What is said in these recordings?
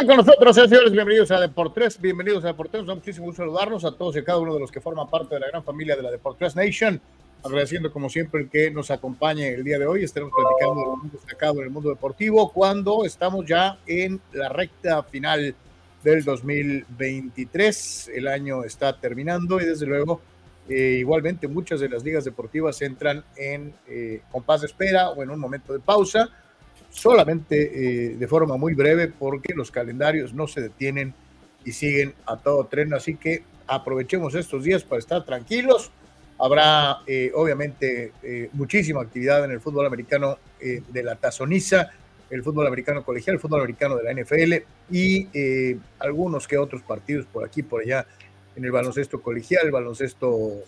están con nosotros, señores? Bienvenidos a Deportes, bienvenidos a Deportes. Nos da muchísimo gusto saludarnos a todos y a cada uno de los que forman parte de la gran familia de la Deportes Nation. Agradeciendo, como siempre, el que nos acompañe el día de hoy. Estaremos platicando de lo más destacado en el mundo deportivo cuando estamos ya en la recta final del 2023. El año está terminando y, desde luego, eh, igualmente muchas de las ligas deportivas entran en eh, compás de espera o en un momento de pausa solamente eh, de forma muy breve porque los calendarios no se detienen y siguen a todo tren, así que aprovechemos estos días para estar tranquilos. Habrá eh, obviamente eh, muchísima actividad en el fútbol americano de la tazoniza, el fútbol americano colegial, el fútbol americano de la NFL y algunos que otros partidos por aquí, por allá, en el baloncesto colegial, el baloncesto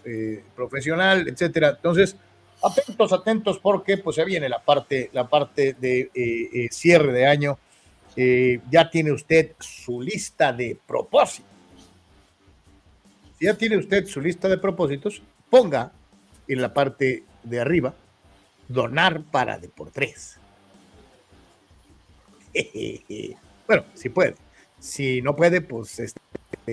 profesional, etcétera. Entonces, atentos, atentos, porque pues ya viene la parte, la parte de eh, eh, cierre de año. Eh, ya tiene usted su lista de propósitos. Si ya tiene usted su lista de propósitos, ponga en la parte de arriba donar para Deportes. bueno, si puede. Si no puede, pues este,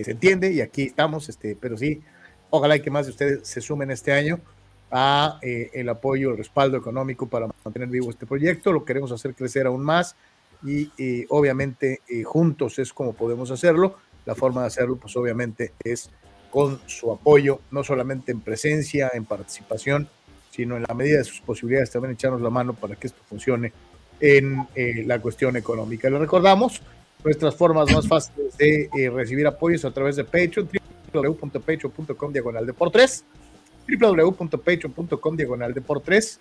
se entiende y aquí estamos, este, pero sí, ojalá que más de ustedes se sumen este año a eh, el apoyo, el respaldo económico para mantener vivo este proyecto. Lo queremos hacer crecer aún más y eh, obviamente eh, juntos es como podemos hacerlo. La forma de hacerlo, pues obviamente es con su apoyo, no solamente en presencia, en participación, sino en la medida de sus posibilidades también echarnos la mano para que esto funcione en la cuestión económica. Le recordamos nuestras formas más fáciles de recibir apoyos a través de Patreon, www.patreon.com diagonal de por tres www.patreon.com diagonal de por tres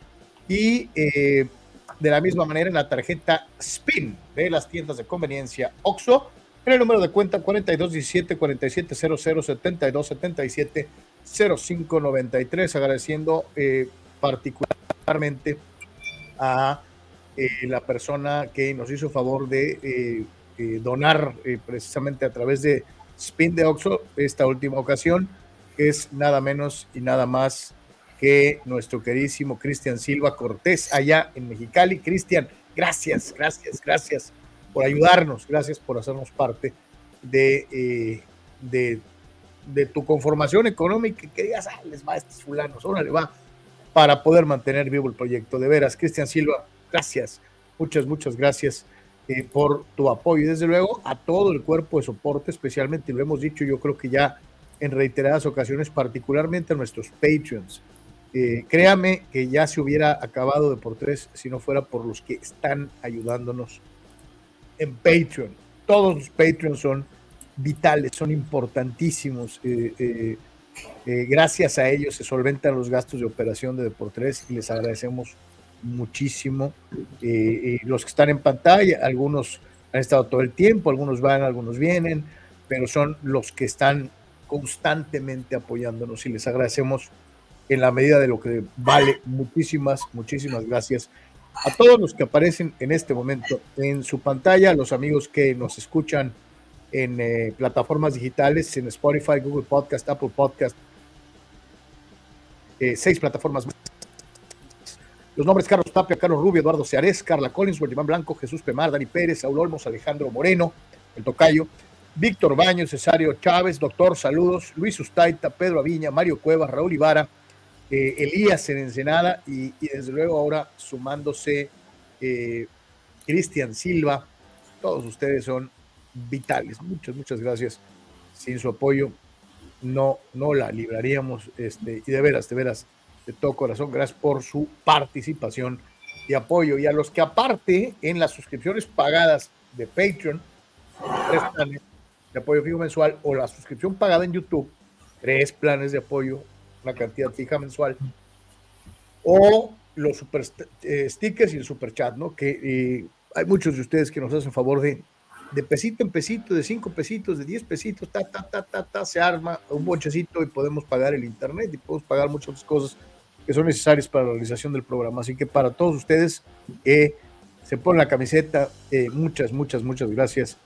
y eh, de la misma manera en la tarjeta SPIN de las tiendas de conveniencia OXO en el número de cuenta 4217 4700 7277 0593 agradeciendo eh, particularmente a eh, la persona que nos hizo favor de donar precisamente a través de SPIN de OXO esta última ocasión es nada menos y nada más que nuestro queridísimo Cristian Silva Cortés allá en Mexicali. Cristian, gracias, gracias, gracias por ayudarnos, gracias por hacernos parte de, eh, de, de, tu conformación económica, que digas, ah, les va a estos fulanos, ahora le va, para poder mantener vivo el proyecto. De veras, Cristian Silva, gracias, muchas, muchas gracias eh, por tu apoyo y desde luego a todo el cuerpo de soporte, especialmente, lo hemos dicho, yo creo que ya en reiteradas ocasiones, particularmente a nuestros Patreons. Eh, créame que ya se hubiera acabado de por tres si no fuera por los que están ayudándonos en Patreon. Todos los Patreons son vitales, son importantísimos. Eh, eh, Eh, gracias a ellos se solventan los gastos de operación de Deportes y les agradecemos muchísimo. Eh, los que están en pantalla, algunos han estado todo el tiempo, algunos van, algunos vienen, pero son los que están constantemente apoyándonos y les agradecemos en la medida de lo que vale. Muchísimas, muchísimas gracias a todos los que aparecen en este momento en su pantalla, los amigos que nos escuchan en eh, plataformas digitales, en Spotify, Google Podcast, Apple Podcast, eh, seis plataformas más. Los nombres Carlos Tapia, Carlos Rubio, Eduardo Seares, Carla Collins, Iván Blanco, Jesús Pemar, Dani Pérez, Saúl Olmos, Alejandro Moreno, el Tocayo, Víctor Baños, Cesario Chávez, doctor, saludos, Luis Ustaita, Pedro Aviña, Mario Cuevas, Raúl Ibarra, eh, Elías en Ensenada y, desde luego ahora sumándose eh, Cristian Silva. Todos ustedes son vitales. Muchas, muchas gracias. Sin su apoyo no, no la libraríamos. Este, y de veras, de veras, de todo corazón, gracias por su participación y apoyo. Y a los que aparte en las suscripciones pagadas de Patreon, de apoyo fijo mensual o la suscripción pagada en YouTube, tres planes de apoyo una cantidad fija mensual, o los super eh, stickers y el super chat, ¿no? Que eh, hay muchos de ustedes que nos hacen favor de, de pesito en pesito, de cinco pesitos, de diez pesitos, ta, ta, ta, ta, ta, se arma un bochecito y podemos pagar el internet y podemos pagar muchas cosas que son necesarias para la realización del programa. Así que para todos ustedes, eh, se pone la camiseta, muchas, muchas, muchas gracias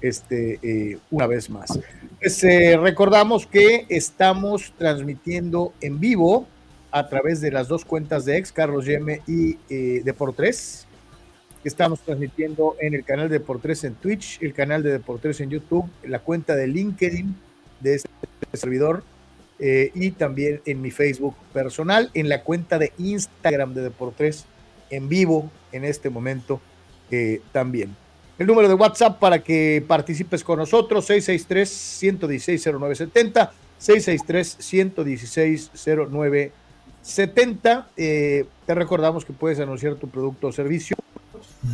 este, eh, una vez más. Pues, eh, recordamos que estamos transmitiendo en vivo a través de las dos cuentas de ex, Carlos Yeme y eh, Deportes. Estamos transmitiendo en el canal de Deportes en Twitch, el canal de Deportes en YouTube, la cuenta de LinkedIn de este servidor y también en mi Facebook personal, en la cuenta de Instagram de Deportes en vivo en este momento también. El número de WhatsApp para que participes con nosotros, 663-116-0970, 663-116-0970. Eh, te recordamos que puedes anunciar tu producto o servicio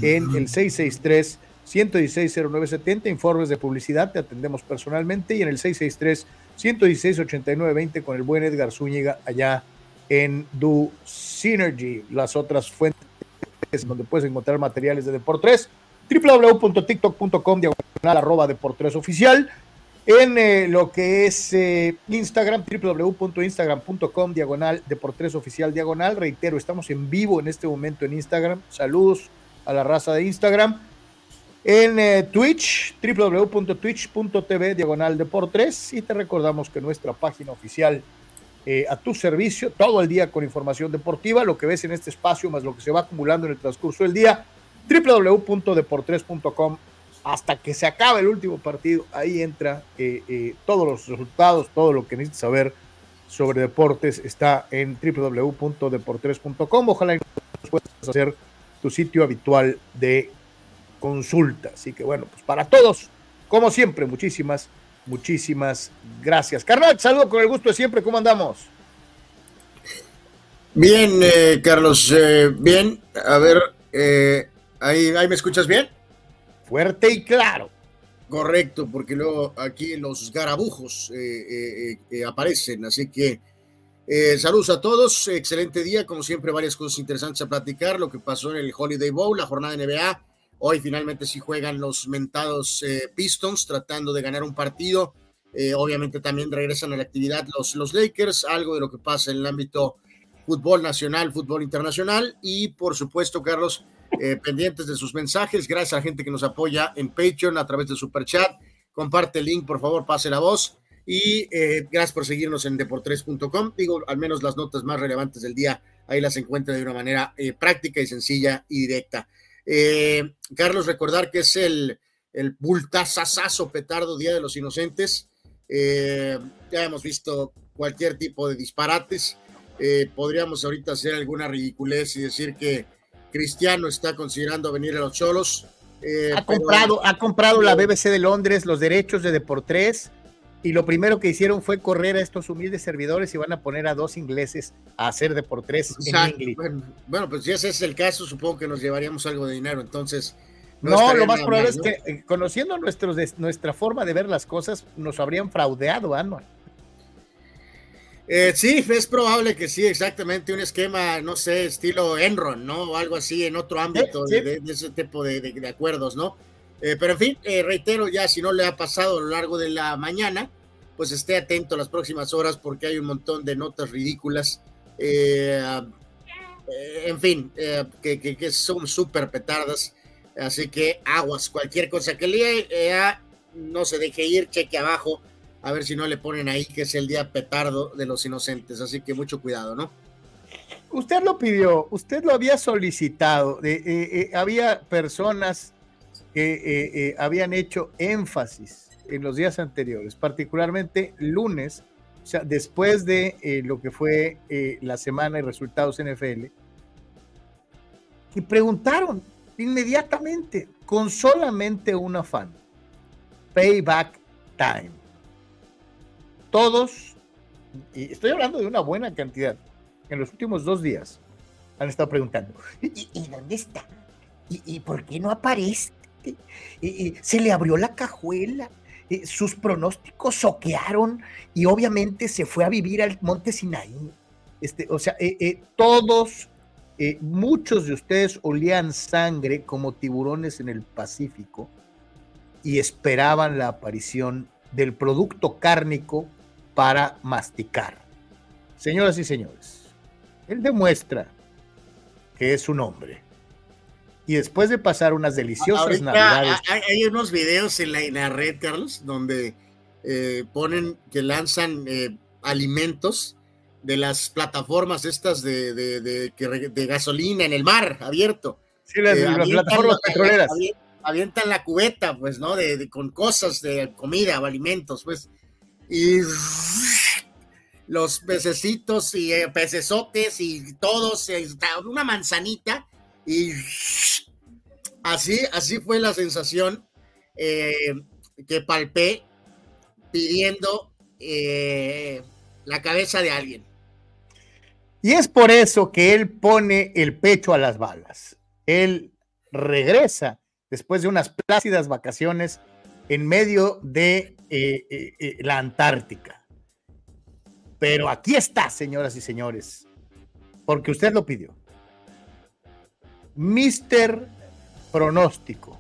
en el 663 116-0970, informes de publicidad, te atendemos personalmente. Y en el 663-116-8920 con el buen Edgar Zúñiga allá en Du Synergy, las otras fuentes donde puedes encontrar materiales de Deportes www.tiktok.com diagonal arroba deportes oficial. En eh, lo que es eh, Instagram, www.instagram.com diagonal deportes oficial diagonal. Reitero, estamos en vivo en este momento en Instagram. Saludos a la raza de Instagram. En eh, Twitch, www.twitch.tv diagonal deportes. Y te recordamos que nuestra página oficial a tu servicio todo el día con información deportiva, lo que ves en este espacio más lo que se va acumulando en el transcurso del día www.deportres.com hasta que se acabe el último partido. Ahí entra eh, eh, todos los resultados, todo lo que necesitas saber sobre deportes está en www.deportres.com. Ojalá puedas hacer tu sitio habitual de consulta. Así que bueno, pues para todos, como siempre, muchísimas, muchísimas gracias. Carnal, saludo con el gusto de siempre. ¿Cómo andamos? Bien, eh, Carlos, bien. A ver, ¿Ahí, me escuchas bien? Fuerte y claro. Correcto, porque luego aquí los garabujos eh, eh, eh, aparecen, así que saludos a todos, excelente día, como siempre varias cosas interesantes a platicar, lo que pasó en el Holiday Bowl, la jornada de NBA, hoy finalmente sí juegan los mentados Pistons tratando de ganar un partido, obviamente también regresan a la actividad los, los Lakers, algo de lo que pasa en el ámbito fútbol nacional, fútbol internacional y por supuesto, Carlos, eh, pendientes de sus mensajes. Gracias a la gente que nos apoya en Patreon a través de Super Chat. Comparte el link, por favor, pase la voz. Y eh, gracias por seguirnos en deportres.com. Digo, al menos las notas más relevantes del día, ahí las encuentra de una manera eh, práctica y sencilla y directa. Carlos, recordar que es el, el bultazazazo petardo Día de los Inocentes. ya hemos visto cualquier tipo de disparates. podríamos ahorita hacer alguna ridiculez y decir que Cristiano está considerando venir a los Cholos. Eh, ha, comprado, ha comprado la BBC de Londres los derechos de Deportes y lo primero que hicieron fue correr a estos humildes servidores y van a poner a dos ingleses a hacer Deportes en inglés. Bueno, pues si ese es el caso, supongo que nos llevaríamos algo de dinero, entonces... No, lo más probable es que eh, conociendo nuestros, nuestra forma de ver las cosas, nos habrían fraudeado, Anual. Eh, sí, es probable que sí, exactamente, un esquema, no sé, estilo Enron, ¿no? O algo así en otro ámbito De, ese tipo de, acuerdos, ¿no? Eh, pero en fin, eh, reitero ya, si no le ha pasado a lo largo de la mañana, pues esté atento a las próximas horas porque hay un montón de notas ridículas. en fin, que, que, son súper petardas. Así que aguas, cualquier cosa que lea, no se deje ir, cheque abajo a ver si no le ponen ahí que es el día petardo de los inocentes. Así que mucho cuidado, ¿no? Usted lo pidió, usted lo había solicitado. Eh, eh, había personas que eh, habían hecho énfasis en los días anteriores, particularmente lunes, o sea, después de lo que fue la semana y resultados NFL, y preguntaron inmediatamente, con solamente un afán, payback time todos, y estoy hablando de una buena cantidad, en los últimos dos días han estado preguntando, ¿y, dónde está? ¿Y, por qué no aparece? ¿Y, se le abrió la cajuela? sus pronósticos soquearon y obviamente se fue a vivir al monte Sinaí. Este, o sea, eh, eh, todos, eh, muchos de ustedes olían sangre como tiburones en el Pacífico y esperaban la aparición del producto cárnico para masticar. Señoras y señores, él demuestra que es un hombre. Y después de pasar unas deliciosas navidades. Hay, unos videos en la, red, Carlos, donde eh, ponen que lanzan eh, alimentos de las plataformas estas de, de, gasolina en el mar abierto. Sí, las, eh, plataformas petroleras. Avientan, la cubeta, pues, ¿no? De, con cosas de comida o alimentos, pues y los pececitos y eh, pecesotes y todos, eh, una manzanita y así, así fue la sensación eh, que palpé pidiendo la cabeza de alguien. Y es por eso que él pone el pecho a las balas. Él regresa después de unas plácidas vacaciones en medio de eh, eh, eh, la Antártica. Pero aquí está, señoras y señores, porque usted lo pidió. Mister Pronóstico.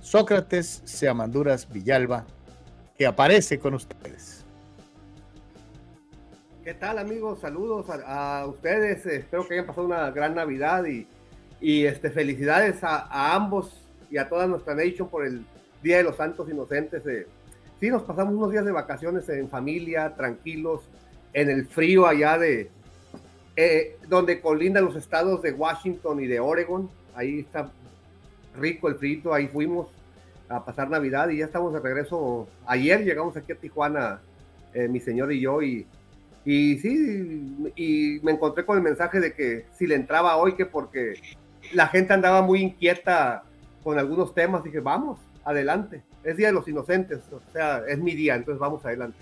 Sócrates Seamanduras Villalba, que aparece con ustedes. ¿Qué tal amigos? Saludos a, ustedes. Espero que hayan pasado una gran Navidad y, y este, felicidades a, ambos y a toda nuestra nation por el Día de los Santos Inocentes. Eh. Sí, nos pasamos unos días de vacaciones en familia, tranquilos, en el frío allá de, eh, donde colindan los estados de Washington y de Oregon. Ahí está rico el frío, ahí fuimos a pasar Navidad y ya estamos de regreso. Ayer llegamos aquí a Tijuana, eh, mi señor y yo, y, y sí, y me encontré con el mensaje de que si le entraba hoy, que porque la gente andaba muy inquieta con algunos temas, dije, vamos, adelante. Es Día de los Inocentes, o sea, es mi día, entonces vamos adelante.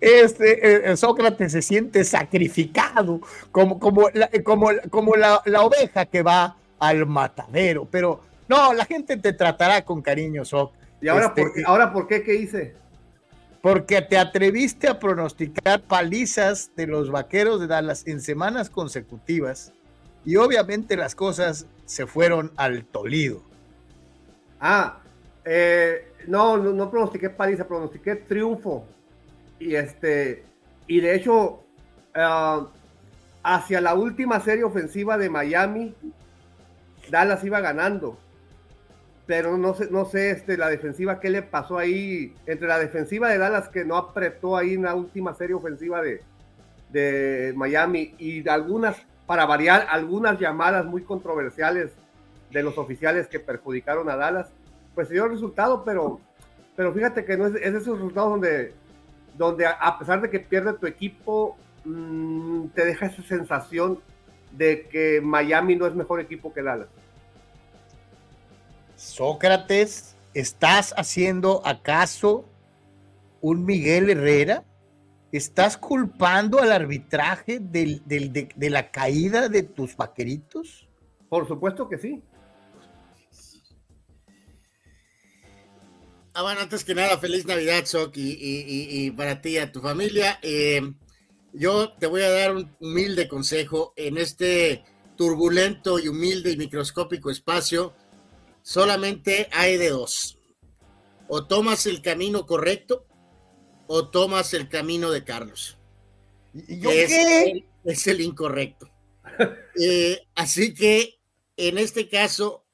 Este, eh, Sócrates se siente sacrificado como, como, la, como, como la, oveja que va al matadero, pero no, la gente te tratará con cariño, Sócrates. ¿Y ahora, por, qué, ahora por qué? ¿Qué hice? Porque te atreviste a pronosticar palizas de los vaqueros de Dallas en semanas consecutivas y obviamente las cosas se fueron al Tolido. Ah, eh, no, no, no, pronostiqué paliza, pronostiqué triunfo. Y este, y de hecho, ah, hacia la última serie ofensiva de Miami, Dallas iba ganando. Pero no sé, no sé este, la defensiva, qué le pasó ahí entre la defensiva de Dallas que no apretó ahí en la última serie ofensiva de, de Miami y algunas, para variar, algunas llamadas muy controversiales de los oficiales que perjudicaron a Dallas, pues se dio el resultado, pero, pero fíjate que no es, es esos resultados donde, donde a pesar de que pierde tu equipo, mm, te deja esa sensación de que Miami no es mejor equipo que Dallas. Sócrates, ¿estás haciendo acaso un Miguel Herrera? ¿Estás culpando al arbitraje de, de la caída de tus vaqueritos? Por supuesto que sí. Ah, bueno, antes que nada, feliz Navidad, Sok, y, para ti y a tu familia. Eh, yo te voy a dar un humilde consejo en este turbulento y humilde y microscópico espacio. Solamente hay de dos. O tomas el camino correcto o tomas el camino de Carlos. ¿Y yo es, qué? Es el incorrecto. Eh, así que en este caso.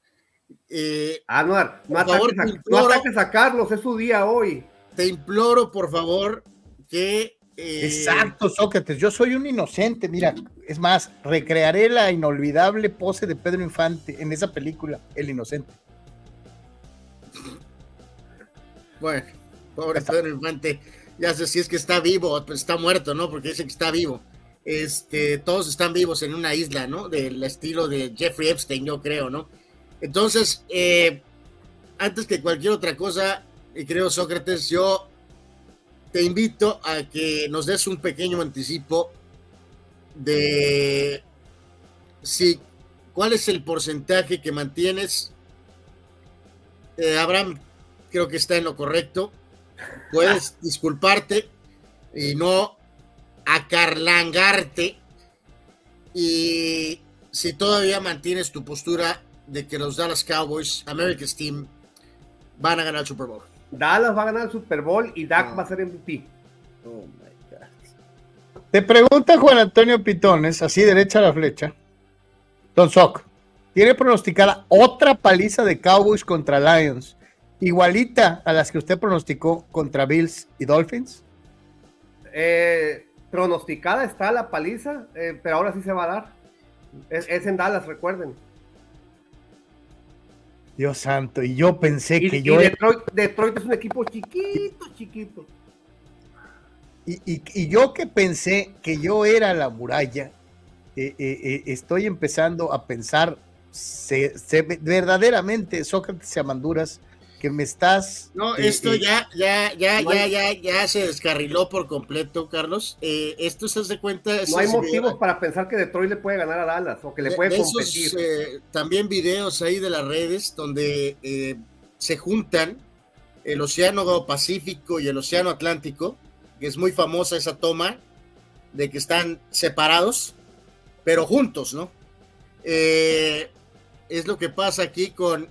Eh, Anuar, no, ataques, a, Carlos, es su día hoy. Te imploro, por favor, que. Eh, Exacto, Sócrates, yo soy un inocente. Mira, es más, recrearé la inolvidable pose de Pedro Infante en esa película, El Inocente. Bueno, pobre Pedro Infante, ya sé si es que está vivo, pues está muerto, ¿no? Porque dice que está vivo este, todos están vivos en una isla, ¿no? Del estilo de Jeffrey Epstein, yo creo, ¿no? Entonces, eh, antes que cualquier otra cosa, y creo Sócrates, yo te invito a que nos des un pequeño anticipo de si cuál es el porcentaje que mantienes. Eh, Abraham creo que está en lo correcto. Puedes disculparte y no acarlangarte y si todavía mantienes tu postura de que los Dallas Cowboys, America's Team, van a ganar el Super Bowl. Dallas va a ganar el Super Bowl y Dak va a ser MVP. Oh my God. Te pregunta Juan Antonio Pitones, así derecha a la flecha. Don Sock, ¿tiene pronosticada otra paliza de Cowboys contra Lions, igualita a las que usted pronosticó contra Bills y Dolphins? Eh, pronosticada está la paliza, eh, pero ahora sí se va a dar. Es, en Dallas, recuerden. Dios santo, y yo pensé que yo. Detroit, es un equipo chiquito, chiquito. Y, yo que pensé que yo era la muralla, eh, eh, estoy empezando a pensar verdaderamente Sócrates y Amanduras que me estás. No, eh, esto eh, ya, ya, ya, ya, ya, ya se descarriló por completo, Carlos. Eh, esto se hace cuenta. No hay motivos para pensar que Detroit le puede ganar a Dallas o que le puede competir. también videos ahí de las redes donde se juntan el Océano Pacífico y el Océano Atlántico, que es muy famosa esa toma de que están separados, pero juntos, ¿no? es lo que pasa aquí con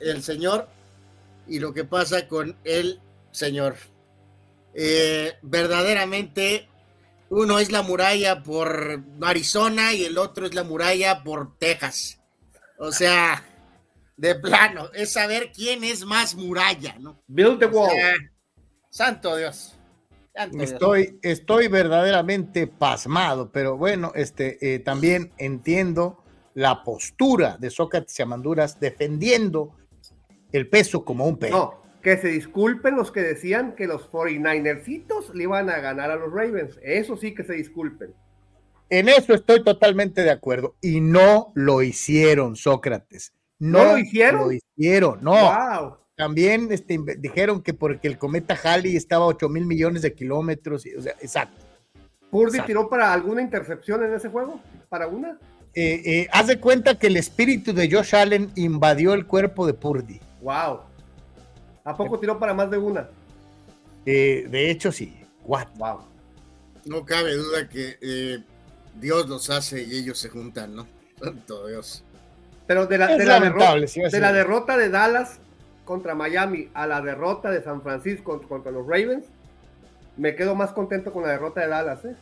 el señor y lo que pasa con el señor. Eh, verdaderamente, uno es la muralla por Arizona y el otro es la muralla por Texas. O sea, de plano, es saber quién es más muralla, ¿no? Build the wall. santo Dios. estoy, estoy verdaderamente pasmado, pero bueno, este, eh, también entiendo la postura de Sócrates y Amanduras defendiendo el peso como un peso. No, que se disculpen los que decían que los 49ercitos le iban a ganar a los Ravens. Eso sí que se disculpen. En eso estoy totalmente de acuerdo. Y no lo hicieron, Sócrates. No, lo hicieron. Lo hicieron, no. También este, dijeron que porque el cometa Halley estaba a 8 mil millones de kilómetros. o sea, exacto. ¿Purdy tiró para alguna intercepción en ese juego? ¿Para una? Eh, eh, haz de cuenta que el espíritu de Josh Allen invadió el cuerpo de Purdy. Wow. ¿A poco tiró para más de una? Eh, de hecho, sí. Wow. No cabe duda que eh, Dios los hace y ellos se juntan, ¿no? Santo Dios. Pero de la, de la, derrota, de la derrota de Dallas contra Miami a la derrota de San Francisco contra los Ravens, me quedo más contento con la derrota de Dallas. ¿eh?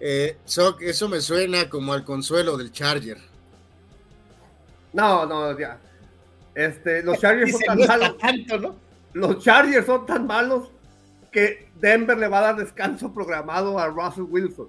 Eh, eso me suena como al consuelo del Charger. No, no, ya. Este, los Chargers son tan malos. Los Chargers son tan malos que Denver le va a dar descanso programado a Russell Wilson.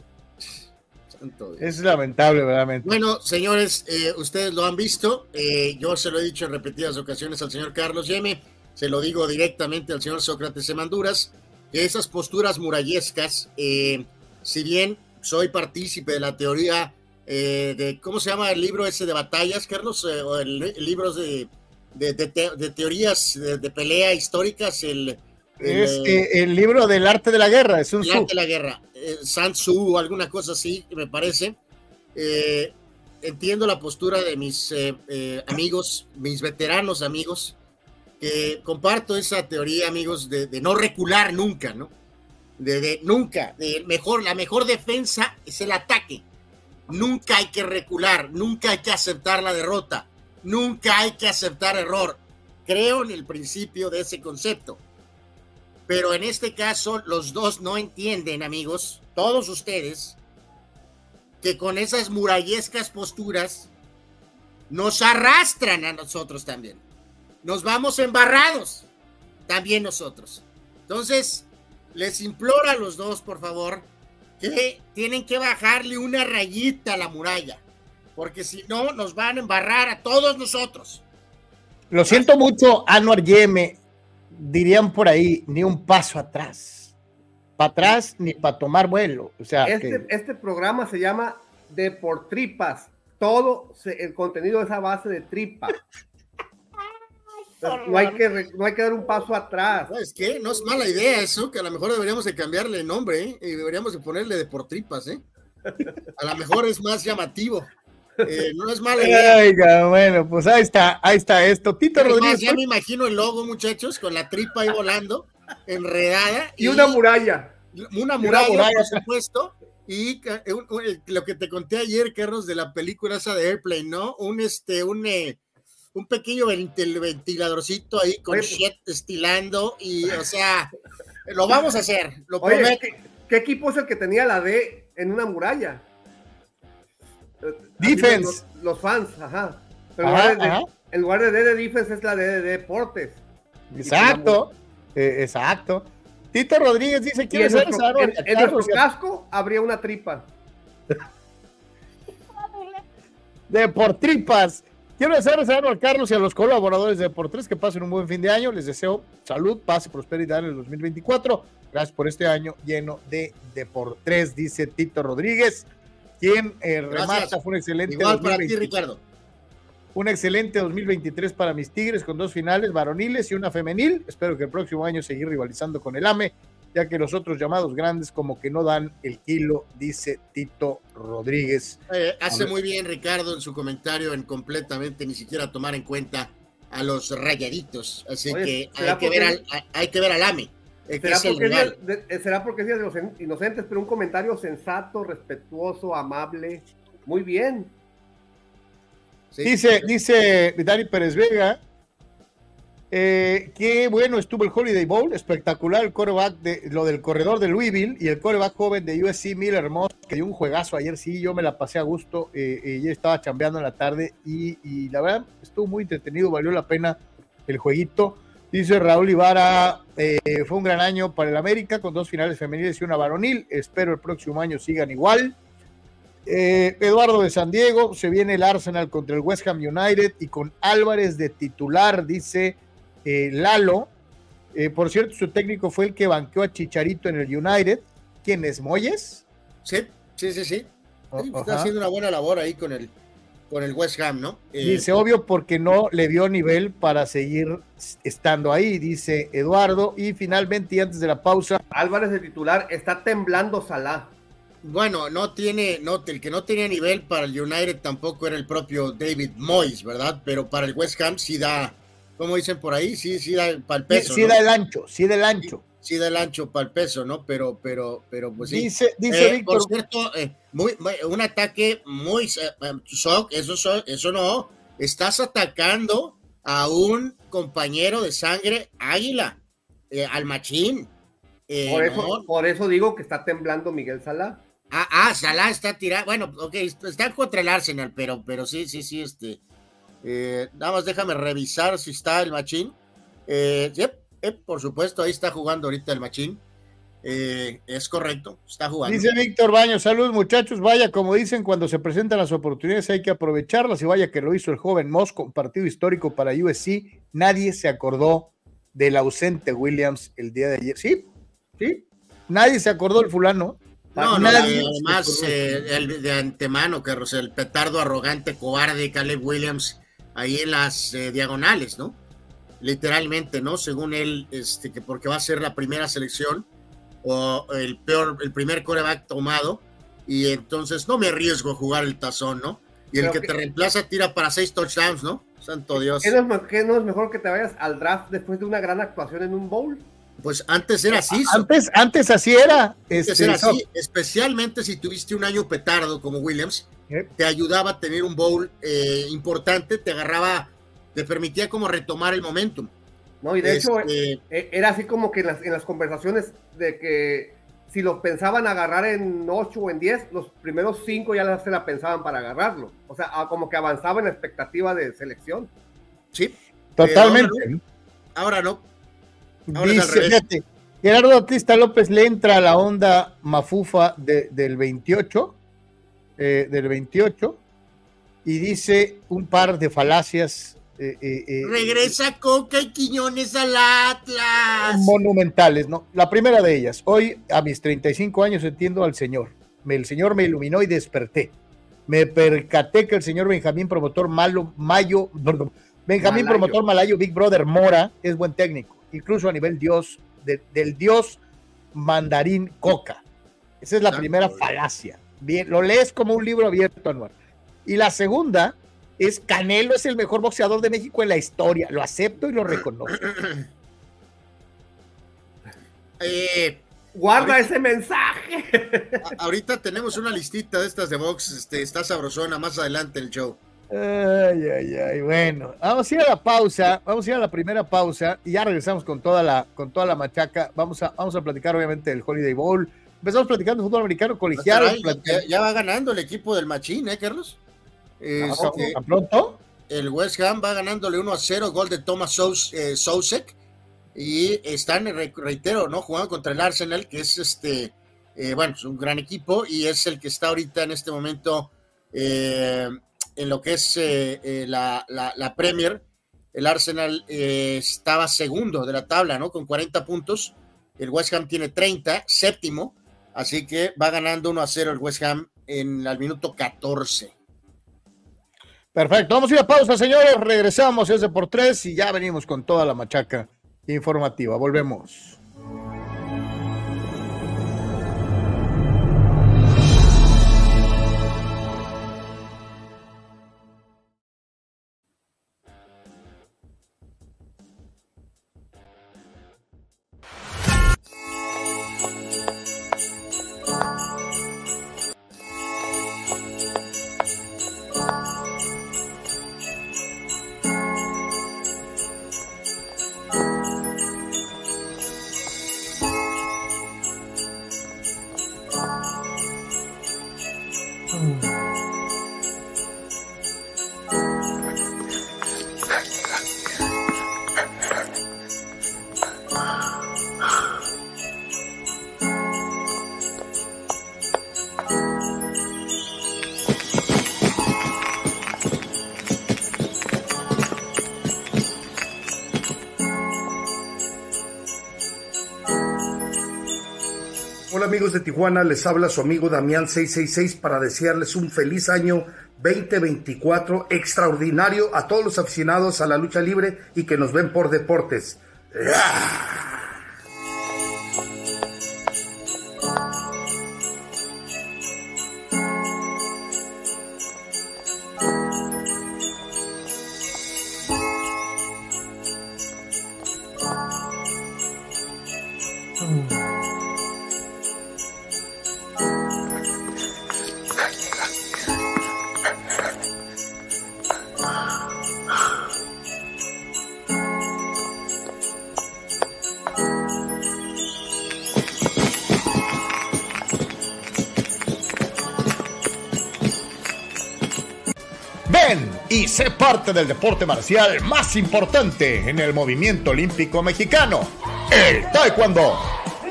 Es lamentable, verdaderamente. Bueno, señores, eh, ustedes lo han visto. Eh, yo se lo he dicho en repetidas ocasiones al señor Carlos Yeme. Se lo digo directamente al señor Sócrates Emanduras. Que esas posturas murallescas, eh, si bien soy partícipe de la teoría de, ¿cómo se llama el libro ese de batallas, Carlos? o el, el libro de de, teorías de, pelea históricas, el, es eh, el libro del arte de la guerra, es un el arte de la guerra, eh, San Tzu o alguna cosa así, me parece. Eh, entiendo la postura de mis amigos, mis veteranos amigos, que comparto esa teoría, amigos, de, no recular nunca, ¿no? De, nunca, de mejor, la mejor defensa es el ataque. Nunca hay que recular, nunca hay que aceptar la derrota, nunca hay que aceptar error. Creo en el principio de ese concepto. Pero en este caso, los dos no entienden, amigos, todos ustedes, que con esas murallescas posturas nos arrastran a nosotros también. Nos vamos embarrados, también nosotros. Entonces, les imploro a los dos, por favor, que tienen que bajarle una rayita a la muralla, porque si no, nos van a embarrar a todos nosotros. Lo siento mucho, Anuar Yeme, dirían por ahí, ni un paso atrás. Para atrás ni para tomar vuelo. O sea, este, este programa se llama De por Tripas. Todo el contenido es a base de tripa. No hay, que, no hay que dar un paso atrás. ¿Sabes qué? No es mala idea eso, que a lo mejor deberíamos de cambiarle el nombre ¿eh? y deberíamos de ponerle de por tripas, ¿eh? A lo mejor es más llamativo. Eh, no es mala idea. bueno, pues ahí está, ahí está esto. Tito Rodríguez. ya me imagino el logo, muchachos, con la tripa ahí volando, enredada. Y, una muralla. Una muralla, por supuesto. Y eh, lo que te conté ayer, Carlos, de la película esa de Airplane, ¿no? Un este, un eh, un pequeño ventiladorcito ahí con pues shit estilando y, o sea, lo vamos a hacer, lo prometo. ¿qué, equipo es el que tenía la D en una muralla? Defense. Los, fans, ajá. Pero en lugar de D de defense es la D de deportes. Exacto, eh, exacto. Tito Rodríguez dice, que en, en, en nuestro casco habría una tripa. de por tripas. Quiero desearles a Carlos y a los colaboradores de por tres que pasen un buen fin de año. Les deseo salud, paz y prosperidad en el 2024. Gracias por este año lleno de Deportes, dice Tito Rodríguez, quien eh, remata. Fue un excelente. Igual para ti, Ricardo. Un excelente 2023 para mis Tigres con dos finales varoniles y una femenil. Espero que el próximo año seguir rivalizando con el AME ya que los otros llamados grandes como que no dan el kilo, dice Tito Rodríguez. Eh, hace muy bien Ricardo en su comentario en completamente ni siquiera tomar en cuenta a los rayaditos, así que hay que, ver al, hay que ver al AME. Eh, ¿Será, porque de, será porque es de los inocentes, pero un comentario sensato, respetuoso, amable, muy bien. Dice, dice Dani Pérez Vega, eh, qué bueno estuvo el Holiday Bowl, espectacular el coreback de lo del corredor de Louisville y el coreback joven de USC Miller Moss, que dio un juegazo ayer, sí, yo me la pasé a gusto, eh, eh ya estaba chambeando en la tarde y, la verdad estuvo muy entretenido, valió la pena el jueguito. Dice Raúl Ibarra, eh, fue un gran año para el América con dos finales femeniles y una varonil, espero el próximo año sigan igual. Eduardo de San Diego, se viene el Arsenal contra el West Ham United y con Álvarez de titular, dice eh, Lalo. Eh, por cierto, su técnico fue el que banqueó a Chicharito en el United. ¿Quién es? ¿Moyes? Sí, sí, sí, sí. Oh, está haciendo una buena labor ahí con el, con el West Ham, ¿no? Eh, dice, obvio, porque no le dio nivel para seguir estando ahí, dice Eduardo. Y finalmente, y antes de la pausa. Álvarez de titular, está temblando Salah. Bueno, no tiene, no, el que no tenía nivel para el United tampoco era el propio David Moyes, ¿verdad? Pero para el West Ham sí da, como dicen por ahí, sí, sí da para el peso. Sí, da el ancho, sí del ancho. Sí, da el ancho para el peso, ¿no? Pero, pero, pero, pues sí. Dice, dice eh, Víctor. Por cierto, eh, muy, un ataque muy eh, shock, eso, eso no. Estás atacando a un compañero de sangre águila, al machín. por, eso, por eso digo que está temblando Miguel Salah. Ah, ah, Salah está tirando. Bueno, ok, está contra el Arsenal, pero, pero sí, sí, sí, este eh, nada más déjame revisar si está el machín. Eh, por supuesto, ahí está jugando ahorita el machín. Eh, es correcto, está jugando. Dice Víctor Baño, salud muchachos, vaya, como dicen, cuando se presentan las oportunidades hay que aprovecharlas y vaya que lo hizo el joven Mosco, partido histórico para USC, nadie se acordó del ausente Williams el día de ayer, ¿sí? ¿Sí? Nadie se acordó del fulano. No, no, además, el, de antemano, Carlos, el petardo arrogante, cobarde, Caleb Williams, ahí en las eh, diagonales, ¿no? Literalmente, ¿no? Según él, este, que porque va a ser la primera selección o el peor, el primer coreback tomado, y entonces no me arriesgo a jugar el tazón, ¿no? Y el que, te reemplaza tira para seis touchdowns, ¿no? santo Dios. ¿Qué no, es, mejor que te vayas al draft después de una gran actuación en un bowl? Pues antes era así. Antes, antes así era. Antes era este, así, especialmente si tuviste un año petardo como Williams, te ayudaba a tener un bowl eh, importante, te agarraba, te permitía como retomar el momentum. No, y de hecho este eh, era así como que en las, en las conversaciones de que si lo pensaban agarrar en 8 o en 10, los primeros 5 ya se la pensaban para agarrarlo. O sea, como que avanzaba en la expectativa de selección. Sí. Totalmente. Ahora no. Dice, Gerardo Batista López le entra a la onda mafufa del 28, eh, del 28, y dice un par de falacias eh, eh, eh, Regresa Coca y Quiñones al Atlas. Monumentales, ¿no? La primera de ellas. Hoy, a mis 35 años, entiendo al Señor. el Señor me iluminó y desperté. Me percaté que el señor Benjamín Promotor Malo, Mayo, Benjamín Promotor Malayo, Big Brother Mora, es buen técnico, incluso a nivel Dios, del Dios mandarín Coca. Esa es la primera falacia. Bien, lo lees como un libro abierto, Anuar. Y la segunda es Canelo es el mejor boxeador de México en la historia. Lo acepto y lo reconozco. Eh, Guarda ese mensaje. ahorita tenemos una listita de estas de box. Este, está sabrosona. Más adelante el show. Ay, ay, ay. Bueno, vamos a ir a la pausa. Vamos a ir a la primera pausa y ya regresamos con toda la, con toda la machaca. Vamos a, vamos a platicar, obviamente, del Holiday Bowl. Empezamos platicando de fútbol americano colegial. ya, va ganando el equipo del Machín, ¿eh, Carlos? Este, pronto? El West Ham va ganándole 1 a 0, gol de Thomas Sousek. Eh, y están, reitero, ¿no? Jugando contra el Arsenal, que es este, eh, bueno, es un gran equipo y es el que está ahorita en este momento eh, en lo que es la, la, Premier. El Arsenal estaba segundo de la tabla, ¿no? Con 40 puntos. El West Ham tiene 30, séptimo. Así que va ganando 1 a 0 el West Ham en el minuto 14. Perfecto, vamos a ir a pausa, señores. Regresamos, ese por tres y ya venimos con toda la machaca informativa. Volvemos. De Tijuana, les habla su amigo Damián 666 para desearles un feliz año 2024 extraordinario a todos los aficionados a la lucha libre y que nos ven por deportes. Sé parte del deporte marcial más importante en el movimiento olímpico mexicano, el taekwondo.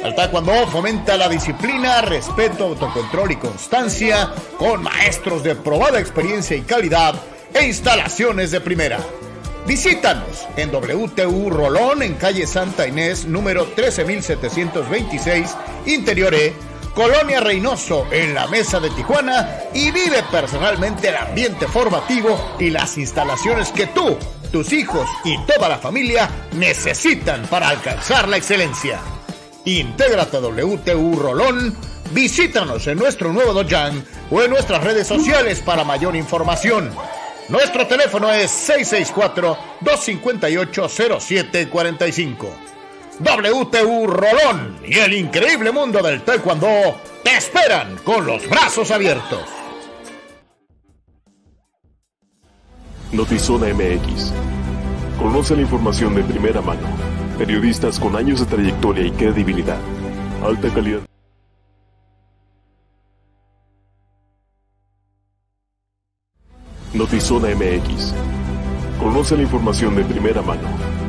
El taekwondo fomenta la disciplina, respeto, autocontrol y constancia con maestros de probada experiencia y calidad e instalaciones de primera. Visítanos en WTU Rolón en calle Santa Inés número 13726, Interior E Colonia Reynoso en la Mesa de Tijuana y vive personalmente el ambiente formativo y las instalaciones que tú, tus hijos y toda la familia necesitan para alcanzar la excelencia. Intégrate a WTU Rolón, visítanos en nuestro nuevo Dojang o en nuestras redes sociales para mayor información. Nuestro teléfono es 664-258-0745. WTU Rolón y el increíble mundo del taekwondo te esperan con los brazos abiertos. Notizona MX. Conoce la información de primera mano. Periodistas con años de trayectoria y credibilidad. Alta calidad. Notizona MX. Conoce la información de primera mano.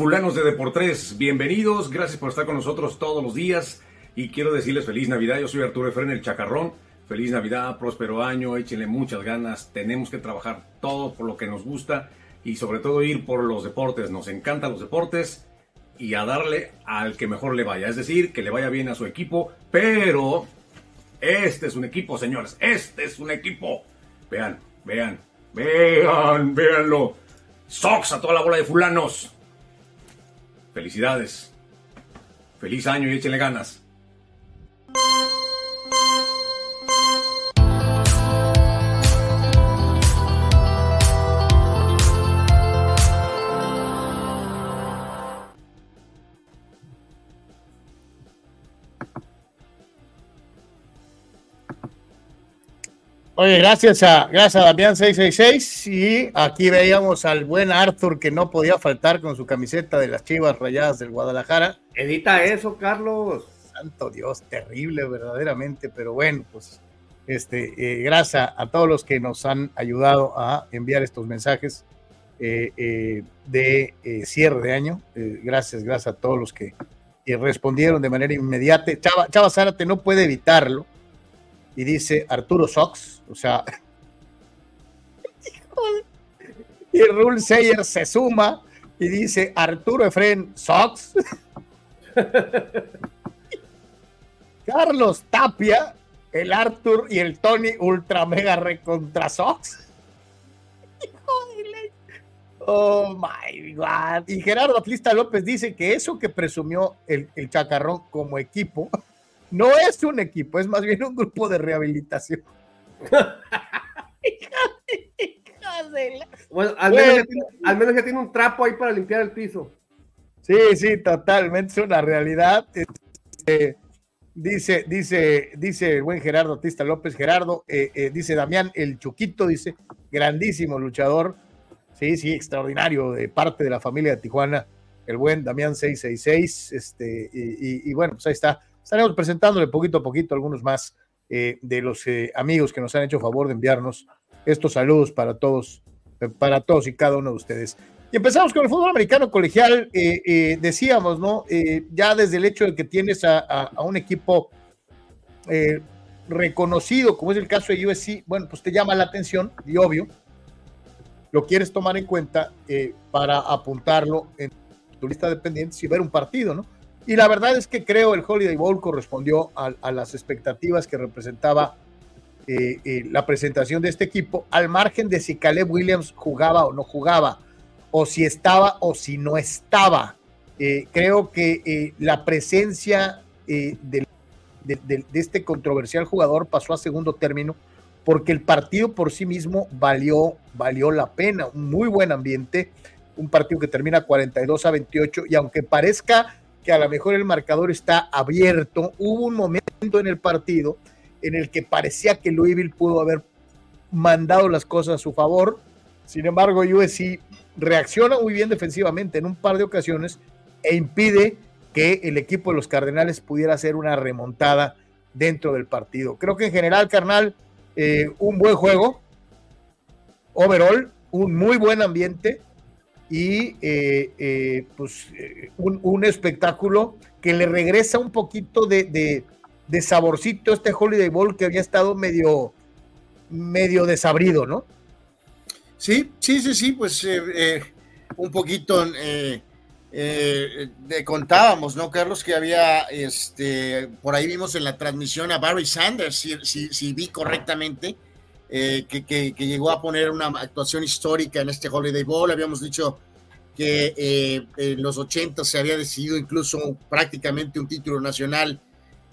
Fulanos de Deportes, bienvenidos, gracias por estar con nosotros todos los días y quiero decirles feliz Navidad, yo soy Arturo Efren el Chacarrón, feliz Navidad, próspero año, échenle muchas ganas, tenemos que trabajar todo por lo que nos gusta y sobre todo ir por los deportes, nos encantan los deportes y a darle al que mejor le vaya, es decir, que le vaya bien a su equipo, pero este es un equipo, señores, este es un equipo, vean, vean, vean, véanlo, Sox a toda la bola de fulanos. Felicidades. Feliz año y échenle ganas. Oye, gracias a, gracias a Damián 666 y aquí veíamos al buen Arthur que no podía faltar con su camiseta de las Chivas Rayadas del Guadalajara. Edita eso, Carlos. Santo Dios, terrible verdaderamente, pero bueno, pues este, eh, gracias a todos los que nos han ayudado a enviar estos mensajes eh, eh, de eh, cierre de año. Gracias, gracias a todos los que respondieron de manera inmediata. Chava, Chava Zárate no puede evitarlo y dice Arturo Sox, o sea, y Rule Sayer se suma y dice Arturo Efren Sox. Carlos Tapia, el Arthur y el Tony Ultra Mega Recontra Sox. Oh my God. Y Gerardo Atlista López dice que eso que presumió el, el Chacarrón como equipo no es un equipo, es más bien un grupo de rehabilitación. Bueno, al menos, ya tiene, al menos ya tiene un trapo ahí para limpiar el piso. Sí, sí, totalmente, es una realidad. Este, dice, dice, dice el buen Gerardo Atista López, Gerardo, eh, eh, dice Damián, el Chuquito, dice, grandísimo luchador, sí, sí, extraordinario, de parte de la familia de Tijuana, el buen Damián 666, este, y, y, y bueno, pues ahí está, estaremos presentándole poquito a poquito algunos más eh, de los eh, amigos que nos han hecho favor de enviarnos estos saludos para todos, eh, para todos y cada uno de ustedes. Y empezamos con el fútbol americano colegial. Decíamos, ¿no? Ya desde el hecho de que tienes a un equipo reconocido, como es el caso de USC, bueno, pues te llama la atención y obvio, lo quieres tomar en cuenta para apuntarlo en tu lista de pendientes y ver un partido, ¿no? Y la verdad es que creo el Holiday Bowl correspondió a, a las expectativas que representaba eh, eh, la presentación de este equipo, al margen de si Caleb Williams jugaba o no jugaba, o si estaba o si no estaba. Eh, creo que eh, la presencia de, de, de, de, este controversial jugador pasó a segundo término porque el partido por sí mismo valió, valió la pena, un muy buen ambiente, un partido que termina 42 a 28 y aunque parezca que a lo mejor el marcador está abierto, hubo un momento en el partido en el que parecía que Louisville pudo haber mandado las cosas a su favor. Sin embargo, USC reacciona muy bien defensivamente en un par de ocasiones e impide que el equipo de los Cardenales pudiera hacer una remontada dentro del partido. Creo que en general, carnal, eh, un buen juego, overall, un muy buen ambiente y eh, eh, pues un, un, espectáculo que le regresa un poquito de, de de saborcito este Holiday Bowl que había estado medio, medio desabrido, ¿no? Sí, sí, sí, sí, pues eh, un poquito de contábamos, ¿no, Carlos? Que había, este, por ahí vimos en la transmisión a Barry Sanders, si, si, vi correctamente, que, que, llegó a poner una actuación histórica en este Holiday Bowl. Habíamos dicho que eh, en los 80 se había decidido incluso prácticamente un título nacional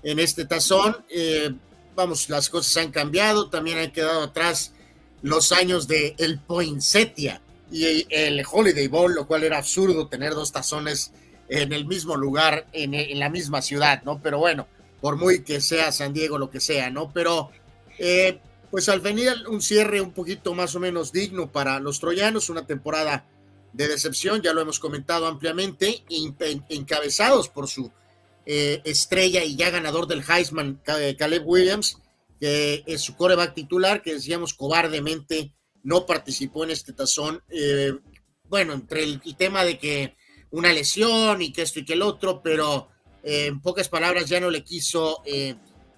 en este tazón. Eh, vamos, las cosas han cambiado, también han quedado atrás los años de el Poinsettia y el Holiday Bowl, lo cual era absurdo tener dos tazones en el mismo lugar, en, la misma ciudad, ¿no? Pero bueno, por muy que sea San Diego, lo que sea, ¿no? Pero eh, pues al venir un cierre un poquito más o menos digno para los troyanos, una temporada de decepción, ya lo hemos comentado ampliamente, encabezados por su eh, estrella y ya ganador del Heisman, Caleb Williams, que es su coreback titular, que decíamos cobardemente no participó en este tazón. Eh, bueno, entre el, tema de que una lesión y que esto y que el otro, pero eh, en pocas palabras ya no le quiso,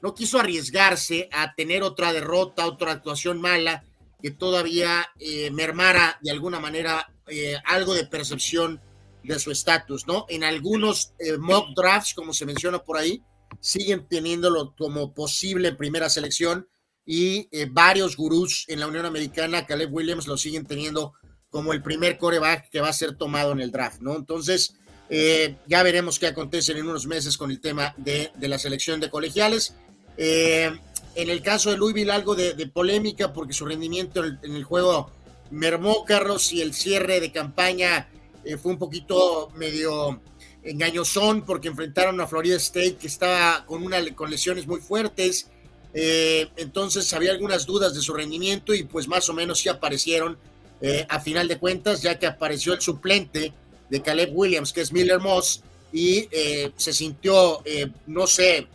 no quiso arriesgarse a tener otra derrota, otra actuación mala que todavía mermara de alguna manera eh, algo de percepción de su estatus, ¿no? En algunos eh, mock drafts, como se menciona por ahí, siguen teniéndolo como posible primera selección y eh, varios gurús en la Unión Americana, Caleb Williams, lo siguen teniendo como el primer coreback que va a ser tomado en el draft, ¿no? Entonces, ya veremos qué acontece en unos meses con el tema de, la selección de colegiales. En el caso de Louisville, algo de, polémica porque su rendimiento en el juego mermó Carlos y el cierre de campaña eh, fue un poquito medio engañosón porque enfrentaron a Florida State que estaba con, una, con lesiones muy fuertes. Eh, entonces había algunas dudas de su rendimiento y pues más o menos sí aparecieron eh, a final de cuentas ya que apareció el suplente de Caleb Williams que es Miller Moss y se sintió, no sé,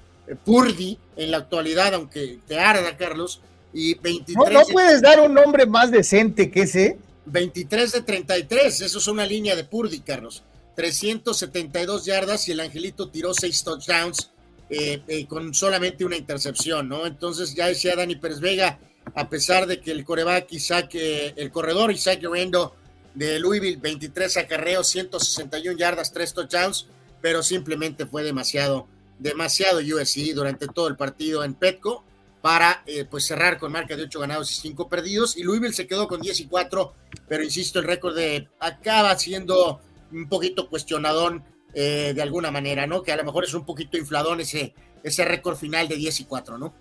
Purdy en la actualidad, aunque te arda Carlos, y 23 no, puedes dar un nombre más decente que ese. 23 de 33, eso es una línea de Purdy, Carlos. 372 yardas y el Angelito tiró 6 touchdowns eh, eh, con solamente una intercepción, ¿no? Entonces ya decía Dani Pérez Vega, a pesar de que el coreback Isaac, eh, el corredor Isaac Rendo de Louisville, 23 acarreos, 161 yardas, 3 touchdowns, pero simplemente fue demasiado, demasiado USC durante todo el partido en Petco para eh, pues cerrar con marca de 8 ganados y 5 perdidos. Y Louisville se quedó con 10 y 4, pero insisto, el récord de acaba siendo un poquito cuestionadón eh, de alguna manera, ¿no? Que a lo mejor es un poquito infladón ese, ese récord final de 10 y 4, ¿no?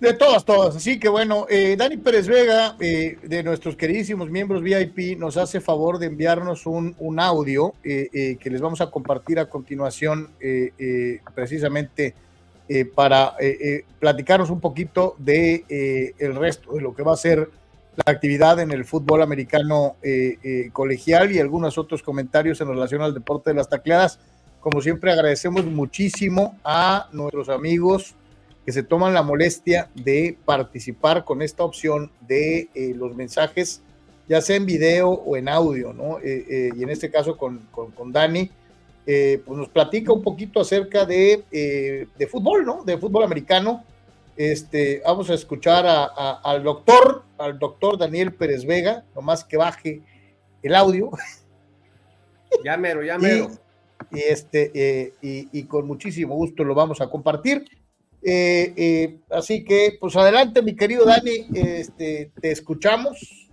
De todas, todas. Así que bueno, eh, Dani Pérez Vega, de nuestros queridísimos miembros VIP, nos hace favor de enviarnos un, un audio que les vamos a compartir a continuación, precisamente eh, para eh, eh, platicarnos un poquito de el resto de lo que va a ser la actividad en el fútbol americano colegial y algunos otros comentarios en relación al deporte de las tacleadas. Como siempre, agradecemos muchísimo a nuestros amigos que se toman la molestia de participar con esta opción de los mensajes, ya sea en video o en audio, ¿no? y en este caso con, con, con Dani eh, pues nos platica un poquito acerca de, eh, de, fútbol, ¿no? De fútbol americano. Este, vamos a escuchar al doctor, al doctor Daniel Pérez Vega, nomás que baje el audio. Ya mero, ya mero. Y, este, eh, y, con muchísimo gusto lo vamos a compartir. Así que, pues adelante, mi querido Dani, este, te escuchamos.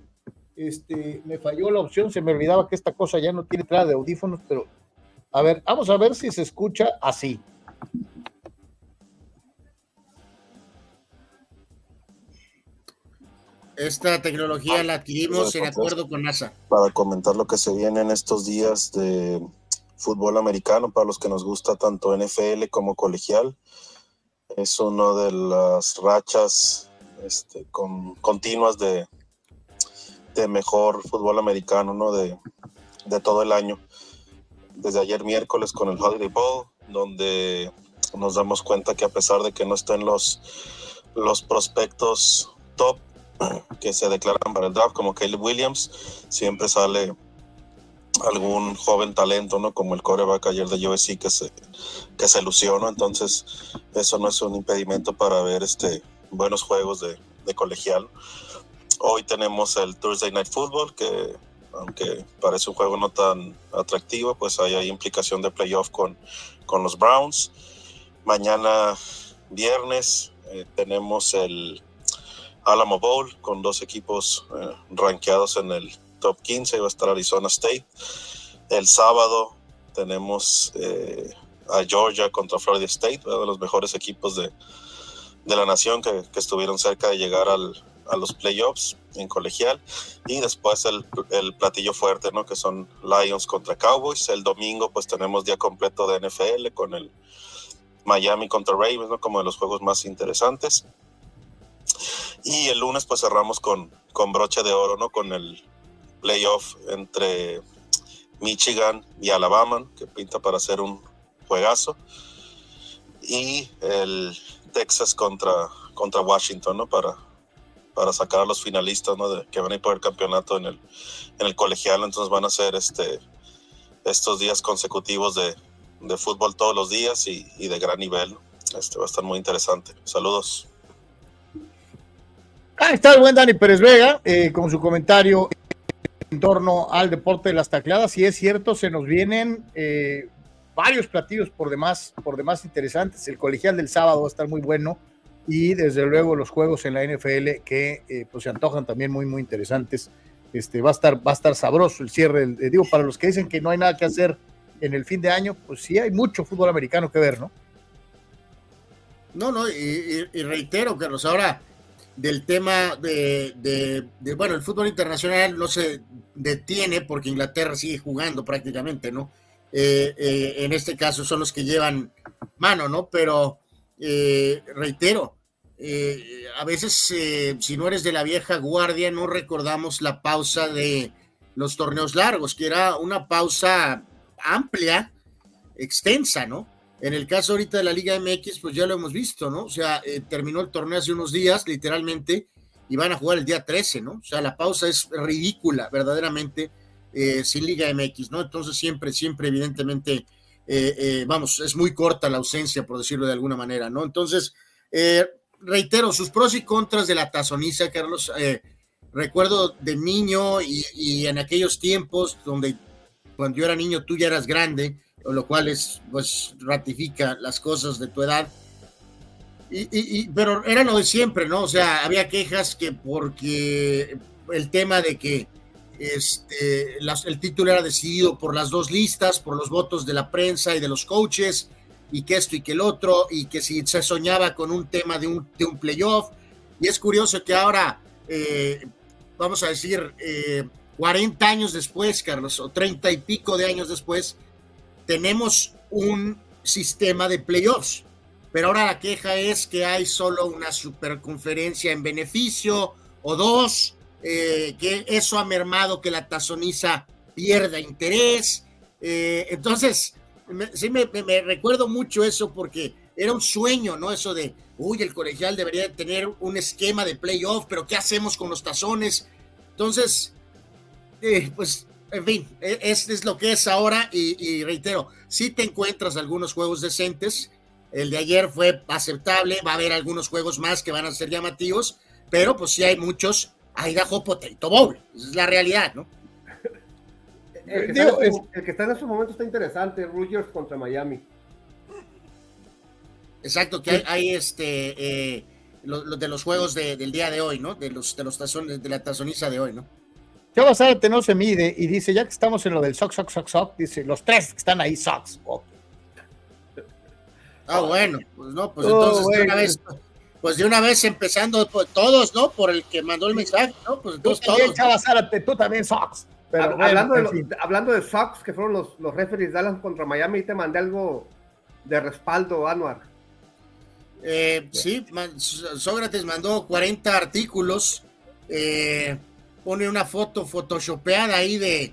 Este, me falló la opción, se me olvidaba que esta cosa ya no tiene entrada de audífonos, pero a ver, vamos a ver si se escucha así. Esta tecnología la adquirimos en acuerdo con NASA. Para comentar lo que se viene en estos días de fútbol americano, para los que nos gusta tanto NFL como colegial, es una de las rachas este, con, continuas de, de mejor fútbol americano, ¿no? De, de todo el año desde ayer miércoles con el Holiday Bowl, donde nos damos cuenta que a pesar de que no estén los, los prospectos top que se declaran para el draft, como Caleb Williams, siempre sale algún joven talento, ¿no? Como el coreback ayer de USC que se, que se lució, Entonces, eso no es un impedimento para ver este buenos juegos de, de colegial. Hoy tenemos el Thursday Night Football, que aunque parece un juego no tan atractivo, pues hay, hay implicación de playoff con, con los Browns. Mañana viernes eh, tenemos el Alamo Bowl con dos equipos eh, rankeados en el top 15, va a estar Arizona State. El sábado tenemos eh, a Georgia contra Florida State, uno de los mejores equipos de, de la nación que, que, estuvieron cerca de llegar al, a los playoffs en colegial. Y después el, el, platillo fuerte, ¿no? Que son Lions contra Cowboys. El domingo pues tenemos día completo de NFL con el Miami contra Ravens, ¿no? Como de los juegos más interesantes. Y el lunes pues cerramos con, con broche de oro, ¿no? Con el playoff entre Michigan y Alabama, que pinta para ser un juegazo. Y el Texas contra, contra Washington, ¿no? Para, para sacar a los finalistas, ¿no? Que van a ir por el campeonato en el, en el colegial. Entonces van a ser este, estos días consecutivos de, de fútbol todos los días y, de gran nivel. Este va a estar muy interesante. Saludos. Ah, está el buen Dani Pérez Vega eh, con su comentario en torno al deporte de las tacleadas. Y es cierto, se nos vienen eh, varios platillos por demás, por demás interesantes. El colegial del sábado va a estar muy bueno y desde luego los juegos en la NFL que eh, pues se antojan también muy muy interesantes. Este va a estar va a estar sabroso el cierre. Eh, digo para los que dicen que no hay nada que hacer en el fin de año, pues sí hay mucho fútbol americano que ver, ¿no? No, no, y, y, reitero, Carlos, ahora del tema de, de, bueno, el fútbol internacional no se detiene porque Inglaterra sigue jugando prácticamente, ¿no? Eh, eh, en este caso son los que llevan mano, ¿no? Pero eh, reitero, a veces si no eres de la vieja guardia no recordamos la pausa de los torneos largos, que era una pausa amplia, extensa, ¿no? En el caso ahorita de la Liga MX, pues ya lo hemos visto, ¿no? O sea, eh, terminó el torneo hace unos días, literalmente, y van a jugar el día 13, ¿no? O sea, la pausa es ridícula, verdaderamente, eh, sin Liga MX, ¿no? Entonces siempre, siempre, evidentemente, eh, vamos, es muy corta la ausencia, por decirlo de alguna manera, ¿no? Entonces, reitero, sus pros y contras de la tazoniza, Carlos. recuerdo de niño y, y en aquellos tiempos donde cuando yo era niño tú ya eras grande, lo cual es, pues, ratifica las cosas de tu edad. Y, y, y, pero era lo de siempre, ¿no? O sea, había quejas que porque el tema de que este, las, el título era decidido por las dos listas, por los votos de la prensa y de los coaches, y que esto y que el otro, y que si se soñaba con un tema de un, de un playoff. Y es curioso que ahora, eh, vamos a decir, eh, 40 años después, Carlos, o 30 y pico de años después, tenemos un sistema de playoffs, pero ahora la queja es que hay solo una superconferencia en beneficio o dos, eh, que eso ha mermado que la tazoniza pierda interés. Eh, entonces, sí me, recuerdo mucho eso porque era un sueño, ¿no? Eso de, uy, el colegial debería tener un esquema de playoff, pero ¿qué hacemos con los tazones? Entonces, eh, pues en fin, es, es, lo que es ahora y, y, reitero, si te encuentras algunos juegos decentes, el de ayer fue aceptable, va a haber algunos juegos más que van a ser llamativos, pero pues si hay muchos, hay Idaho Potato Bowl, esa es la realidad, ¿no? El que, Digo, es, el que está en estos momentos está interesante, Rogers contra Miami. Exacto, que hay, hay este eh, lo, lo de los juegos de, del día de hoy, ¿no? De los de los tazones, de la tazoniza de hoy, ¿no? Chava Zárate no se mide y dice, ya que estamos en lo del sock, sock, sock, sock, dice, los tres que están ahí, socks. Oh. Ah, bueno, pues no, pues entonces oh, bueno. de una vez, pues de una vez empezando por todos, ¿no? Por el que mandó el mensaje, ¿no? Pues entonces tú también, todos. Chava Zárate, tú también socks. Pero, bueno, hablando, de los, hablando de Sox, que fueron los, los referees Dallas contra Miami, te mandé algo de respaldo, Anuar. Eh, sí, man, Sócrates mandó 40 artículos. Eh, pone una foto photoshopeada ahí de,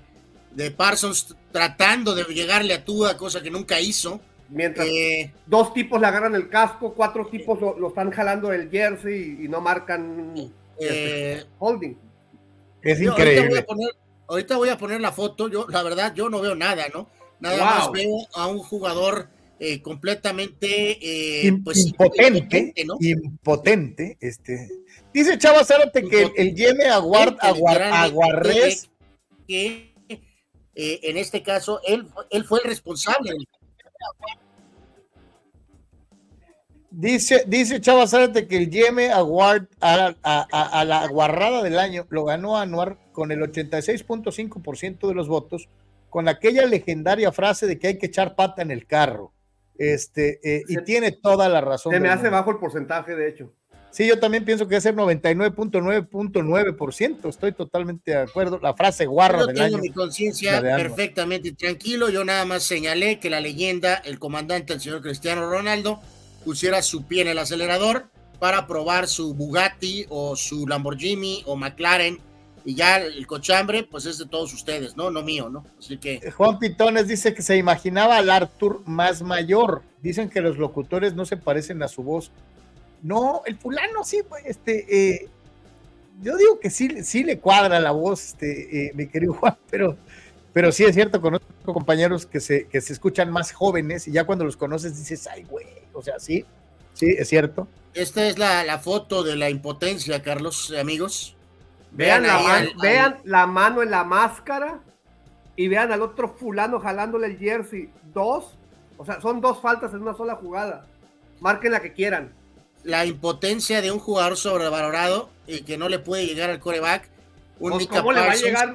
de Parsons tratando de llegarle a Tua, cosa que nunca hizo. Mientras eh, dos tipos le agarran el casco, cuatro tipos lo, lo están jalando el jersey y, y no marcan eh, este, holding. Es increíble. Ahorita voy, poner, ahorita voy, a poner, la foto, yo la verdad yo no veo nada, ¿no? Nada wow. más veo a un jugador eh, completamente eh, pues, impotente, impotente, este. Dice Chava Zárate que el, Yeme Aguard, Aguarrés. Que, en este caso, él, él fue el responsable Dice, dice Chava Zárate que el Yeme Award a, a, la guarrada del año lo ganó Anuar con el 86.5% de los votos, con aquella legendaria frase de que hay que echar pata en el carro. Este, eh, y tiene toda la razón. Se me hace bajo el porcentaje, de hecho. Sí, yo también pienso que es el 99.9.9%. Estoy totalmente de acuerdo. La frase guarra yo tengo mi conciencia perfectamente tranquilo. Yo nada más señalé que la leyenda, el comandante, el señor Cristiano Ronaldo, pusiera su pie en el acelerador para probar su Bugatti o su Lamborghini o McLaren y ya el cochambre pues es de todos ustedes, ¿no? No mío, ¿no? Así que... Eh, Juan Pitones dice que se imaginaba al Arthur más mayor. Dicen que los locutores no se parecen a su voz. No, el fulano sí, este, eh, yo digo que sí, sí le cuadra la voz, este, eh, mi querido Juan, pero, pero sí es cierto, conozco compañeros que se, que se escuchan más jóvenes y ya cuando los conoces dices, ay, güey, o sea, sí, sí, es cierto. Esta es la, foto de la impotencia, Carlos, amigos. Vean, la, vean la mano en la máscara y vean al otro fulano jalándole el jersey. Dos, o sea, son dos faltas en una sola jugada. Marquen la que quieran. La impotencia de un jugador sobrevalorado y que no le puede llegar al coreback. Un pues, ¿Cómo le va a llegar?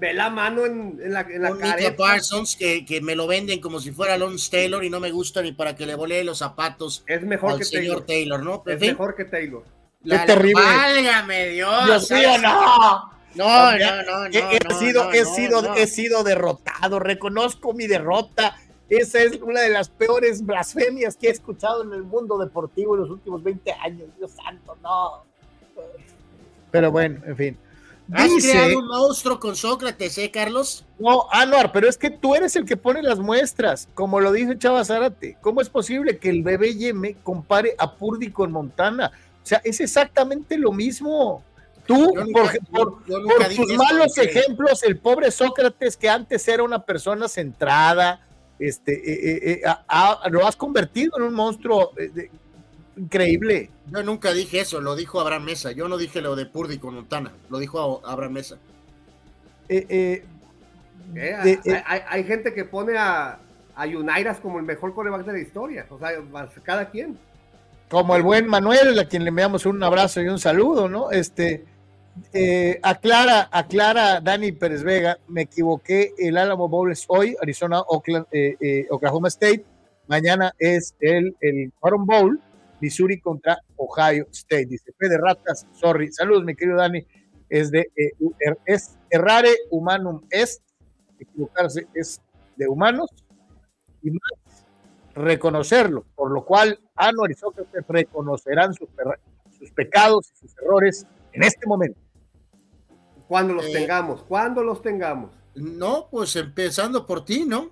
ve la mano en, la, en la cara. Parsons que, que, me lo venden como si fuera Lons Taylor y no me gusta ni para que le volé los zapatos es mejor al que señor Taylor, ¿no? es mejor que Taylor. La, terrible. Válgame Dios. Dios mío, no. No, no, no, no, he, sido, he, sido, he sido derrotado, reconozco mi derrota. Esa es una de las peores blasfemias que he escuchado en el mundo deportivo en los últimos 20 años. Dios santo, no. Pero bueno, en fin. ¿Has creado un monstruo con Sócrates, eh, Carlos? No, Anuar, pero es que tú eres el que pone las muestras, como lo dice Chava Zárate. ¿Cómo es posible que el bebé Yeme compare a Purdy con Montana? O sea, es exactamente lo mismo. Tú, por, tus malos ejemplos, el pobre Sócrates, que antes era una persona centrada, este, eh, eh, lo has convertido en un monstruo increíble. Yo nunca dije eso, lo dijo Abraham Mesa. Yo no dije lo de Purdy con Montana, lo dijo Abraham Mesa. Eh, eh, eh, hay, gente que pone a, a Unairas como el mejor coreback de la historia. O sea, cada quien. Como el buen Manuel, a quien le enviamos un abrazo y un saludo, ¿no? Este, aclara, aclara Dani Pérez Vega, me equivoqué, el Alamo Bowl es hoy, Arizona, Oakland, Oklahoma State, mañana es el, el Bowl, Missouri contra Ohio State. Dice Fede Ratas, sorry. Saludos, mi querido Dani. Es de eh, er, es errare humanum est. Equivocarse es de humanos. Y más, reconocerlo. Por lo cual, Anuar y Sócrates reconocerán sus, sus pecados y sus errores en este momento. Cuando los eh, tengamos, cuando los tengamos. No, pues empezando por ti, ¿no?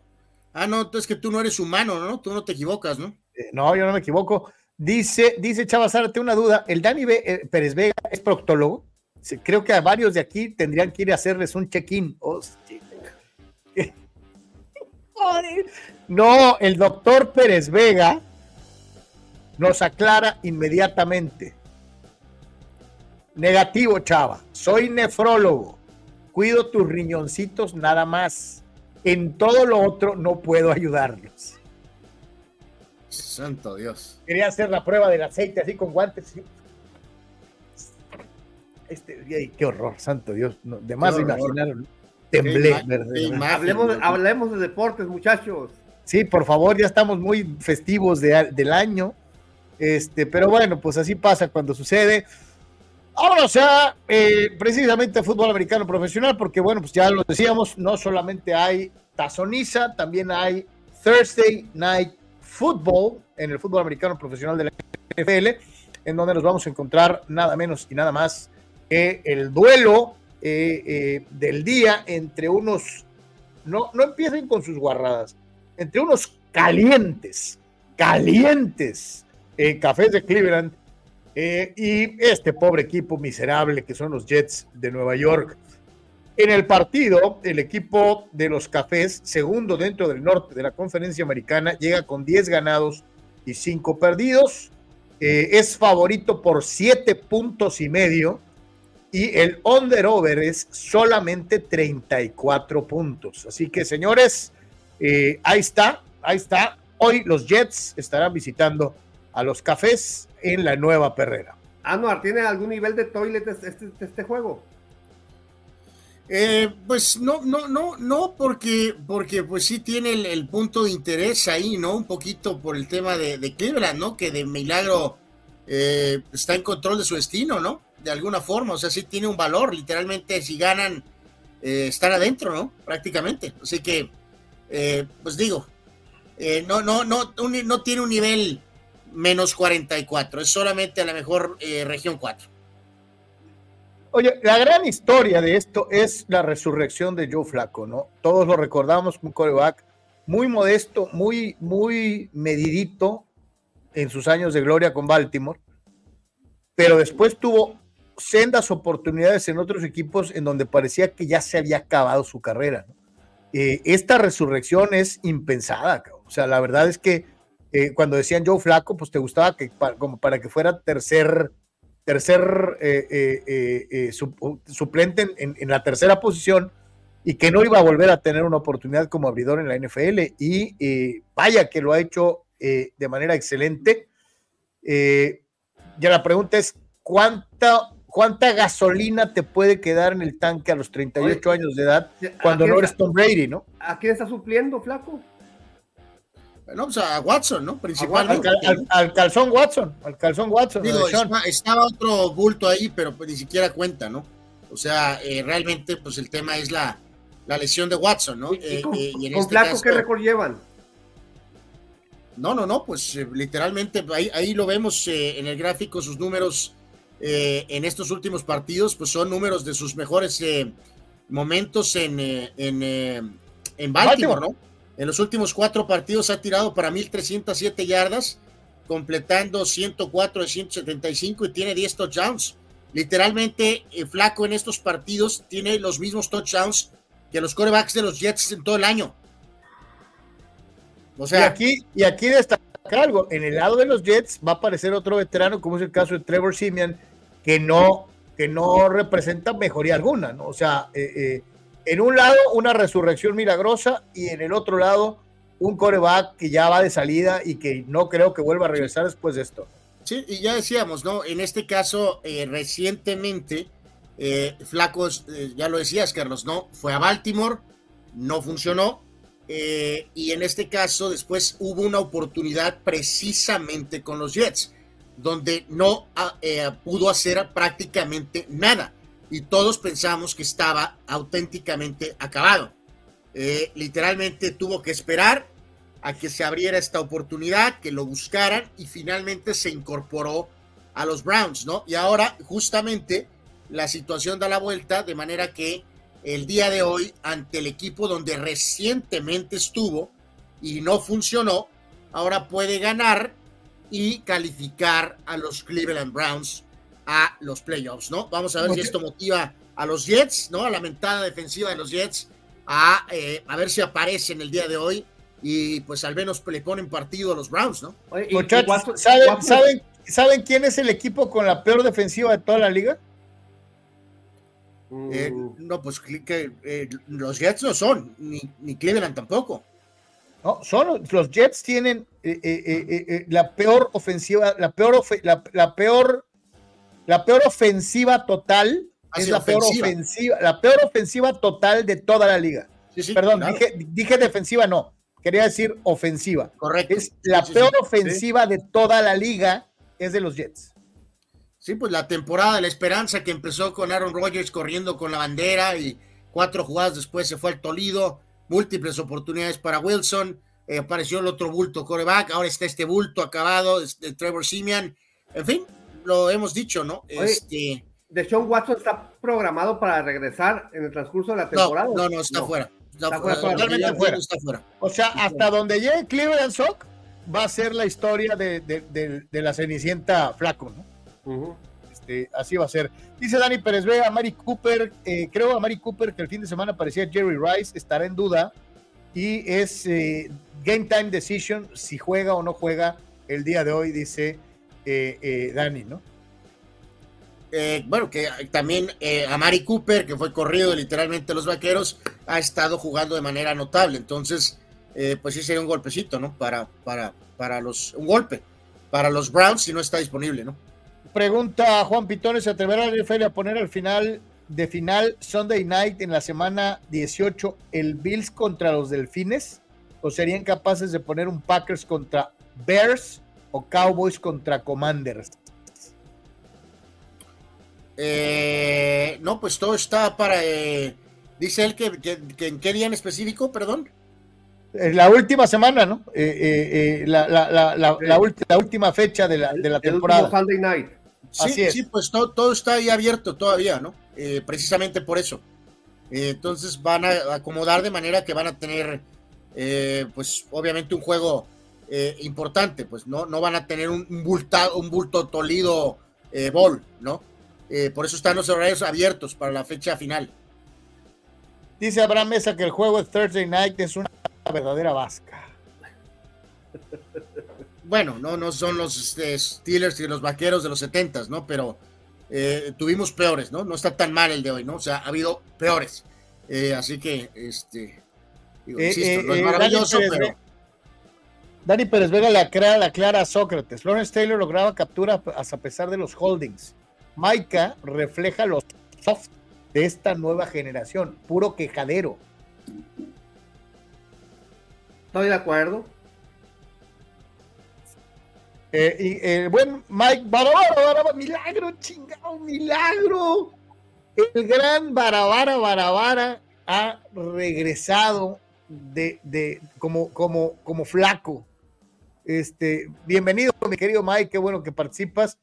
Ah, no, es que tú no eres humano, ¿no? Tú no te equivocas, ¿no? Eh, no, yo no me equivoco. Dice, dice Chava una duda. ¿El Dani eh, Pérez Vega es proctólogo? Creo que a varios de aquí tendrían que ir a hacerles un check-in. no, el doctor Pérez Vega nos aclara inmediatamente. Negativo, Chava. Soy nefrólogo. Cuido tus riñoncitos nada más. En todo lo otro no puedo ayudarlos. Santo Dios. Quería hacer la prueba del aceite así con guantes. Este, qué horror, santo Dios. de más imaginaron. Temblé. hablemos, hablemos de deportes, muchachos. Sí, por favor, ya estamos muy festivos del año. Este, pero bueno, pues así pasa cuando sucede. Ahora, sea, eh, precisamente fútbol americano profesional, porque bueno, pues ya lo decíamos, no solamente hay tazoniza, también hay Thursday Night fútbol, en el fútbol americano profesional de la NFL, en donde nos vamos a encontrar nada menos y nada más que el duelo eh, eh, del día entre unos, no, no empiecen con sus guarradas, entre unos calientes, calientes cafés de Cleveland y este pobre equipo miserable que son los Jets de Nueva York. En el partido, el equipo de los Cafés, segundo dentro del norte de la conferencia americana, llega con 10 ganados y 5 perdidos. Eh, es favorito por 7 puntos y medio y el under-over es solamente 34 puntos. Así que, señores, eh, ahí está, ahí está. Hoy los Jets estarán visitando a los Cafés en la nueva perrera. Anuar, ¿tiene algún nivel de toilet este, este juego? Eh, pues no, no, no, no, porque, porque pues sí tiene el, punto de interés ahí, ¿no? Un poquito por el tema de, de Cleveland, ¿no? Que de milagro eh, está en control de su destino, ¿no? De alguna forma, o sea, sí tiene un valor, literalmente si ganan, eh, están adentro, ¿no? Prácticamente. Así que, pues digo, no, no, no, no tiene un nivel menos 44, es solamente a la mejor región 4. Oye, la gran historia de esto es la resurrección de Joe Flaco, ¿no? Todos lo recordamos un coreback muy modesto, muy, muy medidito en sus años de gloria con Baltimore, pero después tuvo sendas oportunidades en otros equipos en donde parecía que ya se había acabado su carrera. Eh, esta resurrección es impensada, o sea, la verdad es que eh, cuando decían Joe Flaco, pues te gustaba que como para que fuera tercer tercer eh, eh, eh, suplente en, la tercera posición y que no iba a volver a tener una oportunidad como abridor en la NFL. Y vaya que lo ha hecho de manera excelente. ya la pregunta es, ¿cuánta, ¿cuánta gasolina te puede quedar en el tanque a los 38 años de edad cuando no eres Tom Brady, no? ¿A quién está supliendo, flaco? No, pues a Watson, ¿no? Principalmente. Al, calzón Watson, al calzón Watson. Digo, estaba otro bulto ahí, pero pues ni siquiera cuenta, ¿no? O sea, eh, realmente, pues el tema es la, la lesión de Watson, ¿no? ¿Y, eh, con, eh, este qué récord llevan? No, no, no, pues literalmente ahí, ahí, lo vemos en el gráfico, sus números en estos últimos partidos, pues son números de sus mejores momentos en, en, en Baltimore, ¿no? En los últimos cuatro partidos ha tirado para 1.307 yardas, completando 104 de 175 y tiene 10 touchdowns. Literalmente, eh, Flaco en estos partidos tiene los mismos touchdowns que los corebacks de los Jets en todo el año. O sea, y aquí, y aquí destacar algo, en el lado de los Jets va a aparecer otro veterano, como es el caso de Trevor Simeon, que no, que no representa mejoría alguna, ¿no? O sea, eh, eh en un lado una resurrección milagrosa y en el otro lado un coreback que ya va de salida y que no creo que vuelva a regresar después de esto. Sí, y ya decíamos, ¿no? En este caso, eh, recientemente, eh, Flacos, eh, ya lo decías, Carlos, ¿no? Fue a Baltimore, no funcionó, y en este caso, después hubo una oportunidad precisamente con los Jets, donde no ah, pudo hacer prácticamente nada y todos pensamos que estaba auténticamente acabado. Eh, literalmente tuvo que esperar a que se abriera esta oportunidad, que lo buscaran y finalmente se incorporó a los Browns, ¿no? Y ahora justamente la situación da la vuelta de manera que el día de hoy ante el equipo donde recientemente estuvo y no funcionó, ahora puede ganar y calificar a los Cleveland Browns a los playoffs, ¿no? Vamos a ver si esto motiva a los Jets, ¿no? A la mentada defensiva de los Jets, a, eh, a ver si aparece en el día de hoy y pues al menos le ponen partido a los Browns, ¿no? Muchachos, ¿saben, ¿saben, quién es el equipo con la peor defensiva de toda la liga? Eh, no, pues que, eh, los Jets no son, ni, ni, Cleveland tampoco. No, son los Jets tienen la peor ofensiva, la peor, la peor la peor ofensiva total ah, es la peor ofensiva, la peor ofensiva total de toda la liga. Perdón, dije, defensiva, no. Quería decir ofensiva. Correcto. Es la peor ofensiva de toda la liga es de los Jets. Sí, pues la temporada de la esperanza que empezó con Aaron Rodgers corriendo con la bandera y cuatro jugadas después se fue al Tolido, múltiples oportunidades para Wilson, eh, apareció el otro bulto coreback, ahora está este bulto acabado de Trevor Simeon, en fin, lo hemos dicho, ¿no? este... ¿De Sean Watson está programado para regresar en el transcurso de la temporada? No, no, está fuera. Está, fuera, totalmente fuera. Está fuera. O sea, hasta donde llegue Cleveland Sock va a ser la historia de, de, la Cenicienta Flaco, ¿no? este, así va a ser. Dice Dani Pérez Vega, Mari Cooper, eh, creo a Mari Cooper que el fin de semana parecía Jerry Rice, estará en duda y es eh, game time decision si juega o no juega el día de hoy, dice eh, Dani, ¿no? bueno, que también a Mari Cooper, que fue corrido literalmente los vaqueros, ha estado jugando de manera notable. Entonces, pues sí sería un golpecito, ¿no? Para, para, para los, un golpe para los Browns si no está disponible, ¿no? Pregunta Juan Pitones, ¿se atreverá la NFL a poner al final de final Sunday Night en la semana 18 el Bills contra los Delfines? ¿O serían capaces de poner un Packers contra Bears o Cowboys contra Commanders? Eh, no, pues todo está para... Eh, dice él que, que, en qué día en específico, perdón. La última semana, ¿no? Eh, la, la, la, última fecha de la, de la temporada. Sunday Night. Sí, sí, pues todo, todo, está ahí abierto todavía, ¿no? Eh, precisamente por eso. Eh, entonces van a acomodar de manera que van a tener, eh, pues obviamente un juego importante, pues no, no van a tener un, un bulto tolido ball, ¿no? por eso están los horarios abiertos para la fecha final. Dice Abraham Mesa que el juego de Thursday Night es una verdadera vasca. bueno, no, no son los este, Steelers y los vaqueros de los 70 ¿no? Pero eh, tuvimos peores, ¿no? No está tan mal el de hoy, ¿no? O sea, ha habido peores. Eh, así que, este, digo, eh, insisto, no es maravilloso, pero. Dani Pérez Vega le aclara, la clara a Sócrates. Lawrence Taylor lograba captura a pesar de los holdings. Maika refleja los soft de esta nueva generación, puro quejadero. Estoy de acuerdo. Eh, y el buen Mike Barabara, milagro, chingado, milagro. El gran Barabara Barabara ha regresado de, de como, como, como flaco. Este, bienvenido, mi querido Mike, qué bueno que participas.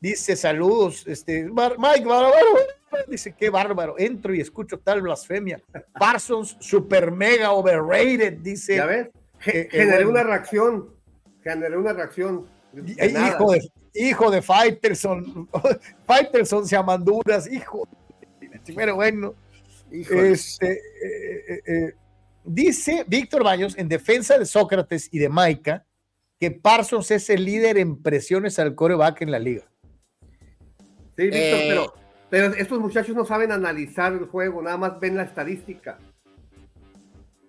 Dice saludos, este, Mike Barabara, dice qué bárbaro, entro y escucho tal blasfemia. Parsons, super mega overrated, dice. Ya ves, eh, generé una reacción, generé una reacción hijo de, hijo de Fighterson, Fighterson se amanduras, hijo. Pero bueno, este, eh, eh, eh, dice Víctor Baños en defensa de Sócrates y de Maika que Parsons es el líder en presiones al coreback en la liga. Sí, Víctor, pero, pero estos muchachos no saben analizar el juego, nada más ven la estadística.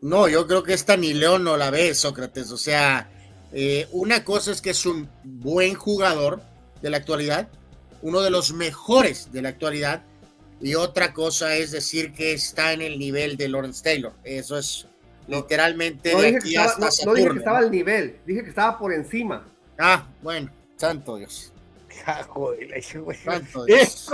No, yo creo que esta ni León no la ve, Sócrates. O sea, eh, una cosa es que es un buen jugador de la actualidad, uno de los mejores de la actualidad, y otra cosa es decir que está en el nivel de Lawrence Taylor. Eso es literalmente no, de aquí hasta no, dije que estaba al nivel, dije que estaba por encima. Ah, bueno, santo Dios. Santo Dios.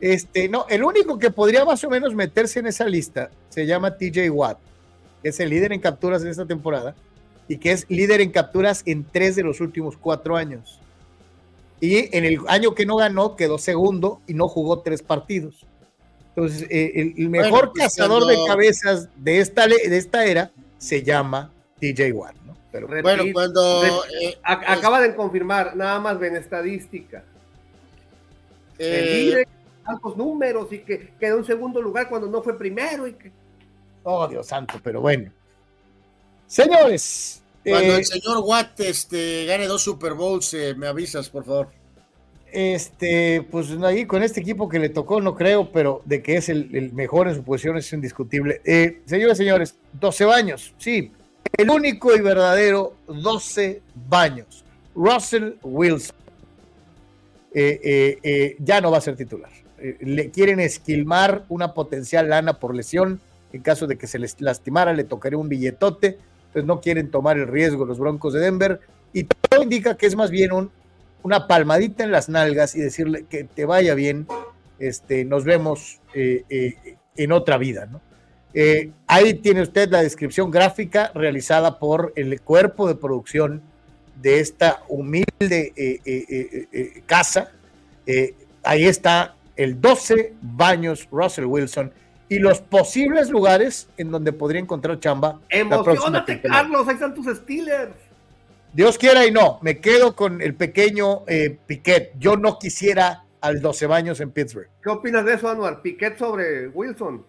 Este, no, el único que podría más o menos meterse en esa lista se llama TJ Watt que es el líder en capturas en esta temporada y que es líder en capturas en tres de los últimos cuatro años. Y en el año que no ganó, quedó segundo y no jugó tres partidos. Entonces, eh, el, mejor pues, cazador de cabezas de esta, de esta era se llama DJ Watt. ¿no? Pero, bueno, cuando. Eh, acaba de confirmar, nada más ven estadística. Eh, el tantos números y que quedó en segundo lugar cuando no fue primero y que Oh, Dios santo, pero bueno. Señores. Cuando el eh, señor Watt este, gane dos Super Bowls, eh, me avisas, por favor. Este, pues ahí con este equipo que le tocó, no creo, pero de que es el, mejor en su posición es indiscutible. Eh, señores, señores, 12 baños, sí, el único y verdadero 12 baños. Russell Wilson ya no va a ser titular. le quieren esquilmar una potencial lana por lesión en caso de que se les lastimara, le tocaría un billetote. Entonces no quieren tomar el riesgo los Broncos de Denver. Y todo indica que es más bien un, una palmadita en las nalgas y decirle que te vaya bien. Este, nos vemos eh, eh, en otra vida. Eh, ahí tiene usted la descripción gráfica realizada por el cuerpo de producción de esta humilde casa. ahí está el 12 baños Russell Wilson y los posibles lugares en donde podría encontrar chamba. Emocionate, Carlos, ahí están tus Steelers. Dios quiera y no, me quedo con el pequeño eh, Piquet. Yo no quisiera al 12 baños en Pittsburgh. ¿Qué opinas de eso, Anuar? Piquet sobre Wilson.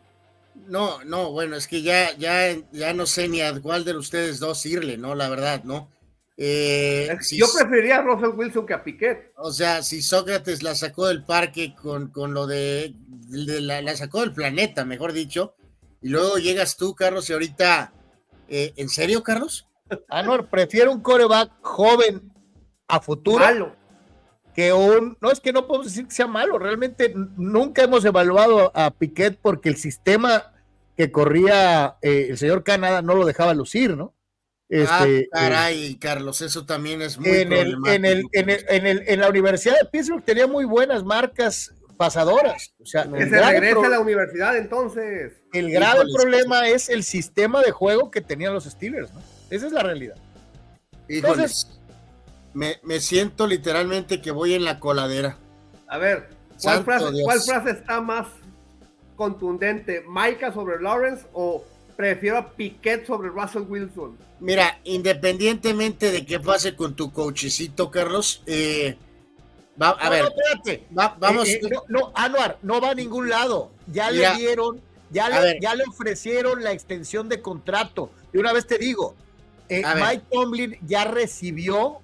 No, no, bueno, es que ya, ya, ya no sé ni a cuál de ustedes dos irle, ¿no? La verdad, ¿no? Eh, yo preferiría a Russell Wilson que a Piquet. O sea, si Sócrates la sacó del parque con, con lo de, la, sacó del planeta, mejor dicho, y luego llegas tú, Carlos, y ahorita, eh, ¿en serio, Carlos? Anuar, prefiero un coreback joven a futuro. Malo. Que un, no es que no podemos decir que sea malo, realmente nunca hemos evaluado a Piquet porque el sistema que corría eh, el señor Canadá no lo dejaba lucir, ¿no? Este, ah, caray, Carlos, eso también es muy en el, en, el, en, el, en, el, en la Universidad de Pittsburgh tenía muy buenas marcas pasadoras. O sea, que se regrese a la universidad entonces. El grave problema es el sistema de juego que tenían los Steelers, ¿no? Esa es la realidad. Entonces, me, me, siento literalmente que voy en la coladera. A ver, ¿cuál, frase, ¿cuál frase, está más contundente? ¿Maika sobre Lawrence o prefiero a Piquet sobre Russell Wilson? Mira, independientemente de qué pase con tu cochecito, Carlos, eh, va, a ver, vamos. Eh, eh, no, Anuar, no va a ningún lado. Ya le dieron, ya le, ya le ofrecieron la extensión de contrato. Y una vez te digo, Mike Tomlin ya recibió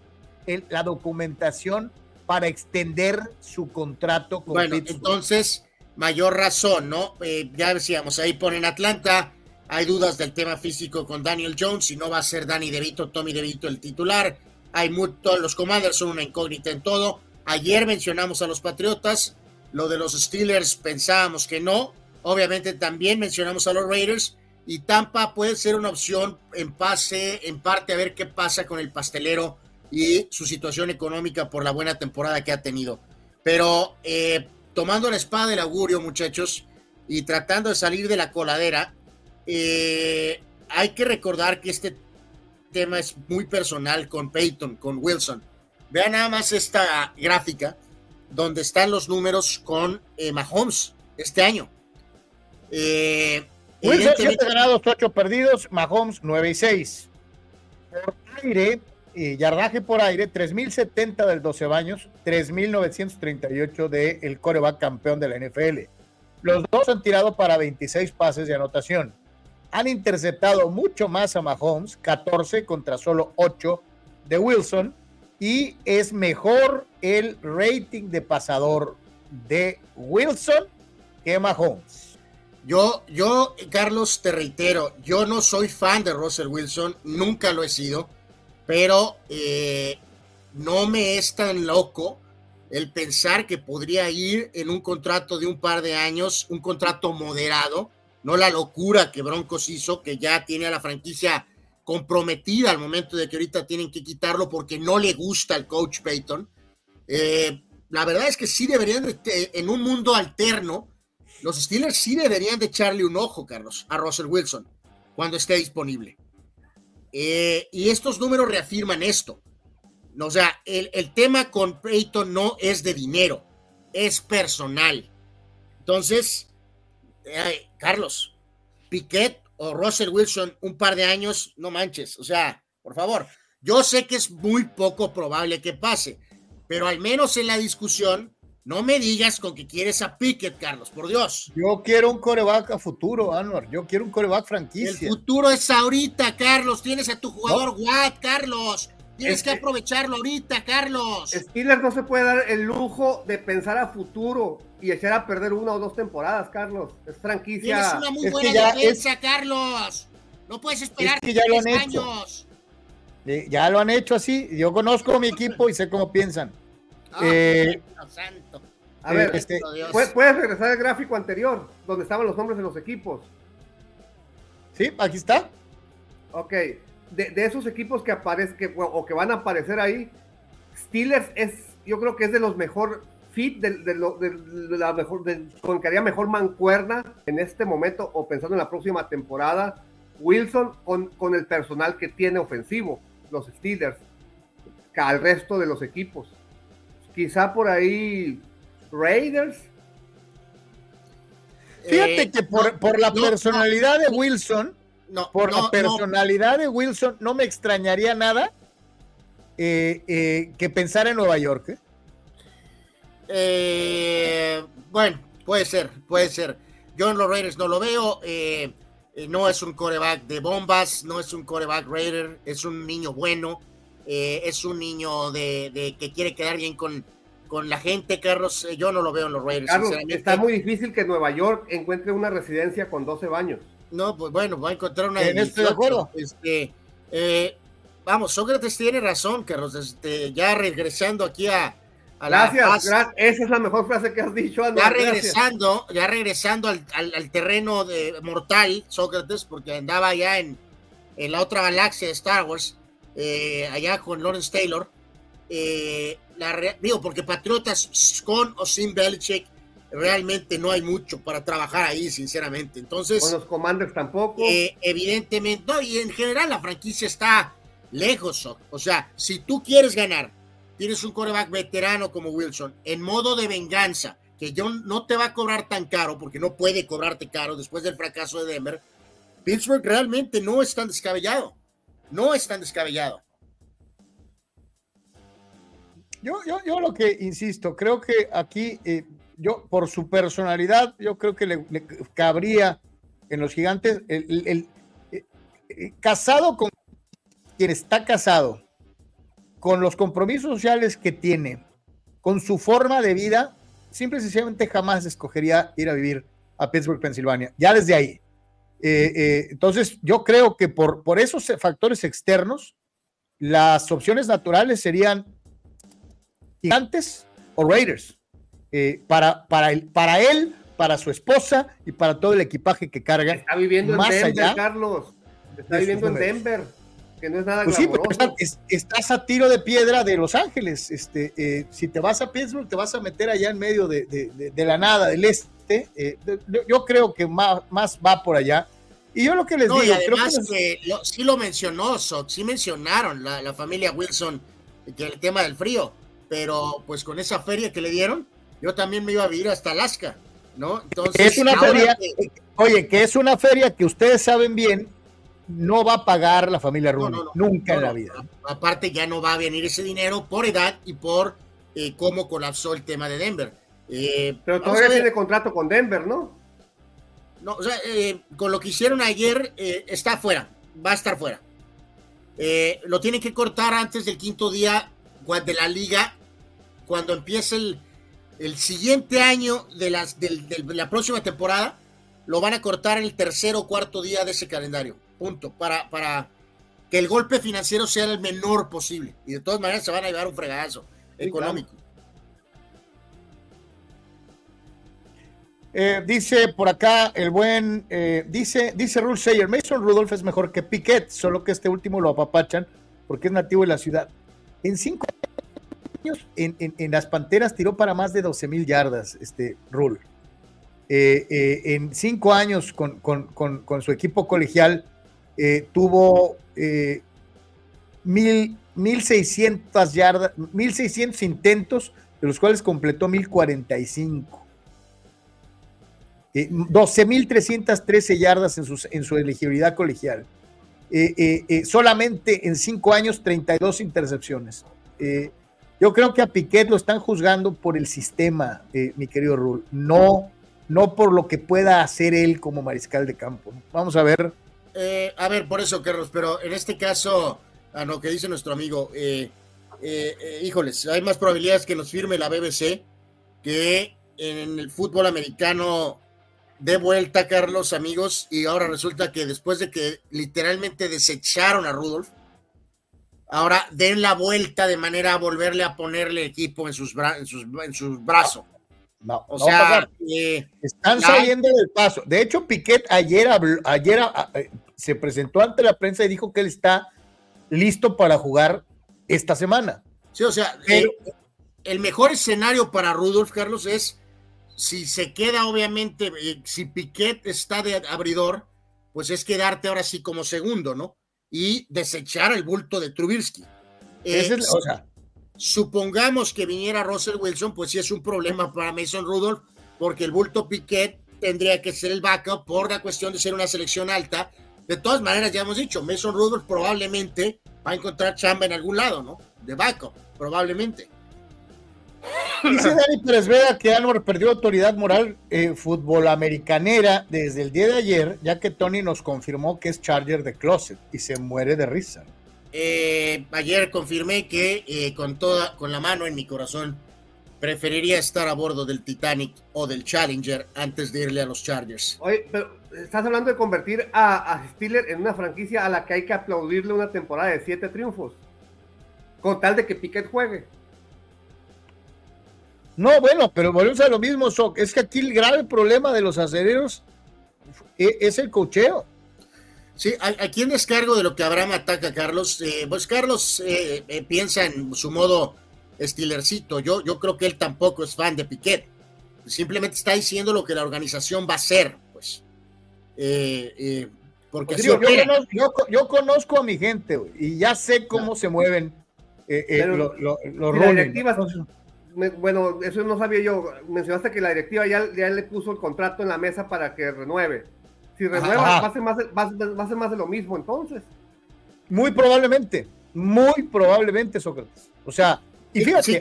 la documentación para extender su contrato con Bueno, entonces, mayor razón, ¿no? ya decíamos, ahí ponen Atlanta hay dudas del tema físico con Daniel Jones, si no va a ser Danny DeVito, Tommy DeVito el titular. Hay mucho, los Commanders son una incógnita en todo. Ayer mencionamos a los Patriotas, lo de los Steelers pensábamos que no. Obviamente también mencionamos a los Raiders y Tampa puede ser una opción en pase, en parte a ver qué pasa con el pastelero y su situación económica por la buena temporada que ha tenido. Pero eh, tomando la espada del augurio, muchachos, y tratando de salir de la coladera, eh, hay que recordar que este tema es muy personal con Peyton, con Wilson. Vean nada más esta gráfica donde están los números con eh, Mahomes este año. Eh, Wilson 7 ganados, 8 perdidos, Mahomes 9 y 6. Por aire, y yardaje por aire, 3070 del 12 baños, 3938 del coreback campeón de la NFL. Los dos han tirado para 26 pases de anotación han interceptado mucho más a Mahomes, 14 contra solo 8 de Wilson, y es mejor el rating de pasador de Wilson que Mahomes. Yo, yo, Carlos, te reitero, yo no soy fan de Russell Wilson, nunca lo he sido, pero eh, no me es tan loco el pensar que podría ir en un contrato de un par de años, un contrato moderado, no la locura que Broncos hizo, que ya tiene a la franquicia comprometida al momento de que ahorita tienen que quitarlo porque no le gusta el coach Payton. Eh, la verdad es que sí deberían, de, en un mundo alterno, los Steelers sí deberían de echarle un ojo, Carlos, a Russell Wilson cuando esté disponible. Eh, y estos números reafirman esto. O sea, el, el tema con Payton no es de dinero, es personal. Entonces, Carlos, Piquet o Russell Wilson un par de años, no manches, o sea, por favor, yo sé que es muy poco probable que pase, pero al menos en la discusión, no me digas con que quieres a Piquet, Carlos, por Dios. Yo quiero un coreback a futuro, Anwar, yo quiero un coreback franquicia. El futuro es ahorita, Carlos, tienes a tu jugador Watt, Carlos. Tienes que aprovecharlo ahorita, Carlos. Steelers no se puede dar el lujo de pensar a futuro y echar a perder una o dos temporadas, Carlos. Es franquicia. Tienes una muy buena defensa, Carlos. No puedes esperar que ya lo han años. Hecho. Ya lo han hecho así. Yo conozco mi equipo y sé cómo piensan. Eh, santo. A ver, este, ¿puedes, regresar al gráfico anterior, donde estaban los nombres de los equipos. Sí, aquí está. Ok, de, esos equipos que aparecen o que van a aparecer ahí, Steelers es, yo creo que es de los mejor fit, de, la mejor, con que haría mejor mancuerna en este momento o pensando en la próxima temporada. Wilson con, con el personal que tiene ofensivo, los Steelers, al resto de los equipos. Quizá por ahí Raiders. Fíjate eh, que por, por la personalidad de Wilson, por la personalidad de Wilson, no me extrañaría nada que pensar en Nueva York. bueno, puede ser, puede ser. Yo en los Raiders no lo veo. no es un coreback de bombas, no es un coreback Raider, es un niño bueno, es un niño de, que quiere quedar bien con, con la gente, Carlos. Yo no lo veo en los Raiders. Carlos, está muy difícil que Nueva York encuentre una residencia con 12 baños. No, pues bueno, va a encontrar una. En estoy de acuerdo. Este, eh, vamos, Sócrates tiene razón, Carlos. Este, ya regresando aquí a, a gracias, la esa es la mejor frase que has dicho. ya regresando, ya regresando al, terreno de mortal, Sócrates, porque andaba ya en, en la otra galaxia de Star Wars, eh, allá con Lawrence Taylor. Eh, la, digo, porque Patriotas con o sin Belichick realmente no hay mucho para trabajar ahí, sinceramente. Entonces. Con los Commanders tampoco. Eh, evidentemente, no, y en general la franquicia está lejos. O sea, si tú quieres ganar, tienes un coreback veterano como Wilson, en modo de venganza, que yo no te va a cobrar tan caro, porque no puede cobrarte caro después del fracaso de Denver. Pittsburgh realmente no es tan descabellado. No es tan descabellado. Yo, yo, yo lo que insisto, creo que aquí eh, yo, por su personalidad, yo creo que le, cabría en los gigantes el, eh, eh, casado con quien está casado, con los compromisos sociales que tiene, con su forma de vida, simple y sencillamente jamás escogería ir a vivir a Pittsburgh, Pensilvania. Ya desde ahí. Eh, entonces, yo creo que por, por esos factores externos, las opciones naturales serían gigantes o Raiders. Eh, para, para, él, para él, para su esposa y para todo el equipaje que carga. Está viviendo en Denver, Carlos. Está viviendo en Denver, que no es nada pues estás a tiro de piedra de Los Ángeles. Este, eh, si te vas a Pittsburgh, te vas a meter allá en medio de, de, la nada, del este. Eh, yo creo que más, más va por allá. Y yo lo que les digo, además que, sí lo mencionó, sí mencionaron la, la familia Wilson, que el tema del frío, pero pues con esa feria que le dieron, yo también me iba a vivir hasta Alaska, ¿no? Entonces, es una feria, oye, que es una feria que ustedes saben bien, no va a pagar la familia Rooney, nunca en la vida. Aparte ya no va a venir ese dinero por edad y por eh, cómo colapsó el tema de Denver. Eh, Pero todavía tiene contrato con Denver, ¿no? No, o sea, eh, con lo que hicieron ayer, está fuera, va a estar fuera. lo tiene que cortar antes del quinto día de la liga, cuando empiece el, el siguiente año de, las, de, la próxima temporada lo van a cortar en el tercer o cuarto día de ese calendario. Punto. Para, para que el golpe financiero sea el menor posible. Y de todas maneras se van a llevar un fregadazo económico. Eh, dice por acá el buen, eh, dice, dice Rule Sayer, Mason Rudolph es mejor que Piquet, solo que este último lo apapachan porque es nativo de la ciudad. En cinco en, las Panteras tiró para más de 12 mil yardas, este Rule. Eh, en cinco años con, su equipo colegial tuvo mil, 1.600 yardas, 1.600 intentos, de los cuales completó 1.045. 12.313 yardas en, en su elegibilidad colegial. solamente en cinco años, 32 intercepciones. Yo creo que a Piquet lo están juzgando por el sistema, eh, mi querido Rul, no, no por lo que pueda hacer él como mariscal de campo. Vamos a ver. Eh, a ver, por eso, Carlos, pero en este caso, a lo que dice nuestro amigo, eh, híjoles, hay más probabilidades que nos firme la BBC que en el fútbol americano de vuelta, Carlos, amigos, y ahora resulta que después de que literalmente desecharon a Rudolf, ahora den la vuelta de manera a volverle a ponerle equipo en sus, en sus, en sus brazos. No, o sea, eh, están saliendo del paso. De hecho, Piquet ayer, ayer eh, se presentó ante la prensa y dijo que él está listo para jugar esta semana. Sí, o sea, el mejor escenario para Rudolf Carlos es si se queda, obviamente, si Piquet está de abridor, pues es quedarte ahora sí como segundo, ¿no? y desechar el bulto de Trubisky. Eh, supongamos que viniera Russell Wilson, pues sí es un problema para Mason Rudolph, porque el bulto Piquet tendría que ser el backup por la cuestión de ser una selección alta de todas maneras, ya hemos dicho, Mason Rudolph probablemente va a encontrar chamba en algún lado, ¿no? De backup, probablemente. Dice Dani Pérez Vega que Anwar perdió autoridad moral en fútbol americanera desde el día de ayer, ya que Tony nos confirmó que es Charger de Closet y se muere de risa. Eh, ayer confirmé que eh, con toda, con la mano en mi corazón, preferiría estar a bordo del Titanic o del Challenger antes de irle a los Chargers. Oye, pero estás hablando de convertir a, a Steeler en una franquicia a la que hay que aplaudirle una temporada de siete triunfos, con tal de que Piquet juegue. No, bueno, pero volvemos a lo mismo, Soc. Es que aquí el grave problema de los acereros e, es el cocheo. Sí, aquí en descargo de lo que Abraham ataca a Carlos, eh, pues Carlos eh, eh, piensa en su modo estilercito. Yo, yo creo que él tampoco es fan de Piquet. Simplemente está diciendo lo que la organización va a hacer, pues. porque yo, conozco, yo, conozco, a mi gente y ya sé cómo se mueven los, los bueno, eso no sabía yo. Mencionaste que la directiva ya, ya le puso el contrato en la mesa para que renueve. Si renueva, va a, ser más, va, a ser más de lo mismo entonces. Muy probablemente, muy probablemente, Sócrates. O sea, y fíjate,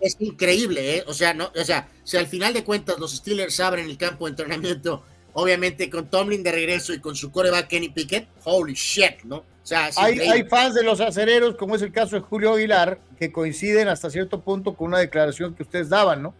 es, increíble, ¿eh? O sea, no, o sea, si al final de cuentas los Steelers abren el campo de entrenamiento, obviamente con Tomlin de regreso y con su coreback Kenny Pickett, holy shit, ¿no? Hay, fans de los acereros, como es el caso de Julio Aguilar, que coinciden hasta cierto punto con una declaración que ustedes daban, ¿no?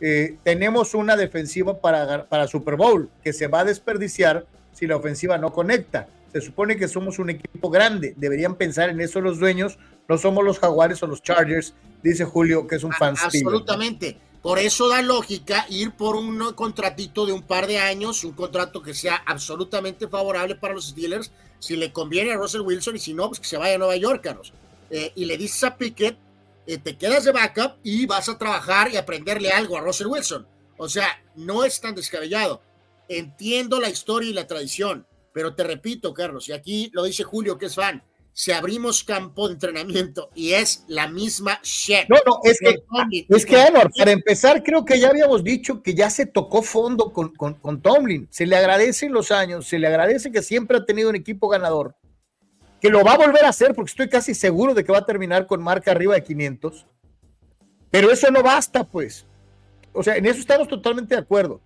Eh, tenemos una defensiva para, para Super Bowl que se va a desperdiciar si la ofensiva no conecta. Se supone que somos un equipo grande, deberían pensar en eso los dueños, no somos los Jaguares o los Chargers, dice Julio, que es un fan. Absolutamente. Por eso da lógica ir por un contratito de un par de años, un contrato que sea absolutamente favorable para los Steelers, si le conviene a Russell Wilson y si no, pues que se vaya a Nueva York, Carlos. Eh, y le dices a Pickett, eh, te quedas de backup y vas a trabajar y aprenderle algo a Russell Wilson. O sea, no es tan descabellado. Entiendo la historia y la tradición, pero te repito, Carlos, y aquí lo dice Julio, que es fan, si abrimos campo de entrenamiento y es la misma shit. No, no, es que, es que Anor, para empezar, creo que ya habíamos dicho que ya se tocó fondo con, con, con Tomlin. Se le agradecen los años, se le agradece que siempre ha tenido un equipo ganador, que lo va a volver a hacer porque estoy casi seguro de que va a terminar con marca arriba de 500. Pero eso no basta, pues. O sea, en eso estamos totalmente de acuerdo.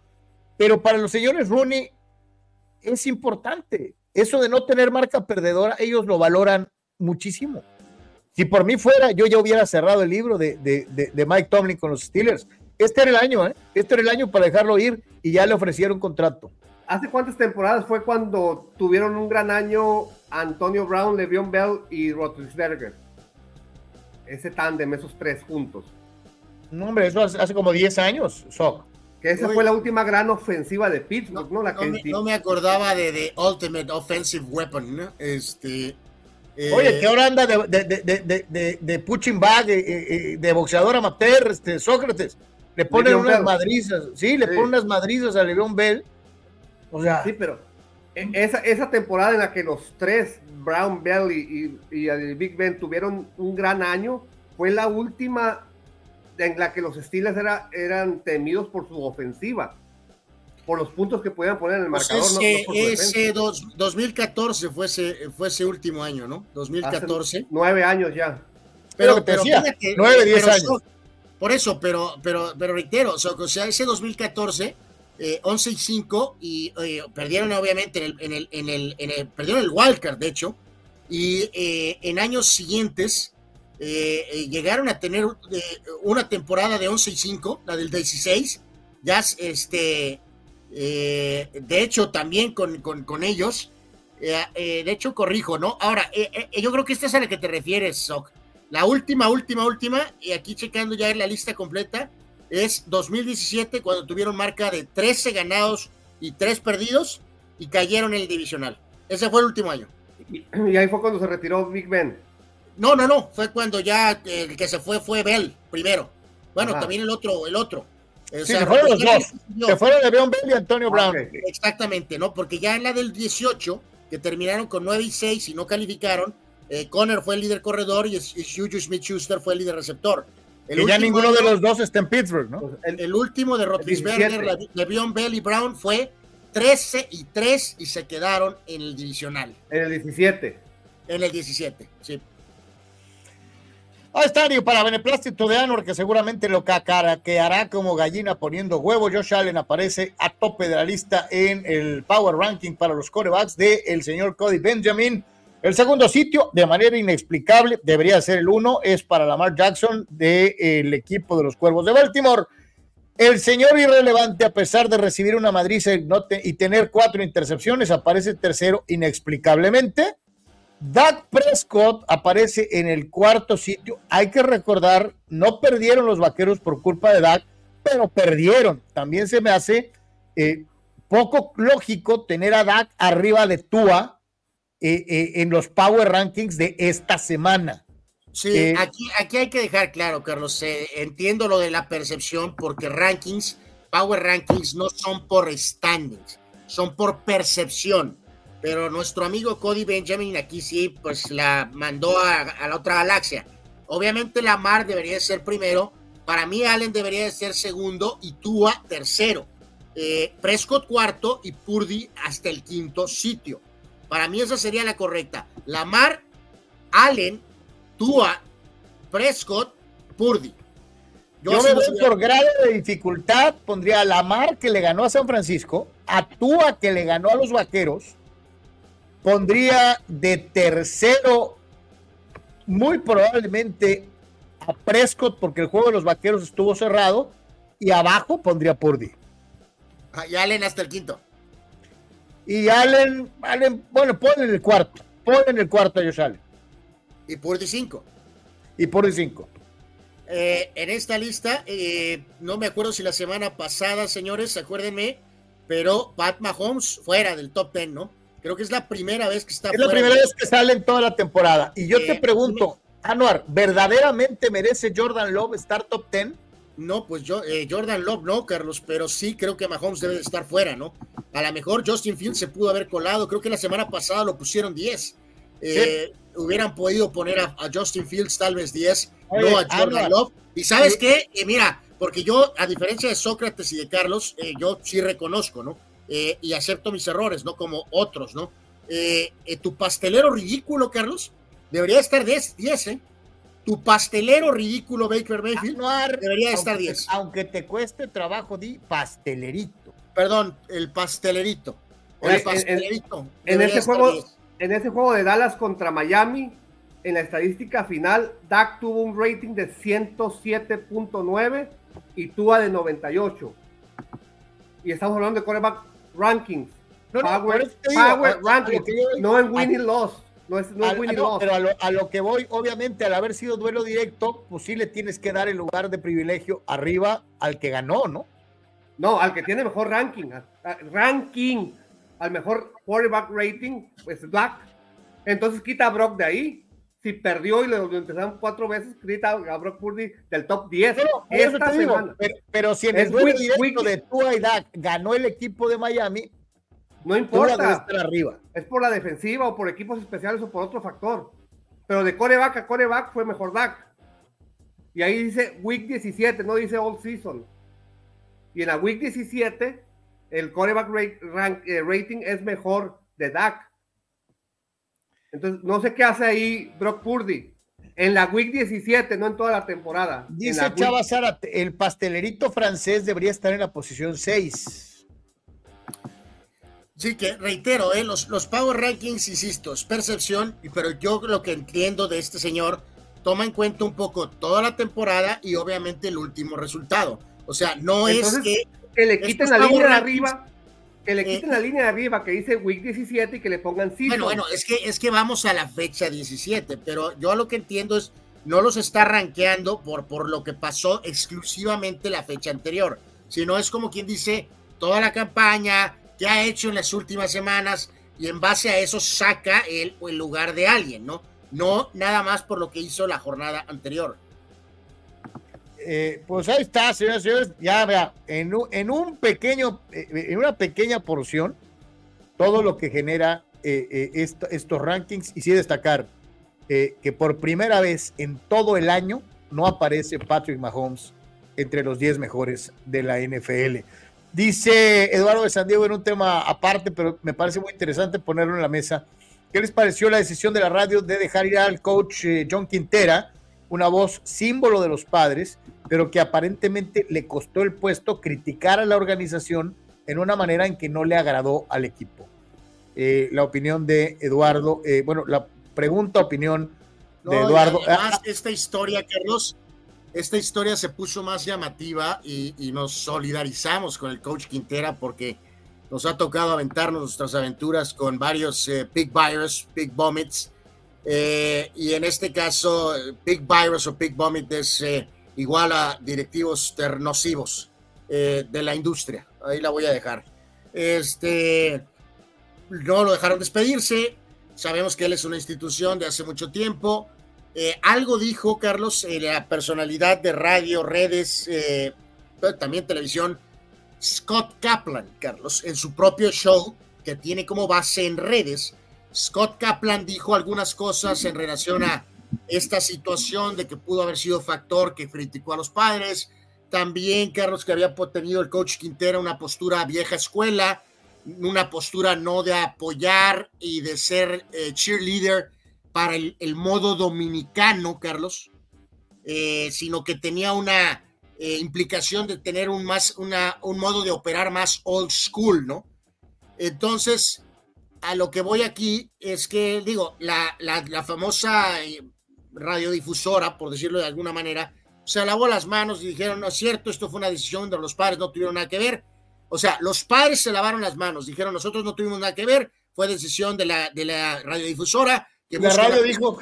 Pero para los señores Rooney es importante eso de no tener marca perdedora, ellos lo valoran muchísimo. Si por mí fuera, yo ya hubiera cerrado el libro de, de, Mike Tomlin con los Steelers. Este era el año, ¿eh? Este era el año para dejarlo ir y ya le ofrecieron contrato. ¿Hace cuántas temporadas fue cuando tuvieron un gran año Antonio Brown, Le'Veon Bell y Roethlisberger? Ese tándem, esos tres juntos. No, hombre, eso hace, como 10 años, Sock. Que esa fue la última gran ofensiva de Pittsburgh, ¿no? La no, me, acordaba de, The Ultimate Offensive Weapon, ¿no? Este. Eh, Oye, que ahora anda de, de, de, de punching bag, eh, eh, de boxeador amateur, este, Sócrates. Le ponen unas madrizas, sí, le ponen unas madrizas a Le'Veon Bell. O sea. Sí, pero e, esa, esa temporada en la que los tres, Brown, Bell y, y, y el Big Ben, tuvieron un gran año, fue la última en la que los Steelers era, eran temidos por su ofensiva, por los puntos que podían poner en el pues marcador. ese, 2014 fue ese, fue ese último año, ¿no? 2014. nueve años ya. Pero, pero, nueve, diez años. por eso, pero, pero, pero reitero, o sea, ese 2014, 11 y 5, y eh, perdieron obviamente en el, en el, en el, en el, perdieron el wildcard, de hecho, y eh, en años siguientes eh, eh, llegaron a tener eh, una temporada de 11 y 5, la del 16, ya este, de hecho también con, con, ellos, de hecho corrijo, ¿no? Ahora, yo creo que esta es a la que te refieres, Soc. La última, última, última, y aquí checando ya la lista completa, es 2017 cuando tuvieron marca de 13 ganados y 3 perdidos y cayeron en el divisional. Ese fue el último año. Y ahí fue cuando se retiró Big Ben. No, no, no, fue cuando ya el que se fue fue Bell primero. Bueno, también el otro, el otro. sí, se fueron los dos. Se fueron Le'Veon Bell y Antonio Brown. Exactamente, ¿no? Porque ya en la del 18, que terminaron con 9 y 6 y no calificaron, eh, Conner fue el líder corredor y, Juju Smith-Schuster fue el líder receptor. El ya ninguno de los dos está en Pittsburgh, ¿no? El, último de Roethlisberger, Le'Veon Bell y Brown fue 13 y 3 y se quedaron en el divisional. En el 17. En el 17, sí. Ahí está, para beneplácito de Anor, que seguramente lo hará como gallina poniendo huevo. Josh Allen aparece a tope de la lista en el Power Ranking para los corebacks del el señor Cody Benjamin. El segundo sitio, de manera inexplicable, debería ser el uno, es para Lamar Jackson del equipo de los Cuervos de Baltimore. El señor irrelevante, a pesar de recibir una madriza y tener cuatro intercepciones, aparece tercero inexplicablemente. Dak Prescott aparece en el cuarto sitio. Hay que recordar, no perdieron los vaqueros por culpa de Dak, pero perdieron. También se me hace eh, poco lógico tener a Dak arriba de Tua eh, eh, en los Power Rankings de esta semana. Sí, aquí, aquí hay que dejar claro, Carlos. entiendo lo de la percepción porque rankings, Power Rankings no son por standings, son por percepción pero nuestro amigo Cody Benjamin aquí sí, pues la mandó a, la otra galaxia. Obviamente Lamar debería ser primero, para mí Allen debería ser segundo y Tua tercero. Eh, Prescott cuarto y Purdy hasta el quinto sitio. Para mí esa sería la correcta. Lamar, Allen, Tua, Prescott, Purdy. Yo, me voy por grado de dificultad, pondría a Lamar que le ganó a San Francisco, a Tua que le ganó a los Vaqueros, pondría de tercero muy probablemente a Prescott porque el juego de los vaqueros estuvo cerrado y abajo pondría Purdy. Ah, y Allen hasta el quinto. Y Allen, Allen bueno, ponle en el cuarto. Ponle en el cuarto a Josh Allen. Y Purdy cinco. Y Purdy cinco. Eh, en esta lista, eh, no me acuerdo si la semana pasada, señores, acuérdenme, pero Pat Mahomes fuera del top ten, ¿no? Creo que es la primera vez que está. Es la primera vez que sale en toda la temporada. Y yo te pregunto, Anuar, ¿verdaderamente merece Jordan Love estar top 10? No, pues yo, eh, Jordan Love no, Carlos, pero sí creo que Mahomes debe estar fuera, ¿no? A lo mejor Justin Fields se pudo haber colado, creo que la semana pasada lo pusieron 10. Eh, hubieran podido poner a, Justin Fields tal vez 10, no a Jordan Love. Y sabes qué, eh, mira, porque yo, a diferencia de Sócrates y de Carlos, yo sí reconozco, ¿no? Eh, y acepto mis errores, no como otros, ¿no? Eh, eh, tu pastelero ridículo, Carlos, debería estar 10, 10, ¿eh? Tu pastelero ridículo, Baker Mayfield, debería estar 10. Aunque te cueste trabajo, di pastelerito. Perdón, el pastelerito. el pastelerito. En, ese juego, en ese juego de Dallas contra Miami, en la estadística final, Dak tuvo un rating de 107.9 y Tua de 98. Y estamos hablando de coreback rankings. No, power, rankings, no en winning loss. No es, no winning loss. Pero a lo, que voy, obviamente, al haber sido duelo directo, pues sí le tienes que dar el lugar de privilegio arriba al que ganó, ¿no? No, al que tiene mejor ranking. ranking, al mejor quarterback rating, pues Black. Entonces quita a Brock de ahí. Si perdió y le empezaron cuatro veces, quita a Brock Purdy del top 10. esta semana. pero, si en el duelo directo de Tua y Dak ganó el equipo de Miami, no importa. arriba. Es por la defensiva o por equipos especiales o por otro factor. Pero de coreback a coreback fue mejor Dak. Y ahí dice week 17, no dice all season. Y en la week 17, el coreback eh, rating es mejor de Dak. Entonces, no sé qué hace ahí Brock Purdy. En la week 17, no en toda la temporada. Dice Chava el pastelerito francés debería estar en la posición 6. Sí, que reitero, eh, los, los Power Rankings, insisto, es percepción, pero yo lo que entiendo de este señor toma en cuenta un poco toda la temporada y obviamente el último resultado. O sea, no es que. Que le quiten la línea de arriba que le eh, quiten la línea de arriba que dice week 17 y que le pongan 5. Bueno, bueno, es que, es que vamos a la fecha 17, pero yo lo que entiendo es, no los está rankeando por, por lo que pasó exclusivamente la fecha anterior, sino es como quien dice toda la campaña que ha hecho en las últimas semanas y en base a eso saca el, el lugar de alguien, ¿no? No nada más por lo que hizo la jornada anterior. Eh, pues ahí está, señoras y señores, ya vea, en un, en un pequeño, eh, en una pequeña porción, todo lo que genera eh, estos rankings, y sí destacar que por primera vez en todo el año no aparece Patrick Mahomes entre los 10 mejores de la NFL. Dice Eduardo de San Diego en un tema aparte, pero me parece muy interesante ponerlo en la mesa. ¿Qué les pareció la decisión de la radio de dejar ir al coach John Quintera, una voz símbolo de los padres, pero que aparentemente le costó el puesto criticar a la organización en una manera en que no le agradó al equipo? Eh, la opinión de Eduardo, eh, bueno, la pregunta, opinión de Eduardo. Además, esta historia, Carlos, esta historia se puso más llamativa y, nos solidarizamos con el coach Quintera porque nos ha tocado aventarnos nuestras aventuras con varios eh, Big Virus, Big Vomits. Eh, y en este caso, Big Virus o Big Vomit es eh, igual a directivos nocivos de la industria. Ahí la voy a dejar. Este, no lo dejaron despedirse. Sabemos que él es una institución de hace mucho tiempo eh, algo dijo Carlos, eh, la personalidad de radio, redes, eh, también televisión, Scott Kaplan, Carlos, en su propio show que tiene como base en redes. Scott Kaplan dijo algunas cosas en relación a esta situación de que pudo haber sido factor que criticó a los padres. También, Carlos, que había tenido el coach Quintera una postura vieja escuela, una postura no de apoyar y de ser cheerleader para el, modo dominicano, Carlos, eh, sino que tenía una eh, implicación de tener un, más, una, un modo de operar más old school, ¿no? Entonces, a lo que voy aquí es que, digo, la, la, famosa eh, radiodifusora, por decirlo de alguna manera, se lavó las manos y dijeron, no es cierto, esto fue una decisión de los padres, no tuvieron nada que ver. O sea, los padres se lavaron las manos, dijeron, nosotros no tuvimos nada que ver, fue decisión de la, de la radiodifusora, que la radio dijo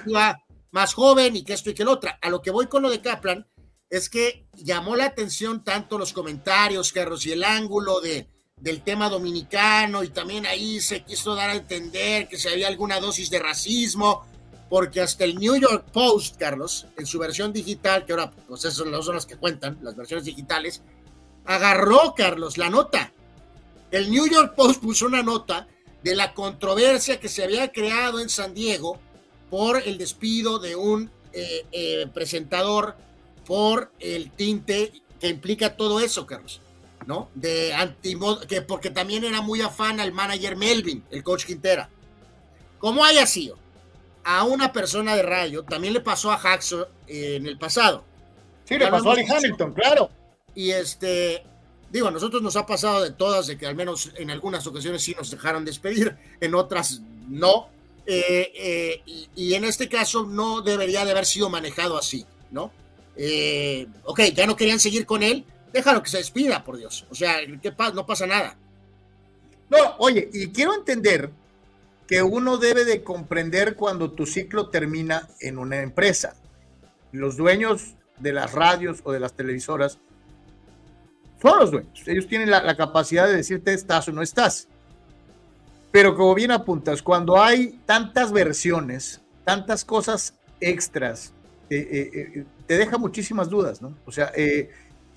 más joven y que esto y que el otra. A lo que voy con lo de Kaplan es que llamó la atención tanto los comentarios, Carlos, y el ángulo de, del tema dominicano, y también ahí se quiso dar a entender que si había alguna dosis de racismo, porque hasta el New York Post, Carlos, en su versión digital, que ahora pues esas son, son que cuentan, las versiones digitales, agarró, Carlos, la nota. El New York Post puso una nota de la controversia que se había creado en San Diego por el despido de un eh, eh, presentador por el tinte que implica todo eso, Carlos, ¿no? De anti que porque también era muy afán al manager Melvin, el coach Quintera. Como haya sido, a una persona de rayo también le pasó a Haxor en el pasado. Sí, le pasó a Hamilton, claro. Y este, Digo, a nosotros nos ha pasado de todas, de que al menos en algunas ocasiones sí nos dejaron despedir, en otras no. Eh, eh, y, en este caso no debería de haber sido manejado así, ¿no? Eh, ok, ya no querían seguir con él, déjalo que se despida, por Dios. O sea, ¿qué pasa? No pasa nada. No, oye, y quiero entender que uno debe de comprender cuando tu ciclo termina en una empresa. Los dueños de las radios o de las televisoras son los dueños. Ellos tienen la, capacidad de decirte estás o no estás. Pero como bien apuntas, cuando hay tantas versiones, tantas cosas extras, eh, eh, eh, te deja muchísimas dudas, ¿no? O sea,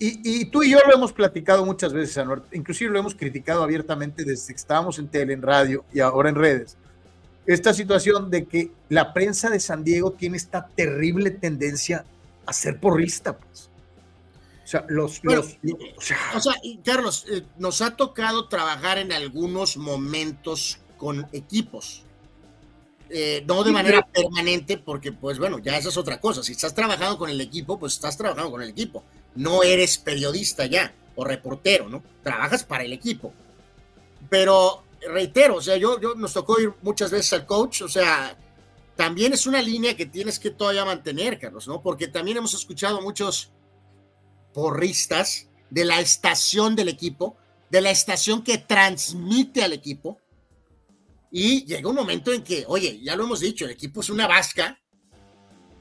y, tú y yo lo hemos platicado muchas veces, Anuar, inclusive lo hemos criticado abiertamente desde que estábamos en tele, en radio y ahora en redes. Esta situación de que la prensa de San Diego tiene esta terrible tendencia a ser porrista, pues. O sea, los, o, sea, Carlos, eh, nos ha tocado trabajar en algunos momentos con equipos. Eh, no de manera permanente, porque pues bueno, ya esa es otra cosa. Si estás trabajando con el equipo, pues estás trabajando con el equipo. No eres periodista ya o reportero, ¿no? Trabajas para el equipo. Pero reitero, o sea, yo, yo nos tocó ir muchas veces al coach, o sea, también es una línea que tienes que todavía mantener, Carlos, ¿no? Porque también hemos escuchado muchos porristas de la estación del equipo, de la estación que transmite al equipo. Y llega un momento en que, oye, ya lo hemos dicho, el equipo es una vasca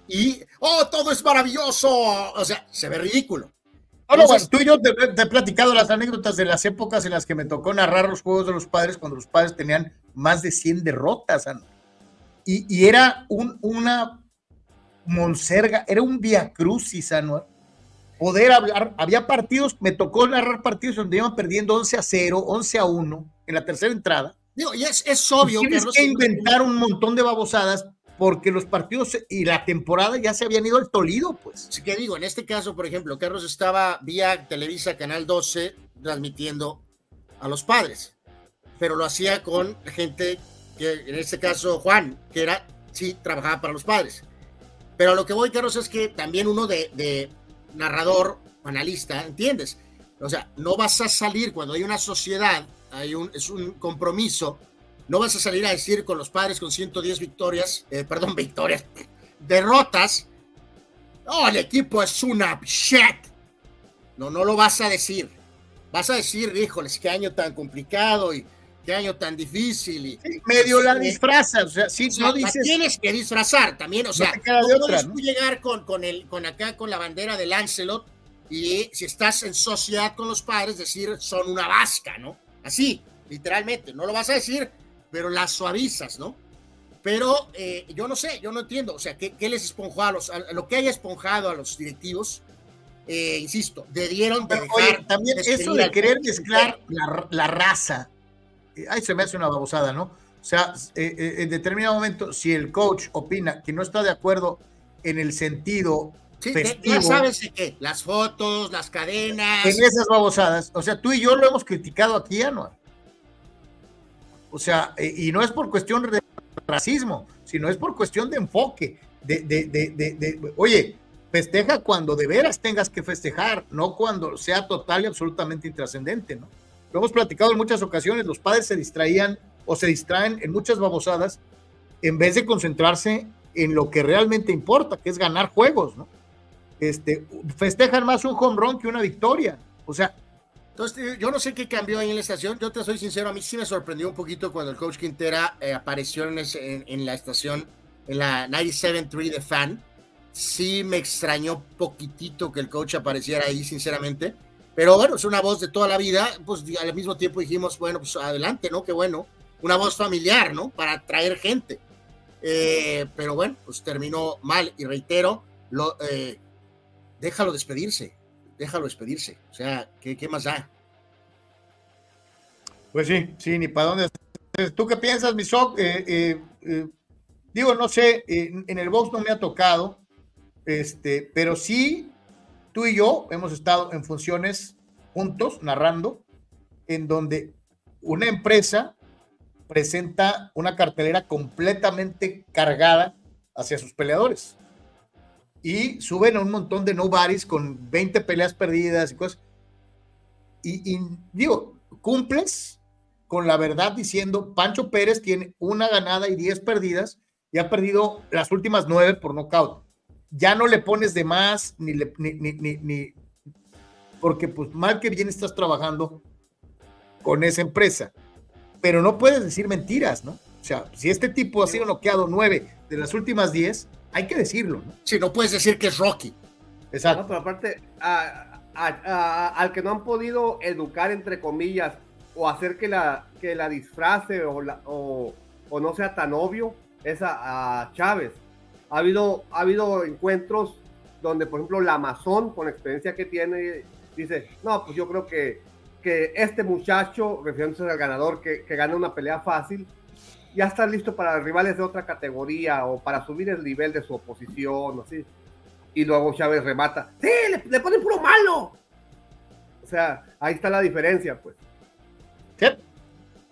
y, oh, todo es maravilloso. O sea, se ve ridículo. Ahora, bueno, tú y yo te, he platicado las anécdotas de las épocas en las que me tocó narrar los juegos de los padres cuando los padres tenían más de 100 derrotas. Y, y era un, una monserga, era un via crucis, Anuar poder hablar. Había partidos, me tocó narrar partidos donde iban perdiendo 11 a 0, 11 a 1 en la tercera entrada. y es, es obvio. Tienes que inventar un montón de babosadas porque los partidos y la temporada ya se habían ido al Tolido, pues. Sí, que digo, en este caso, por ejemplo, Carlos estaba vía Televisa Canal 12, transmitiendo a los padres, pero lo hacía con gente que en este caso Juan, que era, sí, trabajaba para los padres. Pero lo que voy, Carlos, es que también uno de, de narrador, analista, ¿entiendes? O sea, no vas a salir cuando hay una sociedad, hay un, es un compromiso, no vas a salir a decir con los padres con 110 victorias, eh, perdón, victorias, derrotas, oh, el equipo es una shit. No, no lo vas a decir. Vas a decir, híjoles, qué año tan complicado y qué año tan difícil. Y, medio la disfrazas, o sea, sí, no dices. tienes que disfrazar también, o sea, no, puedes llegar con, con, el, con acá, con la bandera del Lancelot y si estás en sociedad con los padres, decir son una vasca, ¿no? Así, literalmente, no lo vas a decir, pero la suavizas, ¿no? Pero eh, yo no sé, yo no entiendo, o sea, ¿qué, qué les esponjó a los, a lo que haya esponjado a los directivos? Eh, insisto, debieron de dejar también eso de querer mezclar la, la, raza, eh, ahí se me hace una babosada, ¿no? O sea, eh, en determinado momento, si el coach opina que no está de acuerdo en el sentido Sí, ya sabes de qué, las fotos, las cadenas. En esas babosadas. O sea, tú y yo lo hemos criticado aquí, Anual. O sea, y no es por cuestión de racismo, sino es por cuestión de enfoque. De, de, de, de, oye, festeja cuando de veras tengas que festejar, no cuando sea total y absolutamente intrascendente, ¿no? Lo hemos platicado en muchas ocasiones, los padres se distraían o se distraen en muchas babosadas en vez de concentrarse en lo que realmente importa, que es ganar juegos, ¿no? Este, festejan más un home run que una victoria, o sea. Entonces, yo no sé qué cambió ahí en la estación, yo te soy sincero, a mí sí me sorprendió un poquito cuando el coach Quintera eh, apareció en, ese, en, la estación, en la 97.3 de Fan, sí me extrañó poquitito que el coach apareciera ahí, sinceramente. Pero bueno, es una voz de toda la vida, pues al mismo tiempo dijimos, bueno, pues adelante, ¿no? Qué bueno. Una voz familiar, ¿no? Para atraer gente. Eh, pero bueno, pues terminó mal y reitero, lo, eh, déjalo despedirse, déjalo despedirse. O sea, ¿qué, más da? Pues sí, sí, ni para dónde. ¿Tú qué piensas, Misok? Eh, eh, digo, no sé, en el box no me ha tocado, este, pero sí, tú y yo hemos estado en funciones juntos, narrando, en donde una empresa presenta una cartelera completamente cargada hacia sus peleadores. Y suben a un montón de nobodies con 20 peleas perdidas y cosas. Y, y, digo, cumples con la verdad diciendo, Pancho Pérez tiene una ganada y 10 perdidas y ha perdido las últimas nueve por nocaut ya no le pones de más, ni, le, ni, ni, ni, porque pues mal que bien estás trabajando con esa empresa, pero no puedes decir mentiras, ¿no? O sea, si este tipo ha sido noqueado nueve de las últimas diez, hay que decirlo, ¿no? Sí, no puedes decir que es Rocky. Exacto. pero aparte, al que no han podido educar, entre comillas, o hacer que la, que la disfrace o, o, o no sea tan obvio, es a Chávez ha habido, ha habido encuentros donde, por ejemplo, la Amazon, con la experiencia que tiene, dice, no, pues yo creo que, que este muchacho, refiriéndose al ganador, que, que gana una pelea fácil, ya está listo para rivales de otra categoría o para subir el nivel de su oposición, así. Y luego Chávez remata, sí, le, le ponen puro malo. O sea, ahí está la diferencia, pues.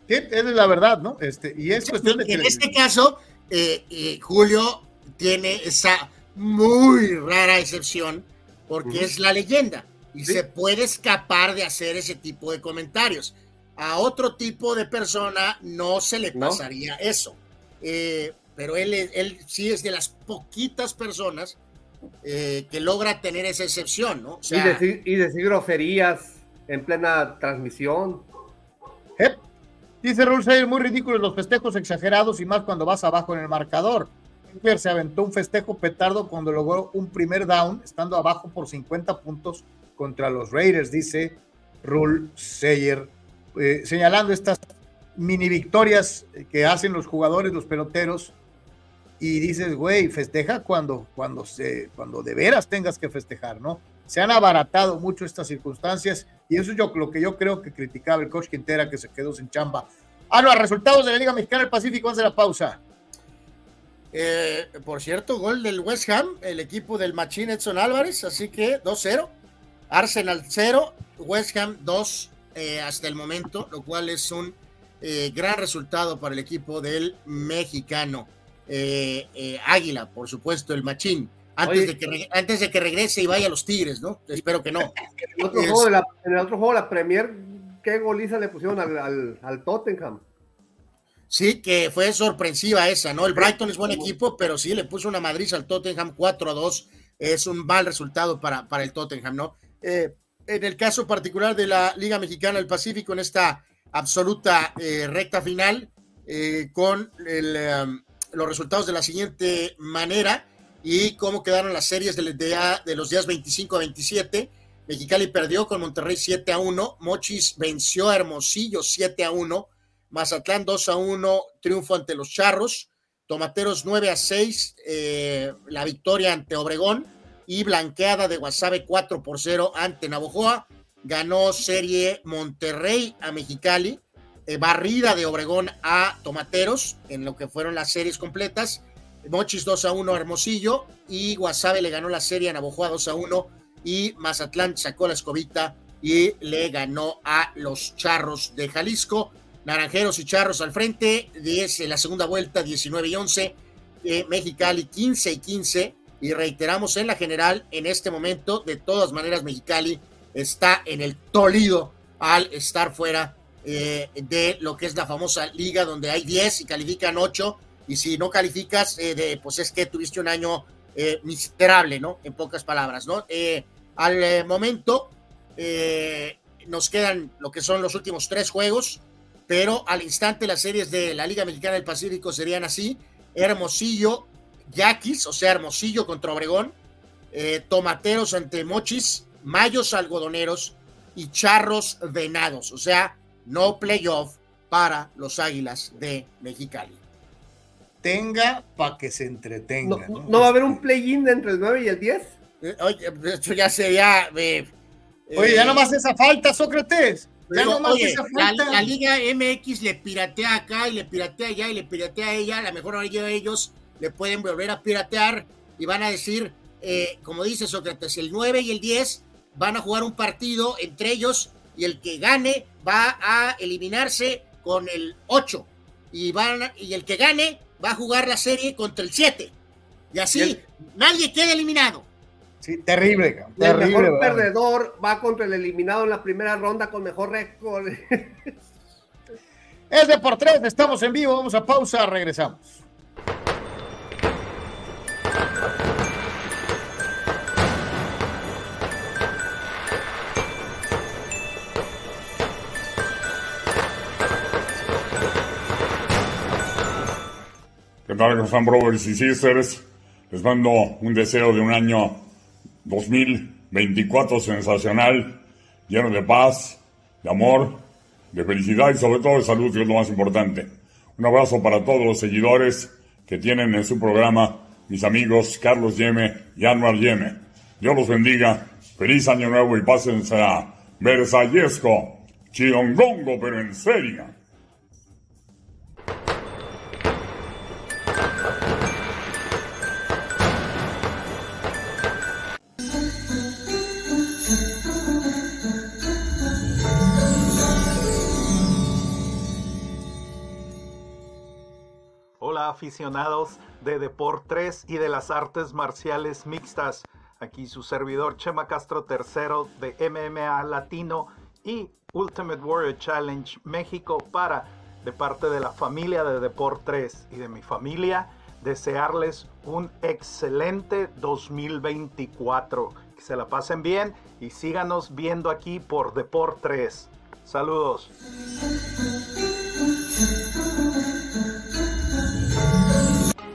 Sí, es la verdad, ¿no? Este, y es cuestión de que... En este caso, eh, eh, Julio tiene esa muy rara excepción porque es la leyenda y se puede escapar de hacer ese tipo de comentarios. A otro tipo de persona no se le pasaría eso. Eh, pero él, él sí es de las poquitas personas eh, que logra tener esa excepción, ¿no? y, decir, y, decir, groserías en plena transmisión. Dice Raúl muy ridículos los festejos exagerados y más cuando vas abajo en el marcador se aventó un festejo petardo cuando logró un primer down, estando abajo por 50 puntos contra los Raiders, dice Rule Sayer, eh, señalando estas mini victorias que hacen los jugadores, los peloteros, y dices, güey, festeja cuando, cuando, cuando de veras tengas que festejar, ¿no? Se han abaratado mucho estas circunstancias y eso es lo que yo creo que criticaba el coach Quintera que se quedó sin chamba. Ah, no, resultados de la Liga Mexicana del Pacífico, antes de la pausa. Eh, por cierto, gol del West Ham, el equipo del Machín Edson Álvarez, así que 2-0. Arsenal 0, West Ham 2, eh, hasta el momento, lo cual es un eh, gran resultado para el equipo del mexicano. Eh, Águila, por supuesto, el machín. Antes, de que, antes de que regrese y vaya a los Tigres, ¿no? Espero que no. En el otro, juego, de la, en el otro juego, la Premier, ¿qué goliza le pusieron al, al, al Tottenham? Sí, que fue sorpresiva esa, ¿no? El Brighton es buen equipo, pero sí le puso una madriz al Tottenham 4 a 2. Es un mal resultado para, para el Tottenham, ¿no? Eh, en el caso particular de la Liga Mexicana del Pacífico, en esta absoluta eh, recta final, eh, con um, los resultados de la siguiente manera y cómo quedaron las series de, de los días 25 a 27. Mexicali perdió con Monterrey 7 a 1, Mochis venció a Hermosillo 7 a 1. Mazatlán 2 a 1, triunfo ante los Charros. Tomateros 9 a 6, eh, la victoria ante Obregón. Y blanqueada de Guasave 4 por 0 ante Navojoa. Ganó serie Monterrey a Mexicali. Eh, barrida de Obregón a Tomateros en lo que fueron las series completas. Mochis 2 a 1 a Hermosillo. Y Guasave le ganó la serie a Navojoa 2 a 1. Y Mazatlán sacó la escobita y le ganó a los Charros de Jalisco. Naranjeros y Charros al frente, 10 en la segunda vuelta, 19 y 11, eh, Mexicali 15 y 15, y reiteramos en la general, en este momento, de todas maneras, Mexicali está en el Tolido al estar fuera eh, de lo que es la famosa liga, donde hay 10 y califican 8, y si no calificas, eh, de, pues es que tuviste un año eh, miserable, ¿no? En pocas palabras, ¿no? al momento, nos quedan lo que son los últimos tres juegos, pero al instante las series de la Liga Mexicana del Pacífico serían así: Hermosillo, Yaquis, o sea, Hermosillo contra Obregón, eh, Tomateros ante Mochis, Mayos Algodoneros y Charros Venados, o sea, no playoff para los Águilas de Mexicali. Tenga para que se entretenga. ¿No, va a haber un play-in entre el 9 y el 10? Eh, oye, esto ya sería. Eh, oye, ya nomás esa falta, Sócrates la, Liga MX le piratea acá y le piratea allá y le piratea a ella. A lo mejor ellos le pueden volver a piratear y van a decir, eh, como dice Sócrates, el 9 y el 10 van a jugar un partido entre ellos y el que gane va a eliminarse con el 8 y, van, y el que gane va a jugar la serie contra el 7. Y así nadie queda eliminado. Sí, terrible, El mejor perdedor va contra el eliminado en la primera ronda con mejor récord. Es de por tres, estamos en vivo, vamos a pausa, regresamos. ¿Qué tal, están brothers y sisters? Les mando un deseo de un año 2024 sensacional, lleno de paz, de amor, de felicidad y sobre todo de salud, que es lo más importante. Un abrazo para todos los seguidores que tienen en su programa mis amigos Carlos Yeme y Anwar Yeme. Dios los bendiga, feliz año nuevo y pásense a Versallesco, Chiongongo, pero en serio. Aficionados de Deportes y de las artes marciales mixtas. Aquí su servidor Chema Castro III de MMA Latino y Ultimate Warrior Challenge México para, de parte de la familia de Deportes y de mi familia, desearles un excelente 2024. Que se la pasen bien y síganos viendo aquí por Deportes. Saludos.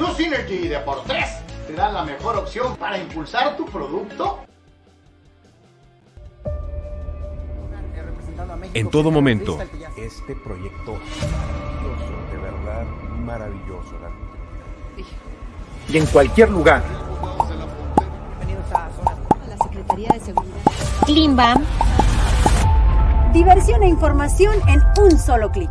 Tu Synergy de por 3 te dan la mejor opción para impulsar tu producto. En todo momento. Este proyecto de verdad maravilloso. Y en cualquier lugar. La Secretaría de Seguridad. Klimbam. Diversión e información en un solo clic.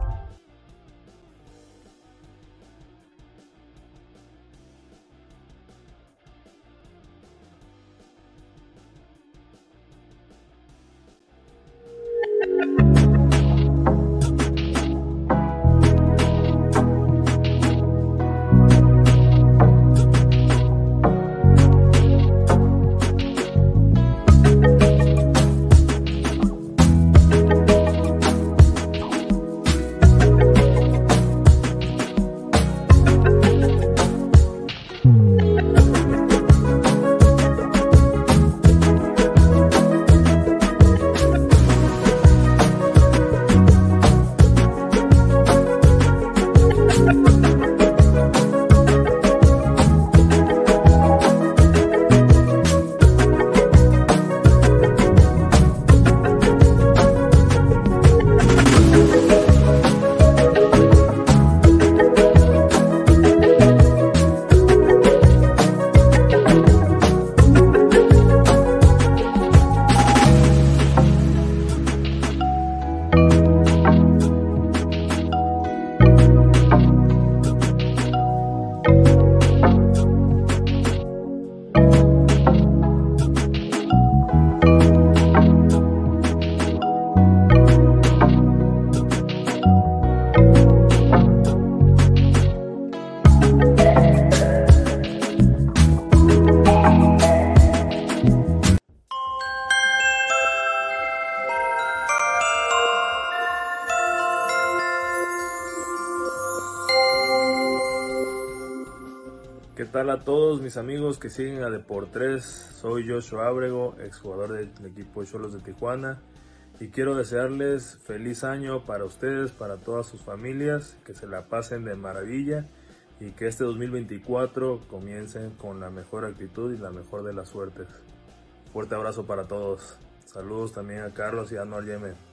Mis amigos que siguen a Deportes, soy Joshua Abrego, exjugador del equipo Cholos de Tijuana y quiero desearles feliz año para ustedes, para todas sus familias, que se la pasen de maravilla y que este 2024 comiencen con la mejor actitud y la mejor de las suertes. Fuerte abrazo para todos. Saludos también a Carlos y a Anual Yemen.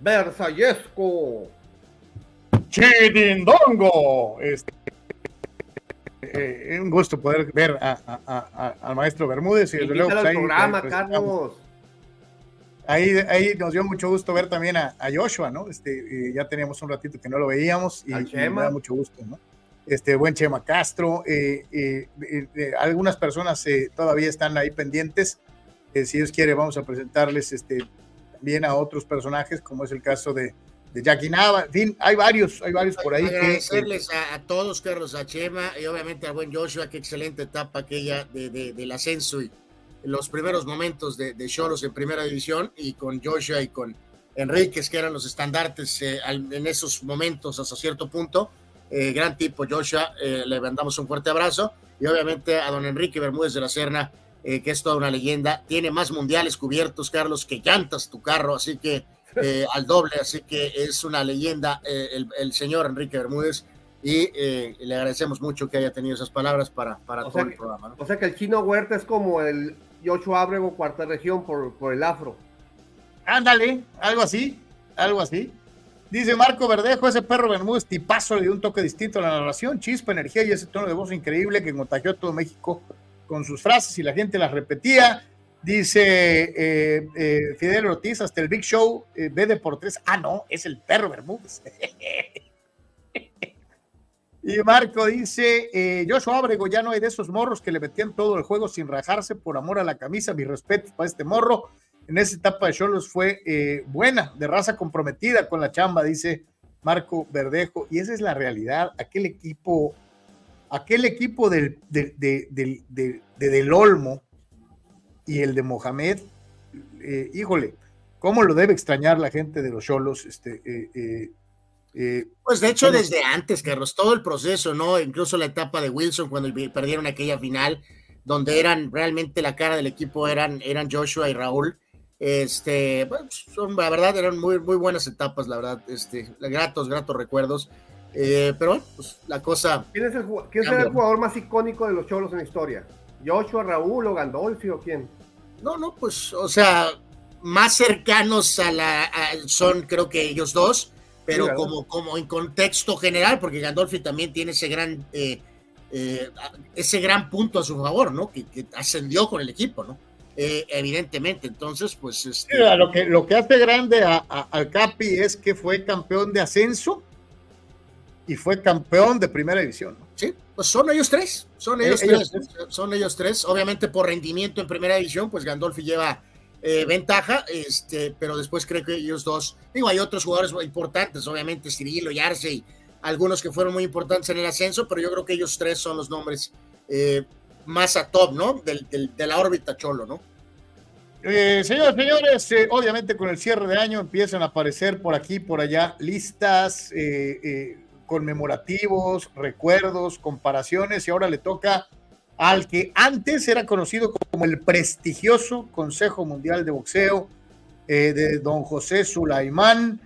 Versallesco. Chidindongo. Este, eh, un gusto poder ver al maestro Bermúdez y desde luego pues, ahí, programa, pues, Carlos. Ahí, ahí, nos dio mucho gusto ver también a, Joshua, ¿no? Este, eh, ya teníamos un ratito que no lo veíamos y, me da mucho gusto, ¿no? Este buen Chema Castro, eh, algunas personas todavía están ahí pendientes. si Dios quiere, vamos a presentarles este, bien a otros personajes, como es el caso de, de Jackie Nava. En fin, hay varios, hay varios por ahí. Agradecerles a, todos, Carlos, a Chema y obviamente a buen Joshua, qué excelente etapa aquella de, del ascenso y los primeros momentos de, de Cholos en primera división y con Joshua y con Enríquez, que eran los estandartes eh, en esos momentos hasta cierto punto. Eh, gran tipo, Joshua, eh, le mandamos un fuerte abrazo y obviamente a don Enrique Bermúdez de la Serna, eh, que es toda una leyenda. Tiene más mundiales cubiertos, Carlos, que llantas tu carro, así que eh, al doble, así que es una leyenda eh, el, señor Enrique Bermúdez y le agradecemos mucho que haya tenido esas palabras para, para todo el programa. O sea que el chino Huerta es como el Yocho Abrego, cuarta región por, por el afro. Ándale, algo así, algo así. Dice Marco Verdejo, ese perro Bermúdez tipazo le dio un toque distinto a la narración, chispa, energía y ese tono de voz increíble que contagió a todo México con sus frases y la gente las repetía. Dice eh, eh, Fidel Ortiz, hasta el Big Show eh, ve de por tres. Ah, no, es el perro Bermúdez. y Marco dice: Joshua Abrego, ya no hay de esos morros que le metían todo el juego sin rajarse por amor a la camisa. Mi respeto para este morro. En esa etapa de Cholos fue buena, de raza comprometida con la chamba, dice Marco Verdejo. Y esa es la realidad. Aquel equipo aquel equipo del, del, Olmo y el de Mohamed, eh, híjole, ¿cómo lo debe extrañar la gente de los Cholos? Este, eh, eh, pues de hecho, desde antes, Carlos, todo el proceso, ¿no? Incluso la etapa de Wilson cuando perdieron aquella final, donde eran realmente la cara del equipo eran, eran Joshua y Raúl. Este, pues, son, la verdad, eran muy, muy buenas etapas, la verdad, este, gratos, gratos recuerdos. Eh, pero bueno, pues la cosa. ¿Quién es el, quién es el jugador más icónico de los Cholos en la historia? ¿Joshua, Raúl o Gandolfi o quién? No, no, pues, o sea, más cercanos a la. son, creo que ellos dos, pero como, como en contexto general, porque Gandolfi también tiene ese gran. Eh, eh, ese gran punto a su favor, ¿no? Que, ascendió con el equipo, ¿no? Eh, evidentemente, entonces, pues... Este... lo, que, lo que hace grande a, al Capi es que fue campeón de ascenso y fue campeón de primera división. ¿no? Sí, pues son ellos tres, son ellos, tres, son ellos tres, obviamente por rendimiento en primera división, pues Gandolfi lleva eh, ventaja, este, pero después creo que ellos dos, digo, hay otros jugadores importantes, obviamente Cirilo y Arce y algunos que fueron muy importantes en el ascenso, pero yo creo que ellos tres son los nombres eh, más a top, ¿no? de la órbita Cholo, ¿no? Eh, señores, señores, eh, obviamente con el cierre de año empiezan a aparecer por aquí, por allá, listas conmemorativos, recuerdos, comparaciones, y ahora le toca al que antes era conocido como el prestigioso Consejo Mundial de Boxeo de don José Sulaimán,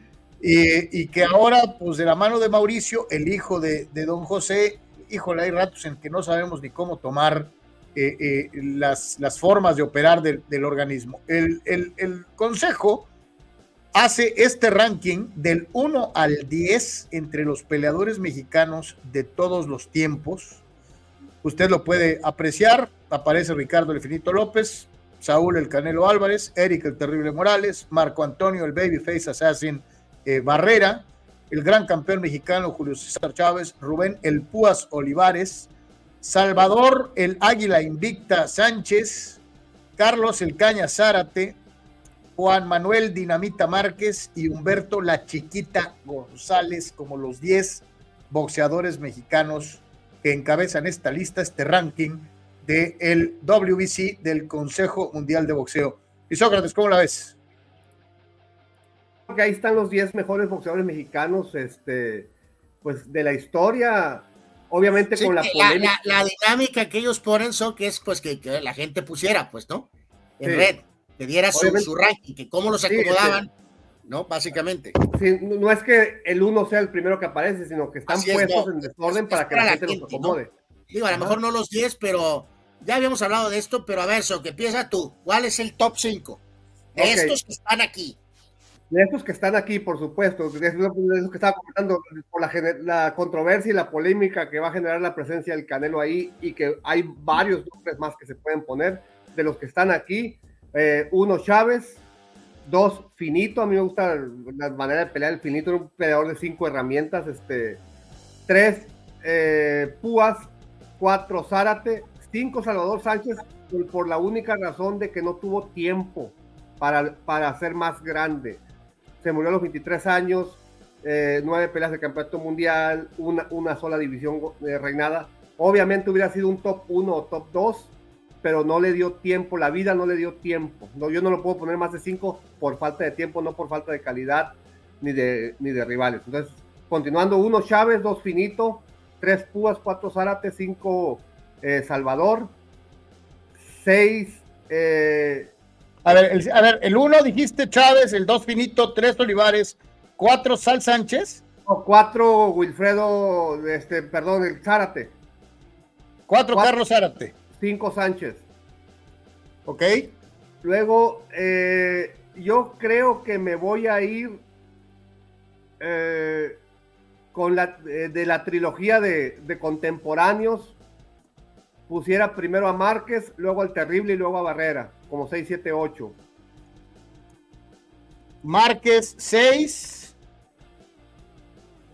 y que ahora, pues de la mano de Mauricio, el hijo de, don José, híjole, hay ratos en que no sabemos ni cómo tomar eh, eh, las, formas de operar del, organismo. El, Consejo hace este ranking del 1 al 10 entre los peleadores mexicanos de todos los tiempos. Usted lo puede apreciar. Aparece Ricardo El Finito López, Saúl El Canelo Álvarez, Eric El Terrible Morales, Marco Antonio El Babyface Assassin eh, Barrera, el gran campeón mexicano Julio César Chávez, Rubén El Púas Olivares, Salvador El Águila Invicta Sánchez, Carlos El Caña Zárate, Juan Manuel Dinamita Márquez y Humberto La Chiquita González como los 10 boxeadores mexicanos que encabezan esta lista, este ranking del el WBC del Consejo Mundial de Boxeo. Y Sócrates, ¿cómo la ves? que ahí están los 10 mejores boxeadores mexicanos este, pues, de la historia. Obviamente con la polémica. La, dinámica que ellos ponen son que es pues que, la gente pusiera, pues, ¿no? En red, que diera su, ranking, que cómo los acomodaban, ¿no? Básicamente. no es que el uno sea el primero que aparece, sino que están puestos en desorden para que la, gente, los acomode. Digo, a lo mejor no los 10, pero ya habíamos hablado de esto, pero a ver, eso, que empieza tú. ¿Cuál es el top 5? De estos que están aquí. De estos que están aquí, por supuesto, de esos, que estaba comentando por la, controversia y la polémica que va a generar la presencia del Canelo ahí y que hay varios nombres más que se pueden poner de los que están aquí. Eh, uno Chávez, dos Finito, a mí me gusta la manera de pelear el Finito, un peleador de cinco herramientas, este, tres eh, Púas, cuatro Zárate, cinco Salvador Sánchez, por, la única razón de que no tuvo tiempo para, para ser más grande. Se murió a los 23 años, eh, nueve peleas de campeonato mundial, una, una sola división reinada. Obviamente hubiera sido un top 1 o top 2, pero no le dio tiempo, la vida no le dio tiempo. No, yo no lo puedo poner más de 5 por falta de tiempo, no por falta de calidad ni de, ni de rivales. Entonces, continuando, uno Chávez, dos Finito, tres Púas, cuatro Zárate, cinco eh, Salvador, seis eh, a ver, el, a ver, el uno dijiste Chávez, el dos Finito, tres Olivares, cuatro Sal Sánchez. cuatro Wilfredo, este, perdón, el Zárate. Cuatro, Carlos Zárate. Cinco Sánchez. Ok. Luego, eh, yo creo que me voy a ir eh, con la eh, de la trilogía de, de, contemporáneos. Pusiera primero a Márquez, luego al Terrible y luego a Barrera como 6, 7, 8. Márquez 6.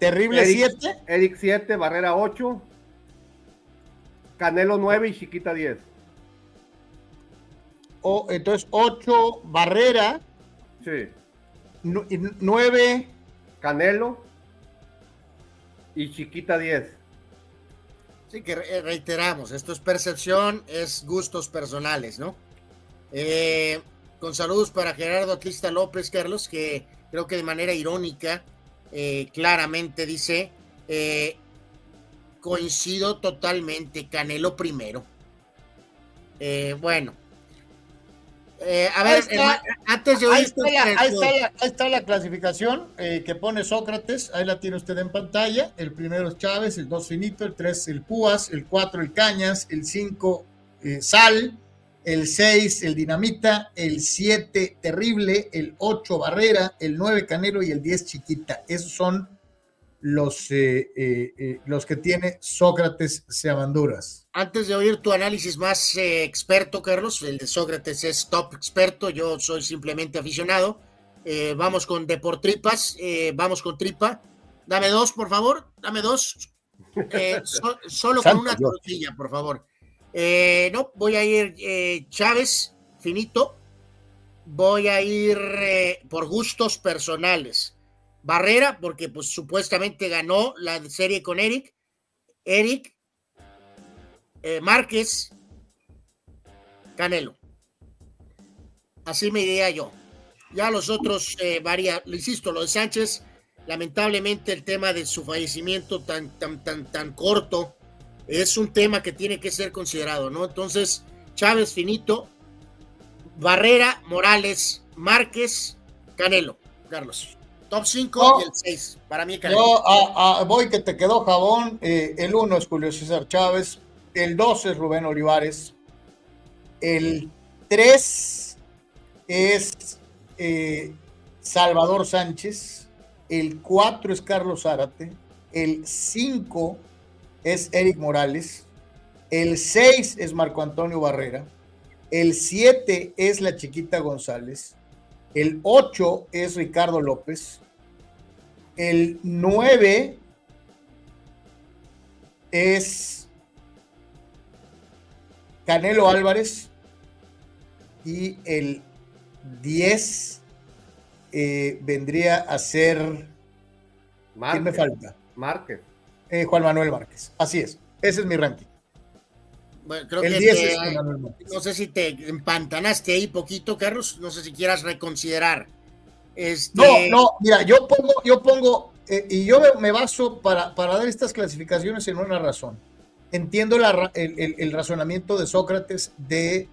Terrible 7. Eric 7, Barrera 8. Canelo 9 y Chiquita 10. O, entonces 8 Barrera. Sí. 9 Canelo y Chiquita 10. Sí, que reiteramos, esto es percepción, es gustos personales, ¿no? Eh, con saludos para Gerardo Atlista López, Carlos, que creo que de manera irónica, eh, claramente dice, eh, coincido totalmente, Canelo primero. bueno, Eh, a ver, antes de ahí está, la, ahí, está la, clasificación eh, que pone Sócrates. Ahí la tiene usted en pantalla. El primero es Chávez, el dos Finito, el tres el Púas, el cuatro el Cañas, el cinco eh, Sal, el seis el Dinamita, el siete Terrible, el ocho Barrera, el nueve Canelo y el diez Chiquita. Esos son los, eh, eh, eh, los que tiene Sócrates Seabanduras. Antes de oír tu análisis más experto, Carlos, el de Sócrates es top experto, yo soy simplemente aficionado. vamos con Deportripas, vamos con Tripa. Dame dos, por favor, dame dos. solo con una tortilla, por favor. no, voy a ir Chávez, finito. Voy a ir por gustos personales. Barrera, porque pues supuestamente ganó la serie con Eric. Eric, eh, Márquez, Canelo. Así me diría yo. Ya los otros, eh, varía, lo insisto, lo de Sánchez, lamentablemente el tema de su fallecimiento tan, tan, tan, tan corto es un tema que tiene que ser considerado, ¿no? Entonces, Chávez finito, Barrera, Morales, Márquez, Canelo, Carlos. Top 5 y el 6. Para mí, Yo a, voy que te quedó jabón. Eh, el 1 es Julio César Chávez. El 2 es Rubén Olivares. El 3 es eh, Salvador Sánchez. El 4 es Carlos Zárate. El 5 es Eric Morales. El 6 es Marco Antonio Barrera. El 7 es la chiquita González. El 8 es Ricardo López. El 9 es Canelo Álvarez. Y el 10 eh, vendría a ser. ¿Quién me falta? Márquez. Eh, Juan Manuel Márquez. Así es. Ese es mi ranking. Bueno, creo que no sé si te empantanaste ahí poquito, Carlos. No sé si quieras reconsiderar. Este... No, no, mira, yo pongo, yo pongo, eh, y yo me baso para, para dar estas clasificaciones en una razón. Entiendo el, razonamiento de Sócrates de,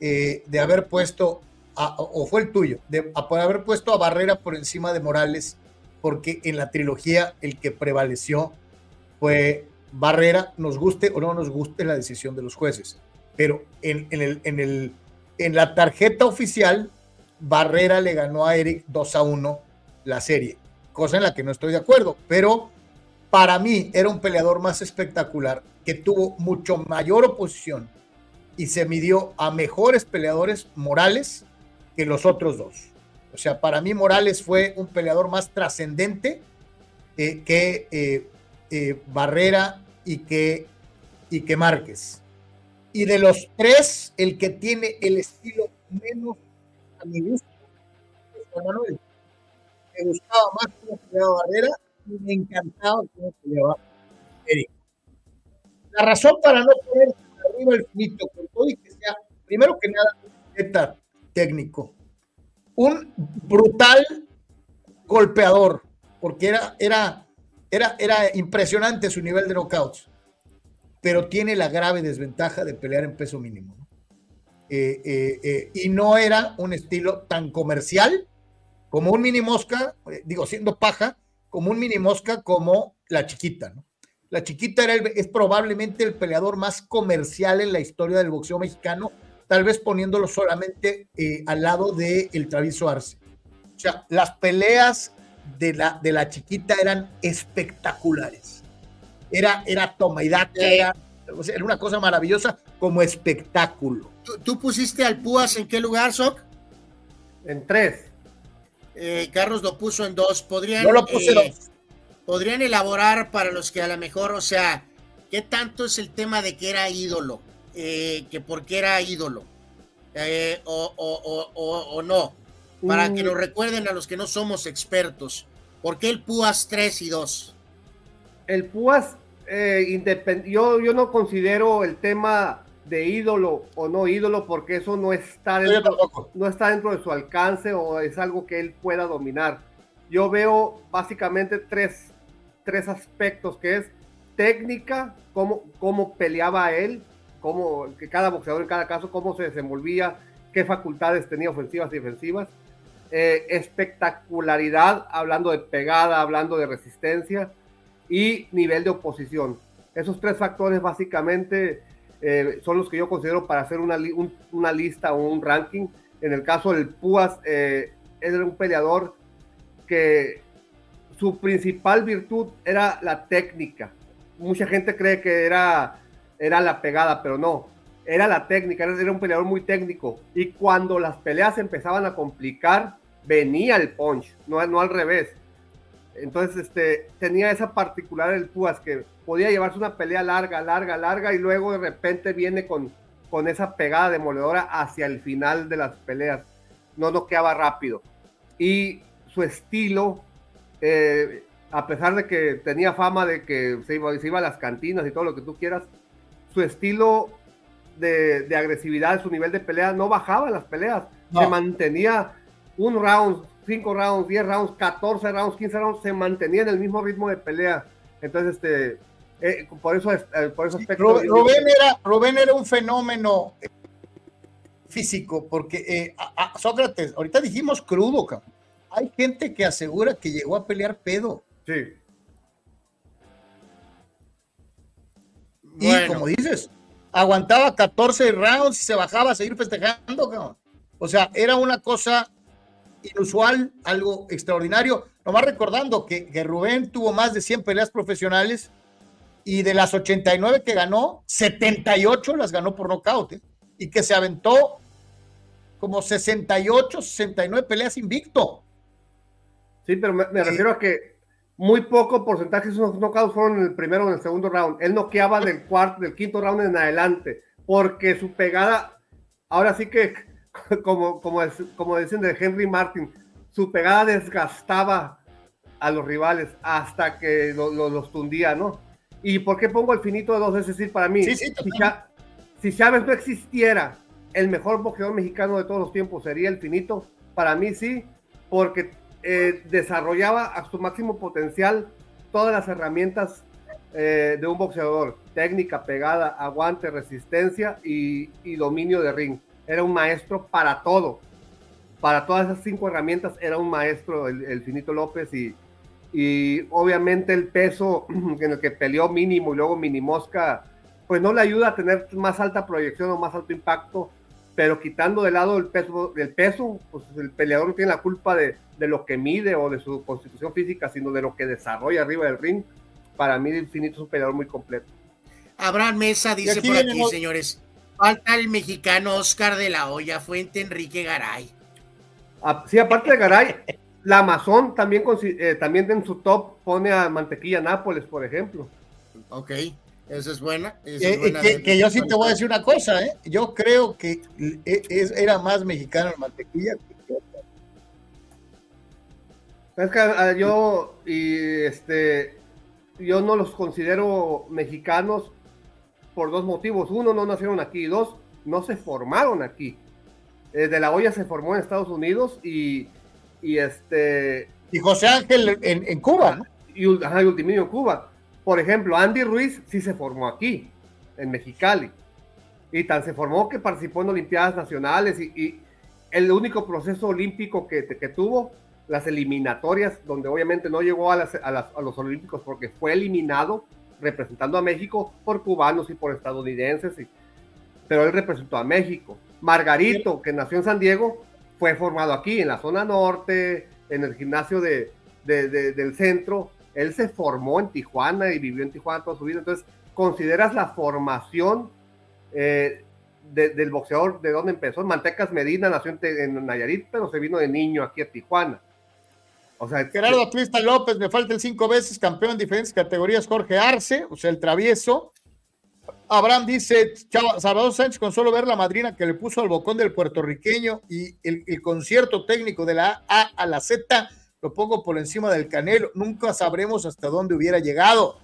eh, de haber puesto, o fue el tuyo, de haber puesto a Barrera por encima de Morales, porque en la trilogía el que prevaleció fue Barrera, nos guste o no nos guste la decisión de los jueces. Pero en, el, en, el, en la tarjeta oficial, Barrera le ganó a Eric 2 a 1 la serie, cosa en la que no estoy de acuerdo, pero para mí era un peleador más espectacular que tuvo mucho mayor oposición y se midió a mejores peleadores morales que los otros dos. O sea, para mí Morales fue un peleador más trascendente eh, que eh, eh, Barrera y que, y que Márquez. Y de los tres, el que tiene el estilo menos a mi gusto es Juan Manuel. Me gustaba más cómo peleaba Barrera y me encantaba cómo peleaba Eric. La razón para no poner arriba el finito con todo y que sea, primero que nada, un técnico. Un brutal golpeador, porque era, era era, impresionante su nivel de knockouts, pero tiene la grave desventaja de pelear en peso mínimo. Eh, eh, eh, y no era un estilo tan comercial como un mini mosca, digo, siendo paja, como un mini mosca como la chiquita. La chiquita era es probablemente el peleador más comercial en la historia del boxeo mexicano, tal vez poniéndolo solamente al lado de el Travieso Arce. O sea, las peleas de la, de la chiquita eran espectaculares. Era, era toma y era, era una cosa maravillosa como espectáculo. ¿Tú, pusiste al Púas en qué lugar, Soc? En tres. Eh, Carlos lo puso en dos. ¿Podrían, Yo lo puse eh, ¿Podrían elaborar para los que a lo mejor, o sea, qué tanto es el tema de que era ídolo? Eh, que por qué era ídolo. o, o, o, o no para que lo mm. recuerden a los que no somos expertos. ¿Por qué el Púas 3 y 2? El Púas, eh, yo, yo no considero el tema de ídolo o no ídolo porque eso no está, dentro, no está dentro de su alcance o es algo que él pueda dominar. Yo veo básicamente tres, tres aspectos que es técnica, cómo, cómo peleaba él, cómo que cada boxeador en cada caso, cómo se desenvolvía, qué facultades tenía ofensivas y defensivas. Eh, espectacularidad, hablando de pegada, hablando de resistencia y nivel de oposición. Esos tres factores básicamente eh, son los que yo considero para hacer una, una, lista o un ranking. En el caso del Púas, eh, era un peleador que su principal virtud era la técnica. Mucha gente cree que era, era la pegada, pero no. Era la técnica, era un peleador muy técnico. Y cuando las peleas empezaban a complicar, venía el punch, no, no al revés. Entonces, este, tenía esa particular el Púas que podía llevarse una pelea larga, larga, larga y luego de repente viene con, con esa pegada demoledora hacia el final de las peleas. No noqueaba rápido. Y su estilo, eh, a pesar de que tenía fama de que se iba, se iba, a las cantinas y todo lo que tú quieras, su estilo de, de agresividad, su nivel de pelea no bajaba en las peleas. Se mantenía un round, 5 rounds, 10 rounds, 14 rounds, 15 rounds, se mantenía en el mismo ritmo de pelea. Entonces, este, eh, por eso, eh, por eso aspecto, Rubén, era, Rubén era un fenómeno físico, porque eh, Sócrates, ahorita dijimos crudo, Hay gente que asegura que llegó a pelear pedo. Sí. Y como dices, aguantaba 14 rounds y se bajaba a seguir festejando, O sea, era una cosa inusual, algo extraordinario. Nomás recordando que, que, Rubén tuvo más de 100 peleas profesionales y de las 89 que ganó, 78 las ganó por nocaut ¿eh? y que se aventó como 68, 69 peleas invicto. Sí, pero me, refiero a que muy poco porcentaje de esos knockouts fueron en el primero o en el segundo round. Él noqueaba del cuarto, del quinto round en adelante, porque su pegada, ahora sí que como, como, como dicen de Henry Martin, su pegada desgastaba a los rivales hasta que los tundía, ¿no? ¿Y por qué pongo el finito de dos? Es decir, para mí, si, Chávez no existiera, el mejor boxeador mexicano de todos los tiempos sería el finito. Para mí sí, porque eh, desarrollaba a su máximo potencial todas las herramientas eh, de un boxeador: técnica, pegada, aguante, resistencia y, dominio de ring era un maestro para todo. Para todas esas cinco herramientas era un maestro el, Finito López y, y obviamente el peso en el que peleó mínimo y luego minimosca, pues no le ayuda a tener más alta proyección o más alto impacto, pero quitando de lado el peso, el peso pues el peleador no tiene la culpa de, de, lo que mide o de su constitución física, sino de lo que desarrolla arriba del ring. Para mí el Finito es un peleador muy completo. Abraham Mesa dice por aquí, señores, Falta el mexicano Oscar de la Hoya, Fuente Enrique Garay. Ah, sí, aparte de Garay, la Amazon también, eh, también en su top pone a Mantequilla Nápoles, por ejemplo. Ok, esa es buena. Eh, que, yo sí te voy a decir una cosa, ¿eh? yo creo que era más mexicano el Mantequilla. Es que ah, yo, y este, yo no los considero mexicanos por dos motivos. Uno, no nacieron aquí. Y dos, no se formaron aquí. Eh, de la olla se formó en Estados Unidos y, y este... Y José Ángel en, Cuba, ¿no? Y, ajá, y en Cuba. Por ejemplo, Andy Ruiz sí se formó aquí, en Mexicali. Y tan se formó que participó en Olimpiadas Nacionales y, el único proceso olímpico que, tuvo, las eliminatorias, donde obviamente no llegó a, las, a, los Olímpicos porque fue eliminado representando a México por cubanos y por estadounidenses, pero él representó a México. Margarito, que nació en San Diego, fue formado aquí, en la zona norte, en el gimnasio de, del centro. Él se formó en Tijuana y vivió en Tijuana toda su vida. Entonces, ¿consideras la formación eh, del boxeador de dónde empezó? Mantecas Medina nació en, en Nayarit, pero se vino de niño aquí a Tijuana. O sea, Gerardo Atlista López, me falta el cinco veces campeón en diferentes categorías, Jorge Arce, o sea, el travieso. Abraham dice, Salvador Sánchez, con solo ver la madrina que le puso al bocón del puertorriqueño y el, concierto técnico de la A a la Z, lo pongo por encima del canelo. Nunca sabremos hasta dónde hubiera llegado.